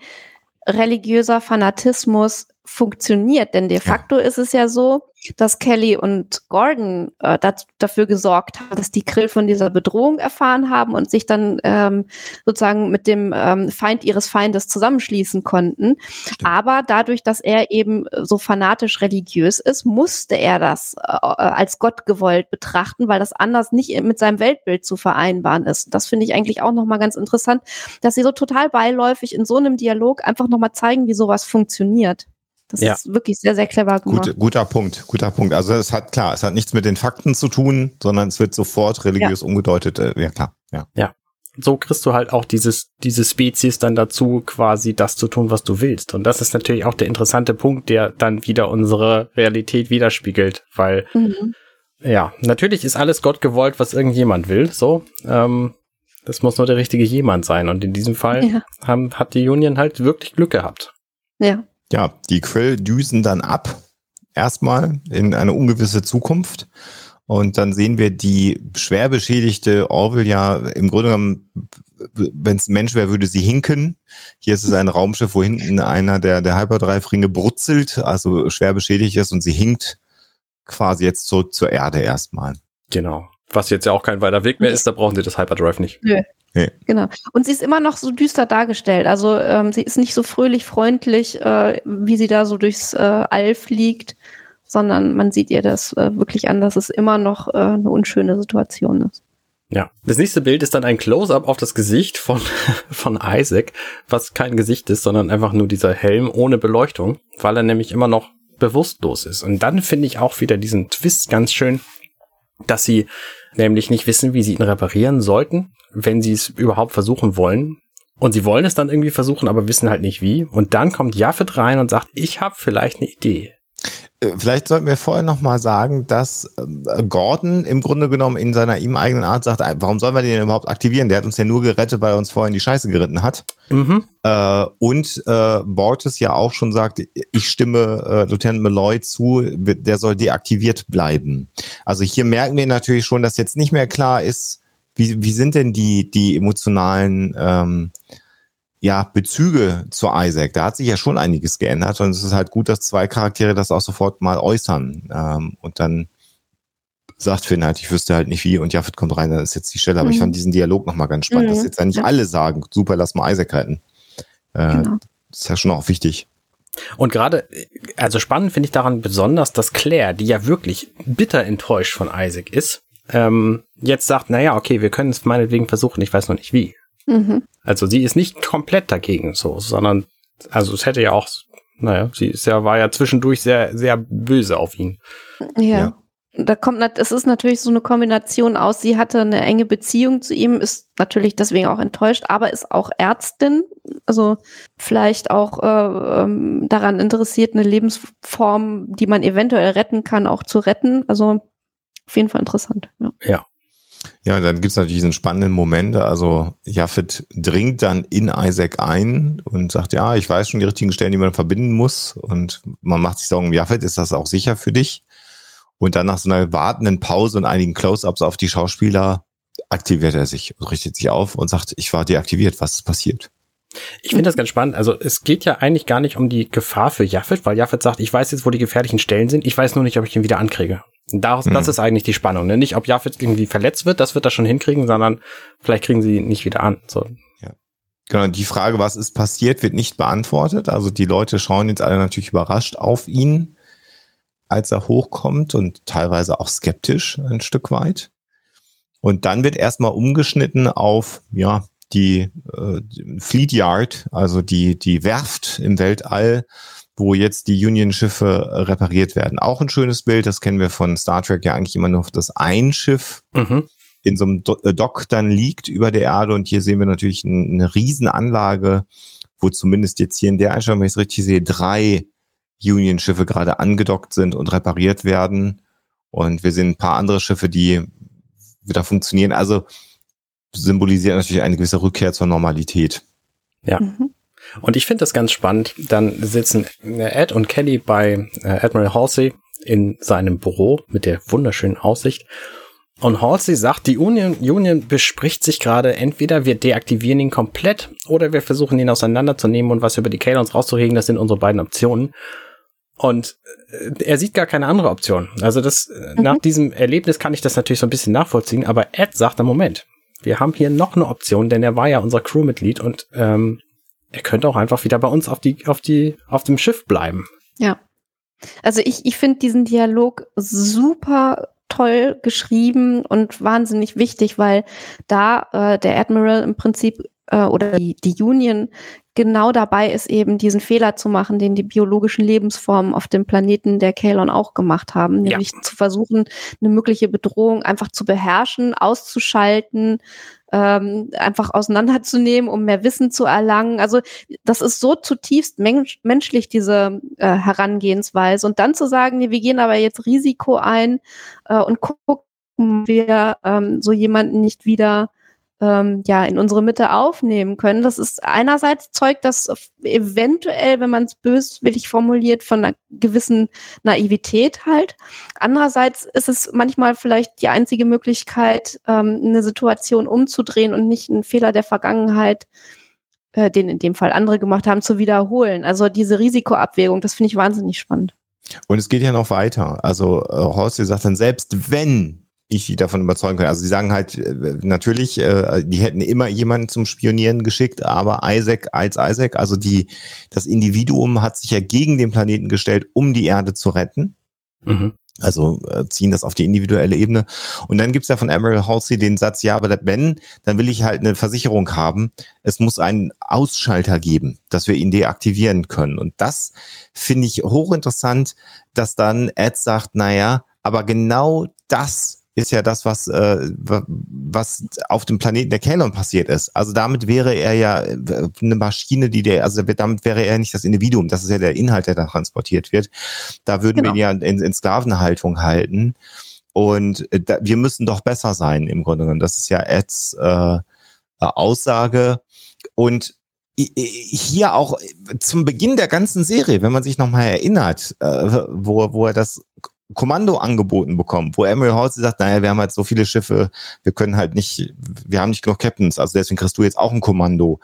religiöser Fanatismus funktioniert. Denn de facto ja. ist es ja so, dass Kelly und Gordon äh, dat, dafür gesorgt haben, dass die Krill von dieser Bedrohung erfahren haben und sich dann ähm, sozusagen mit dem ähm, Feind ihres Feindes zusammenschließen konnten. Stimmt. Aber dadurch, dass er eben so fanatisch religiös ist, musste er das äh, als Gott gewollt betrachten, weil das anders nicht mit seinem Weltbild zu vereinbaren ist. Das finde ich eigentlich auch nochmal ganz interessant, dass sie so total beiläufig in so einem Dialog einfach nochmal zeigen, wie sowas funktioniert. Das ja. ist wirklich sehr, sehr clever gemacht. Gut, guter Punkt, guter Punkt. Also es hat klar, es hat nichts mit den Fakten zu tun, sondern es wird sofort religiös ja. umgedeutet. Äh, ja, klar. Ja. ja. So kriegst du halt auch dieses, diese Spezies dann dazu, quasi das zu tun, was du willst. Und das ist natürlich auch der interessante Punkt, der dann wieder unsere Realität widerspiegelt, weil mhm. ja, natürlich ist alles Gott gewollt, was irgendjemand will, so. Ähm, das muss nur der richtige jemand sein. Und in diesem Fall ja. haben, hat die Union halt wirklich Glück gehabt. Ja. Ja, die Krill düsen dann ab, erstmal in eine ungewisse Zukunft. Und dann sehen wir die schwer beschädigte Orville ja im Grunde genommen, wenn es ein Mensch wäre, würde sie hinken. Hier ist es ein Raumschiff, wo hinten einer der, der Hyperdrive-Ringe brutzelt, also schwer beschädigt ist und sie hinkt quasi jetzt zurück zur Erde erstmal. Genau. Was jetzt ja auch kein weiter Weg mehr ist, da brauchen sie das Hyperdrive nicht. Nö. Nee. Genau. Und sie ist immer noch so düster dargestellt. Also ähm, sie ist nicht so fröhlich, freundlich, äh, wie sie da so durchs äh, All fliegt, sondern man sieht ihr das äh, wirklich an, dass es immer noch äh, eine unschöne Situation ist. Ja. Das nächste Bild ist dann ein Close-up auf das Gesicht von, von Isaac, was kein Gesicht ist, sondern einfach nur dieser Helm ohne Beleuchtung, weil er nämlich immer noch bewusstlos ist. Und dann finde ich auch wieder diesen Twist ganz schön, dass sie nämlich nicht wissen, wie sie ihn reparieren sollten, wenn sie es überhaupt versuchen wollen. Und sie wollen es dann irgendwie versuchen, aber wissen halt nicht wie. Und dann kommt Jaffet rein und sagt, ich habe vielleicht eine Idee. Äh, vielleicht sollten wir vorher noch mal sagen, dass äh, Gordon im Grunde genommen in seiner ihm eigenen Art sagt, warum sollen wir den überhaupt aktivieren? Der hat uns ja nur gerettet, weil er uns vorhin die Scheiße geritten hat. Mhm. Äh, und äh, Borges ja auch schon sagt, ich stimme äh, Lieutenant Malloy zu, der soll deaktiviert bleiben. Also hier merken wir natürlich schon, dass jetzt nicht mehr klar ist, wie, wie sind denn die, die emotionalen ähm, ja, Bezüge zu Isaac. Da hat sich ja schon einiges geändert und es ist halt gut, dass zwei Charaktere das auch sofort mal äußern. Ähm, und dann sagt Finn halt, ich wüsste halt nicht wie und Jaffet kommt rein, dann ist jetzt die Stelle. Aber mhm. ich fand diesen Dialog nochmal ganz spannend, mhm. dass jetzt ja nicht alle sagen, super, lass mal Isaac halten. Äh, genau. Das ist ja schon auch wichtig. Und gerade, also spannend finde ich daran besonders, dass Claire, die ja wirklich bitter enttäuscht von Isaac ist, ähm, jetzt sagt, naja, okay, wir können es meinetwegen versuchen, ich weiß noch nicht wie. Mhm. Also sie ist nicht komplett dagegen so, sondern, also es hätte ja auch, naja, sie ist ja, war ja zwischendurch sehr, sehr böse auf ihn. Ja. ja. Da kommt, es ist natürlich so eine Kombination aus, sie hatte eine enge Beziehung zu ihm, ist natürlich deswegen auch enttäuscht, aber ist auch Ärztin, also vielleicht auch äh, ähm, daran interessiert, eine Lebensform, die man eventuell retten kann, auch zu retten. Also auf jeden Fall interessant. Ja. ja. Ja, dann gibt's natürlich diesen spannenden Moment. Also Jaffet dringt dann in Isaac ein und sagt, ja, ich weiß schon die richtigen Stellen, die man verbinden muss. Und man macht sich Sorgen, Jaffet, ist das auch sicher für dich? Und dann nach so einer wartenden Pause und einigen Close-ups auf die Schauspieler aktiviert er sich, richtet sich auf und sagt, ich war deaktiviert, was ist passiert? Ich finde das ganz spannend. Also es geht ja eigentlich gar nicht um die Gefahr für Jaffet, weil Jaffet sagt, ich weiß jetzt, wo die gefährlichen Stellen sind, ich weiß nur nicht, ob ich ihn wieder ankriege. Daraus, mhm. Das ist eigentlich die Spannung. Ne? Nicht, ob Jaffet irgendwie verletzt wird, das wird er schon hinkriegen, sondern vielleicht kriegen sie ihn nicht wieder an. So. Ja. Genau, die Frage, was ist passiert, wird nicht beantwortet. Also die Leute schauen jetzt alle natürlich überrascht auf ihn, als er hochkommt und teilweise auch skeptisch ein Stück weit. Und dann wird erstmal umgeschnitten auf, ja, die äh, Fleet Yard, also die, die Werft im Weltall, wo jetzt die Union-Schiffe repariert werden. Auch ein schönes Bild, das kennen wir von Star Trek ja eigentlich immer nur, dass ein Schiff mhm. in so einem äh, Dock dann liegt über der Erde und hier sehen wir natürlich eine Riesenanlage, wo zumindest jetzt hier in der Einstellung, wenn ich es richtig sehe, drei Union-Schiffe gerade angedockt sind und repariert werden. Und wir sehen ein paar andere Schiffe, die wieder funktionieren. Also symbolisiert natürlich eine gewisse Rückkehr zur Normalität. Ja. Mhm. Und ich finde das ganz spannend. Dann sitzen Ed und Kelly bei äh, Admiral Halsey in seinem Büro mit der wunderschönen Aussicht. Und Halsey sagt, die Union, Union bespricht sich gerade, entweder wir deaktivieren ihn komplett oder wir versuchen ihn auseinanderzunehmen und was über die Kalons rauszuregen. Das sind unsere beiden Optionen. Und äh, er sieht gar keine andere Option. Also das, äh, mhm. nach diesem Erlebnis kann ich das natürlich so ein bisschen nachvollziehen, aber Ed sagt im Moment, wir haben hier noch eine Option, denn er war ja unser Crewmitglied und ähm, er könnte auch einfach wieder bei uns auf die, auf die, auf dem Schiff bleiben. Ja. Also ich, ich finde diesen Dialog super toll geschrieben und wahnsinnig wichtig, weil da äh, der Admiral im Prinzip äh, oder die, die Union genau dabei ist, eben diesen Fehler zu machen, den die biologischen Lebensformen auf dem Planeten der Kalon auch gemacht haben, nämlich ja. zu versuchen, eine mögliche Bedrohung einfach zu beherrschen, auszuschalten, ähm, einfach auseinanderzunehmen, um mehr Wissen zu erlangen. Also das ist so zutiefst mensch menschlich, diese äh, Herangehensweise. Und dann zu sagen, nee, wir gehen aber jetzt Risiko ein äh, und gucken, wir ähm, so jemanden nicht wieder ähm, ja in unsere Mitte aufnehmen können. Das ist einerseits zeugt das eventuell, wenn man es böswillig formuliert, von einer gewissen Naivität halt. Andererseits ist es manchmal vielleicht die einzige Möglichkeit, ähm, eine Situation umzudrehen und nicht einen Fehler der Vergangenheit äh, den in dem Fall andere gemacht haben, zu wiederholen. Also diese Risikoabwägung, das finde ich wahnsinnig spannend. Und es geht ja noch weiter. Also äh, Horst sagt dann, selbst wenn ich davon überzeugen kann. Also sie sagen halt äh, natürlich, äh, die hätten immer jemanden zum Spionieren geschickt, aber Isaac als Isaac, also die das Individuum hat sich ja gegen den Planeten gestellt, um die Erde zu retten. Mhm. Also äh, ziehen das auf die individuelle Ebene. Und dann gibt's ja von Emerald Halsey den Satz, ja, aber wenn, dann will ich halt eine Versicherung haben. Es muss einen Ausschalter geben, dass wir ihn deaktivieren können. Und das finde ich hochinteressant, dass dann Ed sagt, naja, aber genau das ist ja das, was, äh, was auf dem Planeten der Kanon passiert ist. Also damit wäre er ja äh, eine Maschine, die der, also damit wäre er nicht das Individuum, das ist ja der Inhalt, der da transportiert wird. Da würden genau. wir ihn ja in, in Sklavenhaltung halten. Und äh, da, wir müssen doch besser sein, im Grunde genommen. Das ist ja Eds äh, Aussage. Und hier auch zum Beginn der ganzen Serie, wenn man sich nochmal erinnert, äh, wo, wo er das Kommando angeboten bekommen, wo Emery Halsey sagt, naja, wir haben halt so viele Schiffe, wir können halt nicht, wir haben nicht genug Captains, also deswegen kriegst du jetzt auch ein Kommando.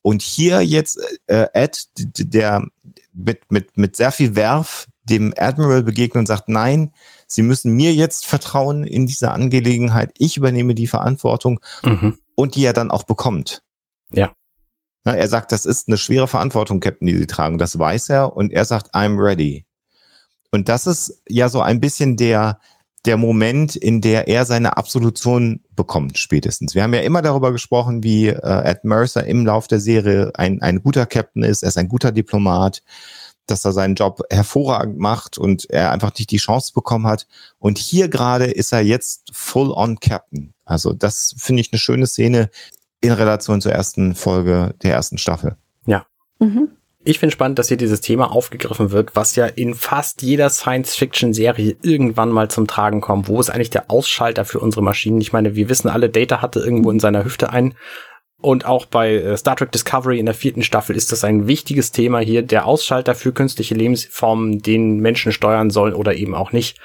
Und hier jetzt äh, Ed, der mit, mit, mit sehr viel Werf dem Admiral begegnet und sagt, nein, Sie müssen mir jetzt vertrauen in dieser Angelegenheit, ich übernehme die Verantwortung mhm. und die er dann auch bekommt. Ja. Na, er sagt, das ist eine schwere Verantwortung, Captain, die Sie tragen, das weiß er und er sagt, I'm ready. Und das ist ja so ein bisschen der, der Moment, in der er seine Absolution bekommt, spätestens. Wir haben ja immer darüber gesprochen, wie äh, Ed Mercer im Lauf der Serie ein, ein guter Captain ist, er ist ein guter Diplomat, dass er seinen Job hervorragend macht und er einfach nicht die Chance bekommen hat. Und hier gerade ist er jetzt full on Captain. Also das finde ich eine schöne Szene in Relation zur ersten Folge der ersten Staffel. Ja. Mhm. Ich finde spannend, dass hier dieses Thema aufgegriffen wird, was ja in fast jeder Science-Fiction-Serie irgendwann mal zum Tragen kommt. Wo ist eigentlich der Ausschalter für unsere Maschinen? Ich meine, wir wissen alle, Data hatte irgendwo in seiner Hüfte ein. Und auch bei äh, Star Trek Discovery in der vierten Staffel ist das ein wichtiges Thema hier, der Ausschalter für künstliche Lebensformen, den Menschen steuern sollen oder eben auch nicht.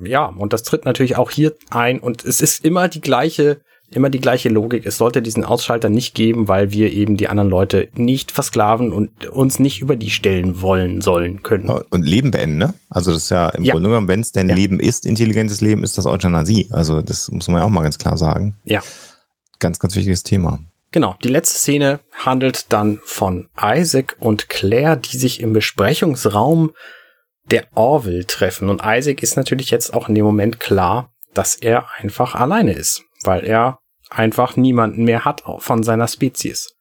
Ja, und das tritt natürlich auch hier ein und es ist immer die gleiche immer die gleiche Logik. Es sollte diesen Ausschalter nicht geben, weil wir eben die anderen Leute nicht versklaven und uns nicht über die stellen wollen, sollen, können. Und Leben beenden, ne? Also das ist ja im ja. Grunde genommen, wenn es denn ja. Leben ist, intelligentes Leben, ist das Euthanasie. Also das muss man ja auch mal ganz klar sagen. Ja. Ganz, ganz wichtiges Thema. Genau, die letzte Szene handelt dann von Isaac und Claire, die sich im Besprechungsraum der Orville treffen. Und Isaac ist natürlich jetzt auch in dem Moment klar, dass er einfach alleine ist, weil er einfach niemanden mehr hat von seiner Spezies.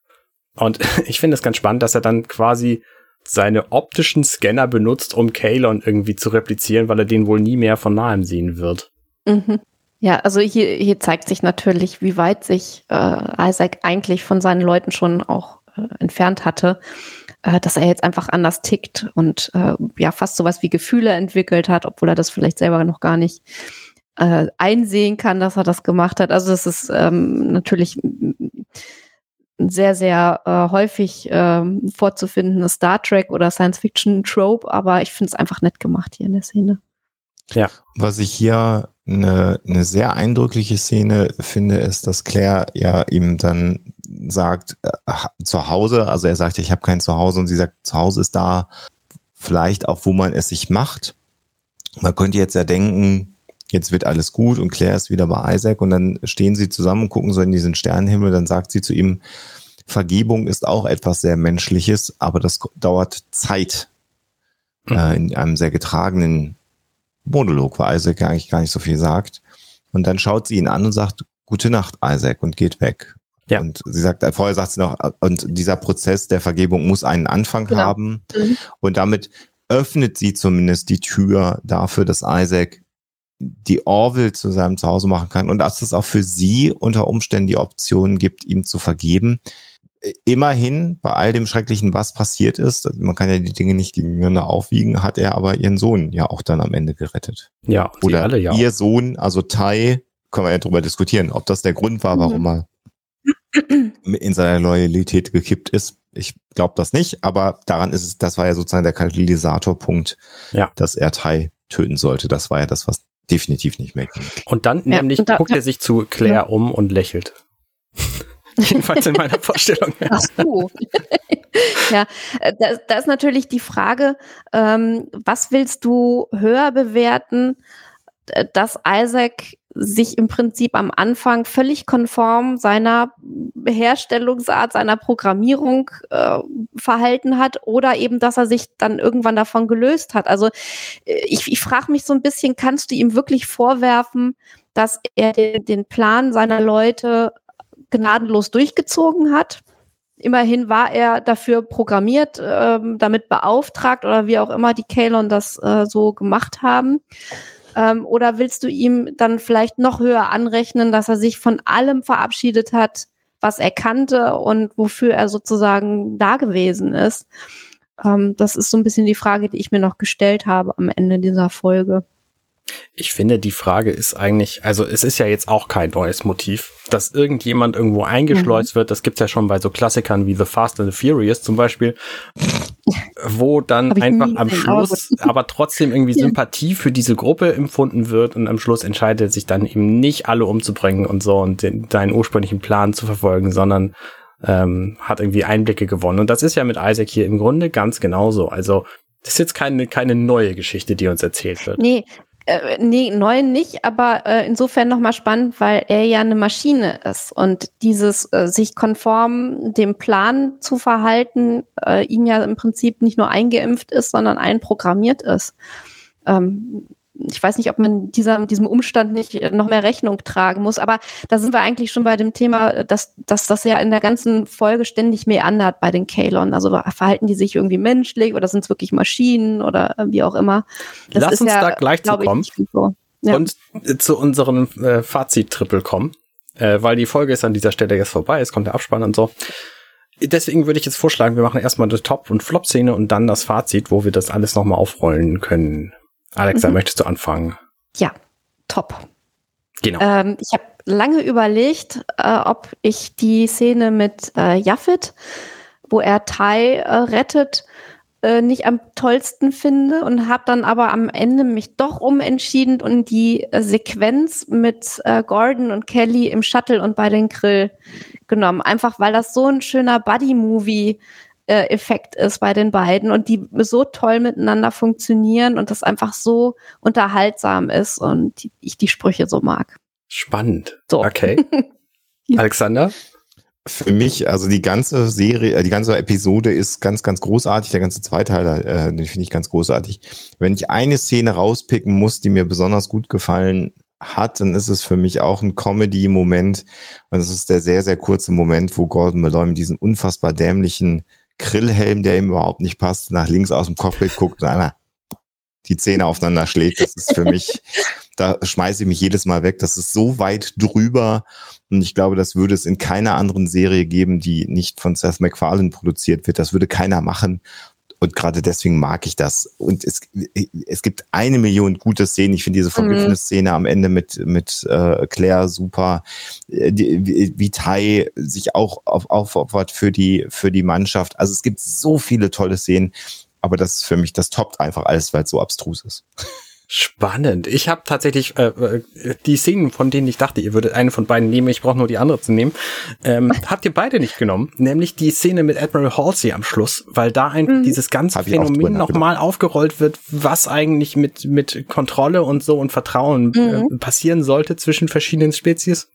Und ich finde es ganz spannend, dass er dann quasi seine optischen Scanner benutzt, um Kalon irgendwie zu replizieren, weil er den wohl nie mehr von nahem sehen wird. Mhm. Ja, also hier, hier zeigt sich natürlich, wie weit sich äh, Isaac eigentlich von seinen Leuten schon auch äh, entfernt hatte, äh, dass er jetzt einfach anders tickt und äh, ja fast sowas wie Gefühle entwickelt hat, obwohl er das vielleicht selber noch gar nicht äh, einsehen kann, dass er das gemacht hat. Also es ist ähm, natürlich sehr, sehr äh, häufig ähm, vorzufindendes Star Trek oder Science-Fiction-Trope, aber ich finde es einfach nett gemacht hier in der Szene. Ja. Was ich hier eine, eine sehr eindrückliche Szene finde, ist, dass Claire ja ihm dann sagt, äh, zu Hause, also er sagt, ich habe kein Zuhause und sie sagt, zu Hause ist da, vielleicht auch, wo man es sich macht. Man könnte jetzt ja denken, jetzt wird alles gut und Claire ist wieder bei Isaac und dann stehen sie zusammen und gucken so in diesen Sternenhimmel, dann sagt sie zu ihm, Vergebung ist auch etwas sehr Menschliches, aber das dauert Zeit. Mhm. Äh, in einem sehr getragenen Monolog, weil Isaac eigentlich gar nicht so viel sagt. Und dann schaut sie ihn an und sagt, gute Nacht, Isaac, und geht weg. Ja. Und sie sagt, äh, vorher sagt sie noch, äh, und dieser Prozess der Vergebung muss einen Anfang genau. haben. Mhm. Und damit öffnet sie zumindest die Tür dafür, dass Isaac die Orville zu seinem Zuhause machen kann und dass es auch für sie unter Umständen die Option gibt, ihm zu vergeben. Immerhin, bei all dem Schrecklichen, was passiert ist, man kann ja die Dinge nicht gegeneinander aufwiegen, hat er aber ihren Sohn ja auch dann am Ende gerettet. Ja, oder alle, ja. ihr Sohn, also Tai, können wir ja drüber diskutieren, ob das der Grund war, warum er in seiner Loyalität gekippt ist. Ich glaube das nicht, aber daran ist es, das war ja sozusagen der Katalysatorpunkt, ja. dass er Tai töten sollte. Das war ja das, was definitiv nicht mehr. Und dann ja, nämlich und da, guckt er sich zu Claire ja. um und lächelt. Jedenfalls in meiner Vorstellung. Ach so. ja, äh, da, da, ist natürlich die Frage, ähm, was willst du höher bewerten, dass Isaac sich im Prinzip am Anfang völlig konform seiner Herstellungsart, seiner Programmierung äh, verhalten hat oder eben, dass er sich dann irgendwann davon gelöst hat. Also äh, ich, ich frage mich so ein bisschen, kannst du ihm wirklich vorwerfen, dass er den, den Plan seiner Leute gnadenlos durchgezogen hat? Immerhin war er dafür programmiert, ähm, damit beauftragt oder wie auch immer die Kalon das äh, so gemacht haben. Ähm, oder willst du ihm dann vielleicht noch höher anrechnen, dass er sich von allem verabschiedet hat, was er kannte und wofür er sozusagen da gewesen ist? Ähm, das ist so ein bisschen die Frage, die ich mir noch gestellt habe am Ende dieser Folge. Ich finde, die Frage ist eigentlich, also es ist ja jetzt auch kein neues Motiv, dass irgendjemand irgendwo eingeschleust mhm. wird. Das gibt's ja schon bei so Klassikern wie The Fast and the Furious zum Beispiel, wo dann einfach am Schluss aber trotzdem irgendwie ja. Sympathie für diese Gruppe empfunden wird und am Schluss entscheidet sich dann eben nicht alle umzubringen und so und den, deinen ursprünglichen Plan zu verfolgen, sondern ähm, hat irgendwie Einblicke gewonnen. Und das ist ja mit Isaac hier im Grunde ganz genauso. Also das ist jetzt keine, keine neue Geschichte, die uns erzählt wird. Nee, äh, nee, neu nicht, aber äh, insofern nochmal spannend, weil er ja eine Maschine ist und dieses äh, sich konform dem Plan zu verhalten, äh, ihm ja im Prinzip nicht nur eingeimpft ist, sondern einprogrammiert ist. Ähm, ich weiß nicht, ob man dieser, diesem Umstand nicht noch mehr Rechnung tragen muss, aber da sind wir eigentlich schon bei dem Thema, dass, dass das ja in der ganzen Folge ständig mehr andert bei den Kalon. Also verhalten die sich irgendwie menschlich oder sind es wirklich Maschinen oder wie auch immer. Das Lass uns ja, da gleich zu kommen so. ja. und zu unserem äh, Fazit-Triple kommen, äh, weil die Folge ist an dieser Stelle jetzt vorbei, es kommt der Abspann und so. Deswegen würde ich jetzt vorschlagen, wir machen erstmal eine Top- und Flop-Szene und dann das Fazit, wo wir das alles nochmal aufrollen können. Alexa, mhm. möchtest du anfangen? Ja, top. Genau. Ähm, ich habe lange überlegt, äh, ob ich die Szene mit äh, Jaffet, wo er Tai äh, rettet, äh, nicht am tollsten finde und habe dann aber am Ende mich doch umentschieden und die äh, Sequenz mit äh, Gordon und Kelly im Shuttle und bei den Grill genommen. Einfach weil das so ein schöner Buddy-Movie äh, Effekt ist bei den beiden und die so toll miteinander funktionieren und das einfach so unterhaltsam ist und die, ich die Sprüche so mag. Spannend. So. Okay. Alexander? Für mich, also die ganze Serie, äh, die ganze Episode ist ganz, ganz großartig. Der ganze Zweiteiler, äh, den finde ich ganz großartig. Wenn ich eine Szene rauspicken muss, die mir besonders gut gefallen hat, dann ist es für mich auch ein Comedy-Moment. Und es ist der sehr, sehr kurze Moment, wo Gordon Malloy mit diesem unfassbar dämlichen Grillhelm, der ihm überhaupt nicht passt, nach links aus dem Cockpit guckt und einmal die Zähne aufeinander schlägt. Das ist für mich, da schmeiße ich mich jedes Mal weg. Das ist so weit drüber. Und ich glaube, das würde es in keiner anderen Serie geben, die nicht von Seth MacFarlane produziert wird. Das würde keiner machen. Und gerade deswegen mag ich das. Und es, es gibt eine Million gute Szenen. Ich finde diese Vergiftnis-Szene am Ende mit, mit äh, Claire super. Äh, die, wie, wie Tai sich auch auf, aufopfert für die, für die Mannschaft. Also es gibt so viele tolle Szenen. Aber das ist für mich, das toppt einfach alles, weil es so abstrus ist. Spannend. Ich habe tatsächlich äh, äh, die Szenen, von denen ich dachte, ihr würdet eine von beiden nehmen, ich brauche nur die andere zu nehmen, ähm, habt ihr beide nicht genommen. Nämlich die Szene mit Admiral Halsey am Schluss, weil da einfach mhm. dieses ganze Phänomen nochmal aufgerollt wird, was eigentlich mit, mit Kontrolle und so und Vertrauen äh, mhm. äh, passieren sollte zwischen verschiedenen Spezies.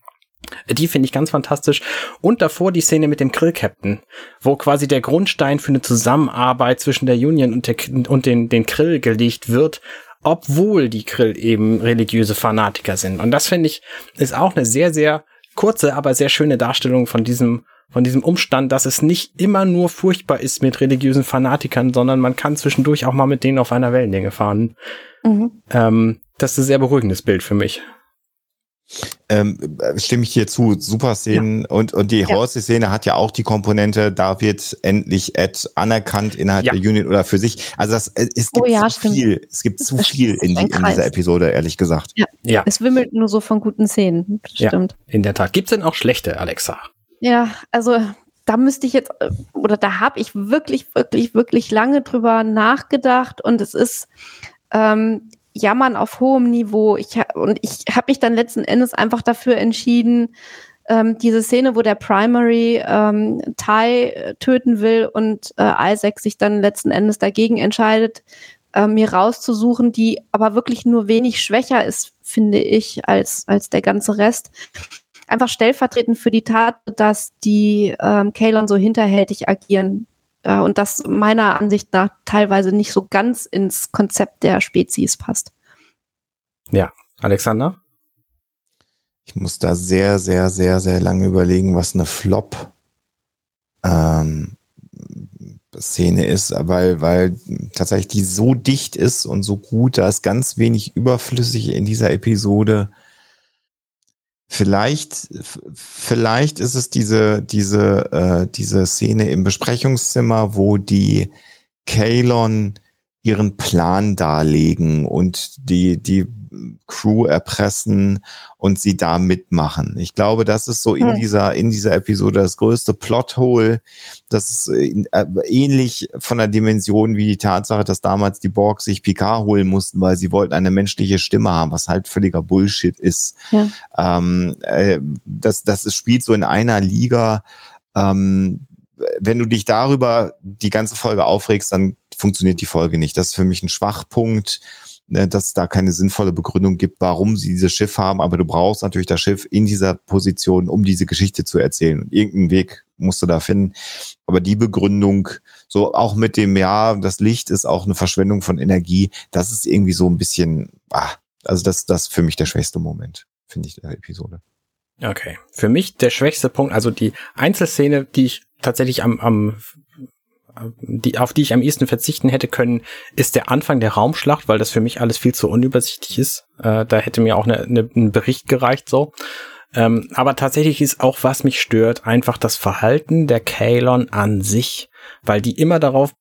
Die finde ich ganz fantastisch. Und davor die Szene mit dem Krill-Captain, wo quasi der Grundstein für eine Zusammenarbeit zwischen der Union und, der, und den, den Krill gelegt wird, obwohl die Krill eben religiöse Fanatiker sind. Und das finde ich, ist auch eine sehr, sehr kurze, aber sehr schöne Darstellung von diesem, von diesem Umstand, dass es nicht immer nur furchtbar ist mit religiösen Fanatikern, sondern man kann zwischendurch auch mal mit denen auf einer Wellenlänge fahren. Mhm. Ähm, das ist ein sehr beruhigendes Bild für mich. Ähm, stimme ich hier zu. Super Szenen ja. und, und die ja. Horse-Szene hat ja auch die Komponente, da wird endlich Ed anerkannt innerhalb ja. der Unit oder für sich. Also das, es gibt oh, ja, zu stimmt. viel, es gibt zu viel in, die, in, dieser Episode, ehrlich gesagt. Ja. ja. Es wimmelt nur so von guten Szenen. Stimmt. in der Tat. Gibt's denn auch schlechte, Alexa? Ja, also da müsste ich jetzt, äh, oder da habe ich wirklich, wirklich, wirklich lange drüber nachgedacht und es ist, ähm, Jammern auf hohem Niveau. Ich, und ich habe mich dann letzten Endes einfach dafür entschieden, ähm, diese Szene, wo der Primary ähm, Ty äh, töten will und äh, Isaac sich dann letzten Endes dagegen entscheidet, äh, mir rauszusuchen, die aber wirklich nur wenig schwächer ist, finde ich, als, als der ganze Rest. Einfach stellvertretend für die Tat, dass die ähm, Kalon so hinterhältig agieren und das meiner Ansicht nach teilweise nicht so ganz ins Konzept der Spezies passt. Ja, Alexander? Ich muss da sehr, sehr, sehr, sehr lange überlegen, was eine Flop ähm, Szene ist, weil, weil tatsächlich die so dicht ist und so gut, da ist ganz wenig überflüssig in dieser Episode. Vielleicht, vielleicht ist es diese, diese, äh, diese Szene im Besprechungszimmer, wo die Kalon ihren Plan darlegen und die, die Crew erpressen und sie da mitmachen. Ich glaube, das ist so in hm. dieser, in dieser Episode das größte Plothole. Das ist äh, ähnlich von der Dimension wie die Tatsache, dass damals die Borg sich Picard holen mussten, weil sie wollten eine menschliche Stimme haben, was halt völliger Bullshit ist. Ja. Ähm, äh, das, das ist, spielt so in einer Liga. Ähm, wenn du dich darüber die ganze Folge aufregst, dann funktioniert die Folge nicht. Das ist für mich ein Schwachpunkt ne, dass es da keine sinnvolle Begründung gibt, warum sie dieses Schiff haben. Aber du brauchst natürlich das Schiff in dieser Position, um diese Geschichte zu erzählen. Irgendeinen Weg musst du da finden. Aber die Begründung, so auch mit dem, ja, das Licht ist auch eine Verschwendung von Energie, das ist irgendwie so ein bisschen, ah, also das, das ist für mich der schwächste Moment, finde ich, der Episode. Okay. Für mich der schwächste Punkt, also die Einzelszene, die ich tatsächlich am, am die, auf die ich am ehesten verzichten hätte können, ist der Anfang der Raumschlacht, weil das für mich alles viel zu unübersichtlich ist. Äh, da hätte mir auch eine, eine, ein Bericht gereicht so. Ähm, aber tatsächlich ist auch, was mich stört, einfach das Verhalten der Kalon an sich, weil die immer darauf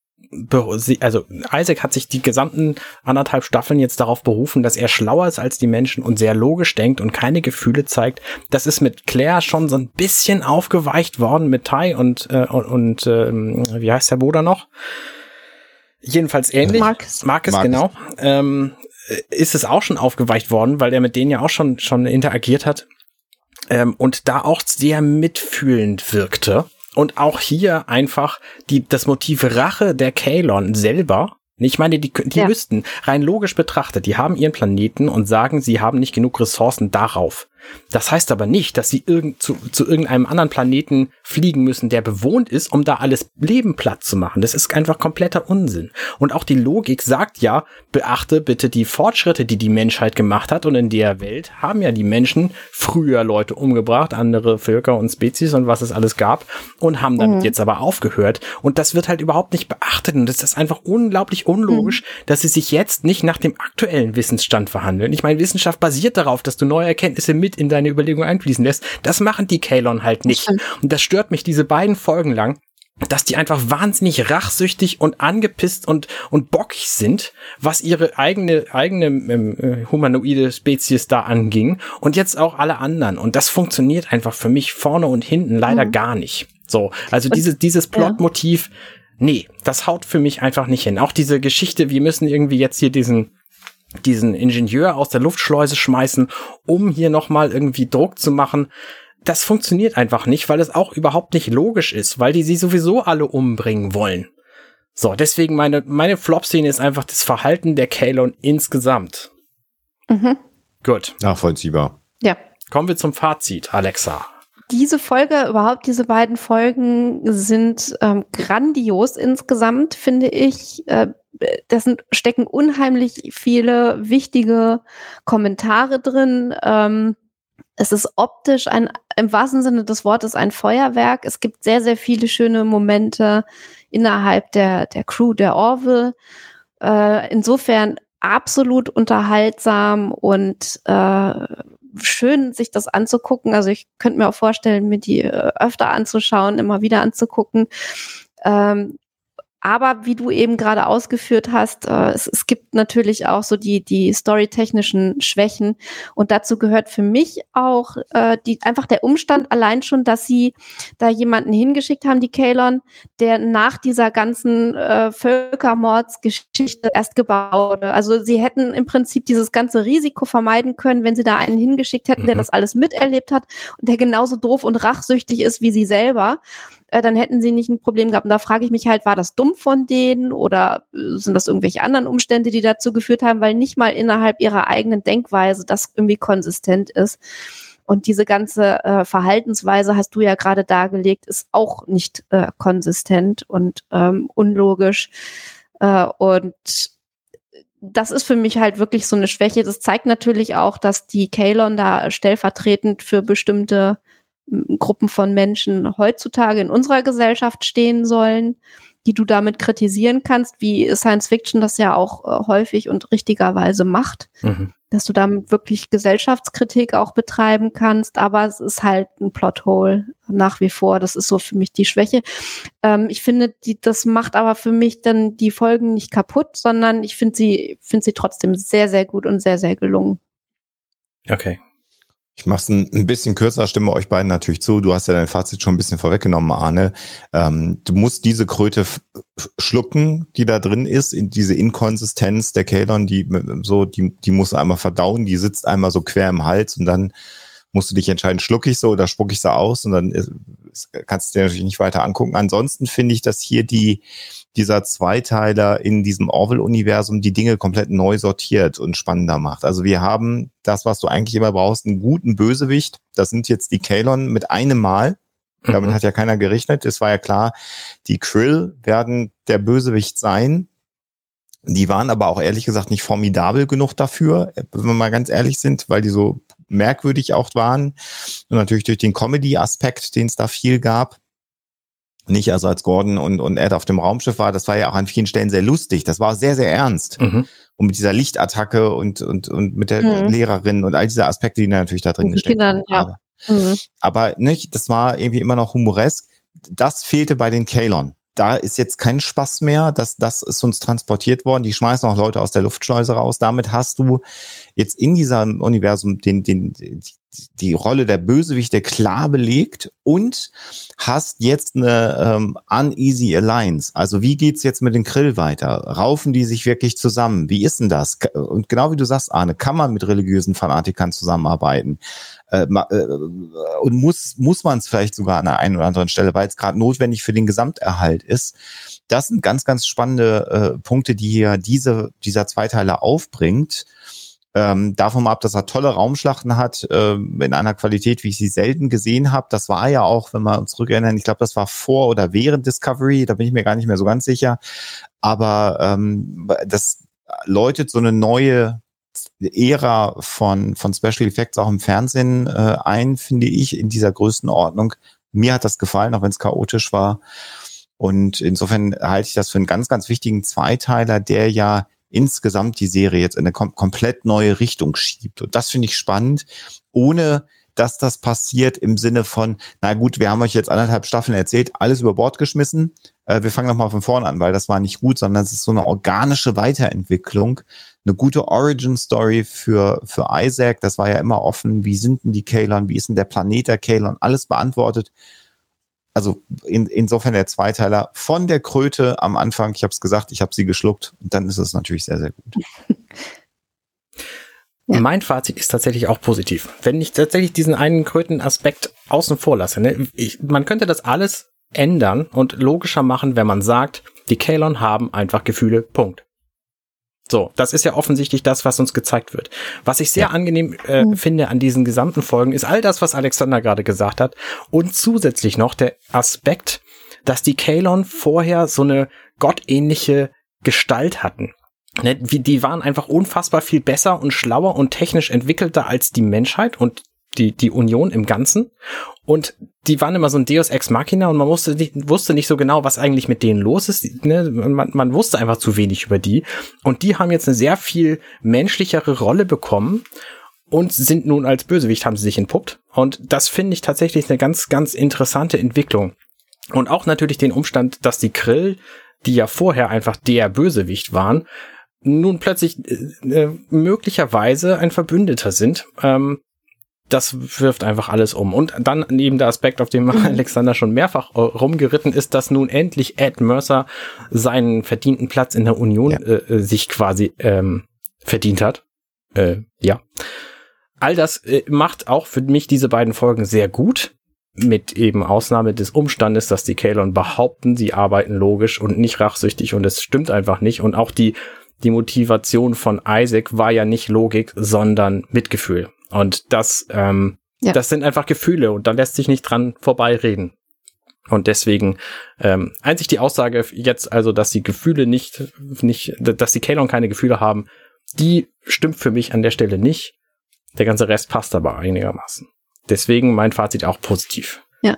also Isaac hat sich die gesamten anderthalb Staffeln jetzt darauf berufen, dass er schlauer ist als die Menschen und sehr logisch denkt und keine Gefühle zeigt. Das ist mit Claire schon so ein bisschen aufgeweicht worden mit Ty und äh, und, und äh, wie heißt der Bruder noch? Jedenfalls ähnlich. Marcus. Marcus, Marcus. genau. Ähm, ist es auch schon aufgeweicht worden, weil er mit denen ja auch schon schon interagiert hat ähm, und da auch sehr mitfühlend wirkte. Und auch hier einfach die, das Motiv Rache der Kalon selber. Ich meine, die, die ja. müssten rein logisch betrachtet, die haben ihren Planeten und sagen, sie haben nicht genug Ressourcen darauf. Das heißt aber nicht, dass sie irgend, zu, zu irgendeinem anderen Planeten fliegen müssen, der bewohnt ist, um da alles Leben platt zu machen. Das ist einfach kompletter Unsinn. Und auch die Logik sagt ja, beachte bitte die Fortschritte, die die Menschheit gemacht hat. Und in der Welt haben ja die Menschen früher Leute umgebracht, andere Völker und Spezies und was es alles gab, und haben damit mhm. jetzt aber aufgehört. Und das wird halt überhaupt nicht beachtet. Und das ist einfach unglaublich unlogisch, mhm. dass sie sich jetzt nicht nach dem aktuellen Wissensstand verhandeln. Ich meine, Wissenschaft basiert darauf, dass du neue Erkenntnisse mit mit in deine Überlegung einfließen lässt. Das machen die Kalon halt nicht. Und das stört mich diese beiden Folgen lang dass die einfach wahnsinnig rachsüchtig und angepisst und und bockig sind, was ihre eigene eigene ähm, äh, humanoide Spezies da anging und jetzt auch alle anderen und das funktioniert einfach für mich vorne und hinten leider mhm. gar nicht. So, also dieses dieses Plotmotiv, ja. nee, das haut für mich einfach nicht hin. Auch diese Geschichte, wir müssen irgendwie jetzt hier diesen diesen Ingenieur aus der Luftschleuse schmeißen, um hier nochmal irgendwie Druck zu machen. Das funktioniert einfach nicht, weil es auch überhaupt nicht logisch ist, weil die sie sowieso alle umbringen wollen. So, deswegen meine, meine Flop-Szene ist einfach das Verhalten der Kalon insgesamt. Mhm. Gut. Nachvollziehbar. Ja. Kommen wir zum Fazit, Alexa. Diese Folge, überhaupt diese beiden Folgen sind ähm, grandios insgesamt, finde ich. Äh, sind, stecken unheimlich viele wichtige Kommentare drin. Ähm, es ist optisch ein, im wahrsten Sinne des Wortes ein Feuerwerk. Es gibt sehr, sehr viele schöne Momente innerhalb der, der Crew der Orville. Äh, insofern absolut unterhaltsam und äh, schön, sich das anzugucken. Also ich könnte mir auch vorstellen, mir die äh, öfter anzuschauen, immer wieder anzugucken. Ähm, aber wie du eben gerade ausgeführt hast, äh, es, es gibt natürlich auch so die, die storytechnischen Schwächen. Und dazu gehört für mich auch äh, die, einfach der Umstand allein schon, dass sie da jemanden hingeschickt haben, die Kalon, der nach dieser ganzen äh, Völkermordsgeschichte erst gebaut wurde. Also sie hätten im Prinzip dieses ganze Risiko vermeiden können, wenn sie da einen hingeschickt hätten, der mhm. das alles miterlebt hat und der genauso doof und rachsüchtig ist wie sie selber äh, dann hätten sie nicht ein Problem gehabt. Und da frage ich mich halt, war das dumm von denen oder äh, sind das irgendwelche anderen Umstände, die dazu geführt haben, weil nicht mal innerhalb ihrer eigenen Denkweise das irgendwie konsistent ist. Und diese ganze äh, Verhaltensweise, hast du ja gerade dargelegt, ist auch nicht äh, konsistent und ähm, unlogisch. Äh, und das ist für mich halt wirklich so eine Schwäche. Das zeigt natürlich auch, dass die Kalon da stellvertretend für bestimmte Gruppen von Menschen heutzutage in unserer Gesellschaft stehen sollen, die du damit kritisieren kannst, wie Science Fiction das ja auch äh, häufig und richtigerweise macht, mhm. dass du damit wirklich Gesellschaftskritik auch betreiben kannst, aber es ist halt ein Plothole nach wie vor. Das ist so für mich die Schwäche. Ähm, ich finde, die, das macht aber für mich dann die Folgen nicht kaputt, sondern ich finde sie, finde sie trotzdem sehr, sehr gut und sehr, sehr gelungen. Okay, ich mache es ein, bisschen kürzer, stimme euch beiden natürlich zu. Du hast ja dein Fazit schon ein bisschen vorweggenommen, Arne. Ähm, du musst diese Kröte schlucken, die da drin ist, in diese Inkonsistenz der Kalon, die so, die, die musst du einmal verdauen, die sitzt einmal so quer im Hals und dann musst du dich entscheiden, schluck ich so oder spuck ich so aus und dann ist, kannst du dir natürlich nicht weiter angucken. Ansonsten finde ich, dass hier die, dieser Zweiteiler in diesem Orwell-Universum die Dinge komplett neu sortiert und spannender macht. Also wir haben das, was du eigentlich immer brauchst, einen guten Bösewicht. Das sind jetzt die Kalon mit einem Mal. Damit mhm. hat ja keiner gerechnet. Es war ja klar, die Krill werden der Bösewicht sein. Die waren aber auch ehrlich gesagt nicht formidabel genug dafür, wenn wir mal ganz ehrlich sind, weil die so merkwürdig auch waren. Und natürlich durch den Comedy-Aspekt, den es da viel gab nicht, also als Gordon und, und Ed auf dem Raumschiff war, das war ja auch an vielen Stellen sehr lustig. Das war sehr, sehr ernst. Mhm. Und mit dieser Lichtattacke und, und, und mit der mhm. Lehrerin und all diese Aspekte, die natürlich da drin gesteckt Kindern, ja. Mhm. Aber nicht, das war irgendwie immer noch humoresk. Das fehlte bei den Kalon. Da ist jetzt kein Spaß mehr. Das, das ist uns transportiert worden. Die schmeißen auch Leute aus der Luftschleuse raus. Damit hast du jetzt in diesem Universum den, den, die Rolle der Bösewichte klar belegt und hast jetzt eine ähm, uneasy Alliance. Also wie geht's jetzt mit den Krill weiter? Raufen die sich wirklich zusammen? Wie ist denn das? Und genau wie du sagst, Arne, kann man mit religiösen Fanatikern zusammenarbeiten? Äh, äh, und muss, muss man es vielleicht sogar an der einen oder anderen Stelle, weil es gerade notwendig für den Gesamterhalt ist. Das sind ganz, ganz spannende äh, Punkte, die hier diese, dieser Zweiteiler aufbringt. Ähm, davon ab, dass er tolle Raumschlachten hat, äh, in einer Qualität, wie ich sie selten gesehen habe. Das war ja auch, wenn wir uns zurückerinnern, ich glaube, das war vor oder während Discovery, da bin ich mir gar nicht mehr so ganz sicher. Aber ähm, das läutet so eine neue Ära von, von Special Effects auch im Fernsehen äh, ein, finde ich, in dieser Größenordnung. Mir hat das gefallen, auch wenn es chaotisch war. Und insofern halte ich das für einen ganz, ganz wichtigen Zweiteiler, der ja insgesamt die Serie jetzt in eine kom komplett neue Richtung schiebt. Und das finde ich spannend, ohne dass das passiert im Sinne von, na gut, wir haben euch jetzt anderthalb Staffeln erzählt, alles über Bord geschmissen. Äh, wir fangen nochmal von vorne an, weil das war nicht gut, sondern es ist so eine organische Weiterentwicklung, eine gute Origin-Story für, für Isaac. Das war ja immer offen. Wie sind denn die Kalon? Wie ist denn der Planet der Kalon? Alles beantwortet also in, insofern der Zweiteiler von der Kröte am Anfang, ich habe es gesagt, ich habe sie geschluckt und dann ist es natürlich sehr, sehr gut. Ja. Mein Fazit ist tatsächlich auch positiv. Wenn ich tatsächlich diesen einen Kröten-Aspekt außen vor lasse, ne, ich, man könnte das alles ändern und logischer machen, wenn man sagt, die Kalon haben einfach Gefühle, Punkt. So, das ist ja offensichtlich das, was uns gezeigt wird. Was ich sehr ja. angenehm äh, mhm. finde an diesen gesamten Folgen, ist all das, was Alexander gerade gesagt hat. Und zusätzlich noch der Aspekt, dass die Kalon vorher so eine gottähnliche Gestalt hatten. Ne, die waren einfach unfassbar viel besser und schlauer und technisch entwickelter als die Menschheit und die, die Union im Ganzen. Und die waren immer so ein Deus Ex Machina und man wusste nicht, wusste nicht so genau, was eigentlich mit denen los ist. Ne? Man, man wusste einfach zu wenig über die. Und die haben jetzt eine sehr viel menschlichere Rolle bekommen und sind nun als Bösewicht haben sie sich entpuppt. Und das finde ich tatsächlich eine ganz, ganz interessante Entwicklung. Und auch natürlich den Umstand, dass die Krill, die ja vorher einfach der Bösewicht waren, nun plötzlich äh, äh möglicherweise ein Verbündeter sind. Ähm, das wirft einfach alles um. Und dann eben der Aspekt, auf dem mhm. Alexander schon mehrfach äh, rumgeritten ist, dass nun endlich Ed Mercer seinen verdienten Platz in der Union ja. äh, sich quasi ähm, verdient hat. Äh, ja. All das äh, macht auch für mich diese beiden Folgen sehr gut. Mit eben Ausnahme des Umstandes, dass die Kalon behaupten, sie arbeiten logisch und nicht rachsüchtig und es stimmt einfach nicht. Und auch die, die Motivation von Isaac war ja nicht Logik, sondern Mitgefühl. Und das, ähm, ja. das sind einfach Gefühle und da lässt sich nicht dran vorbeireden. Und deswegen ähm, einzig die Aussage jetzt also, dass die Gefühle nicht, nicht, dass die Kalon keine Gefühle haben, die stimmt für mich an der Stelle nicht. Der ganze Rest passt aber einigermaßen. Deswegen mein Fazit auch positiv. Ja,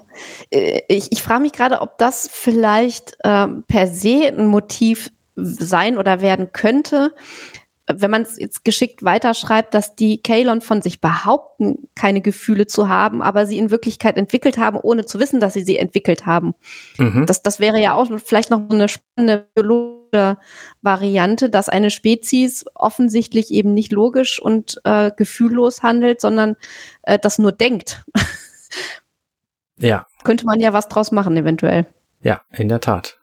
äh, ich, ich frage mich gerade, ob das vielleicht ähm, per se ein Motiv sein oder werden könnte, wenn man es jetzt geschickt weiterschreibt, dass die Kalon von sich behaupten, keine Gefühle zu haben, aber sie in Wirklichkeit entwickelt haben, ohne zu wissen, dass sie sie entwickelt haben. Mhm. Das, das wäre ja auch vielleicht noch eine spannende biologische Variante, dass eine Spezies offensichtlich eben nicht logisch und äh, gefühllos handelt, sondern äh, das nur denkt. ja. Könnte man ja was draus machen, eventuell. Ja, in der Tat.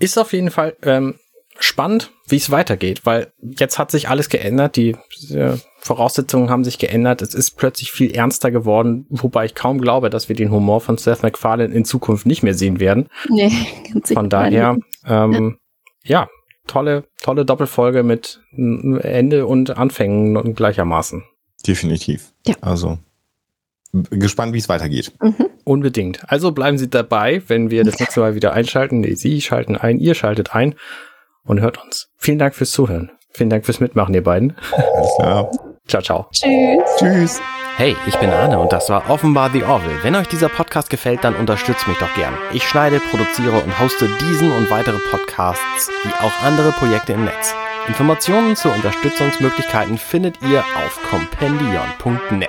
Ist auf jeden Fall ähm, spannend, wie es weitergeht, weil jetzt hat sich alles geändert, die äh, Voraussetzungen haben sich geändert, es ist plötzlich viel ernster geworden, wobei ich kaum glaube, dass wir den Humor von Seth MacFarlane in Zukunft nicht mehr sehen werden. Nee, ganz Von daher, ähm, ja. ja, tolle, tolle Doppelfolge mit Ende und Anfängen gleichermaßen. Definitiv. Ja. Also gespannt, wie es weitergeht. Mhm. Unbedingt. Also bleiben Sie dabei, wenn wir das nächste Mal wieder einschalten. Nee, Sie schalten ein, ihr schaltet ein und hört uns. Vielen Dank fürs Zuhören. Vielen Dank fürs Mitmachen, ihr beiden. Ja. Ciao, ciao. Tschüss. Tschüss. Hey, ich bin Arne und das war offenbar The Orville. Wenn euch dieser Podcast gefällt, dann unterstützt mich doch gern. Ich schneide, produziere und hoste diesen und weitere Podcasts, wie auch andere Projekte im Netz. Informationen zu Unterstützungsmöglichkeiten findet ihr auf compendion.net.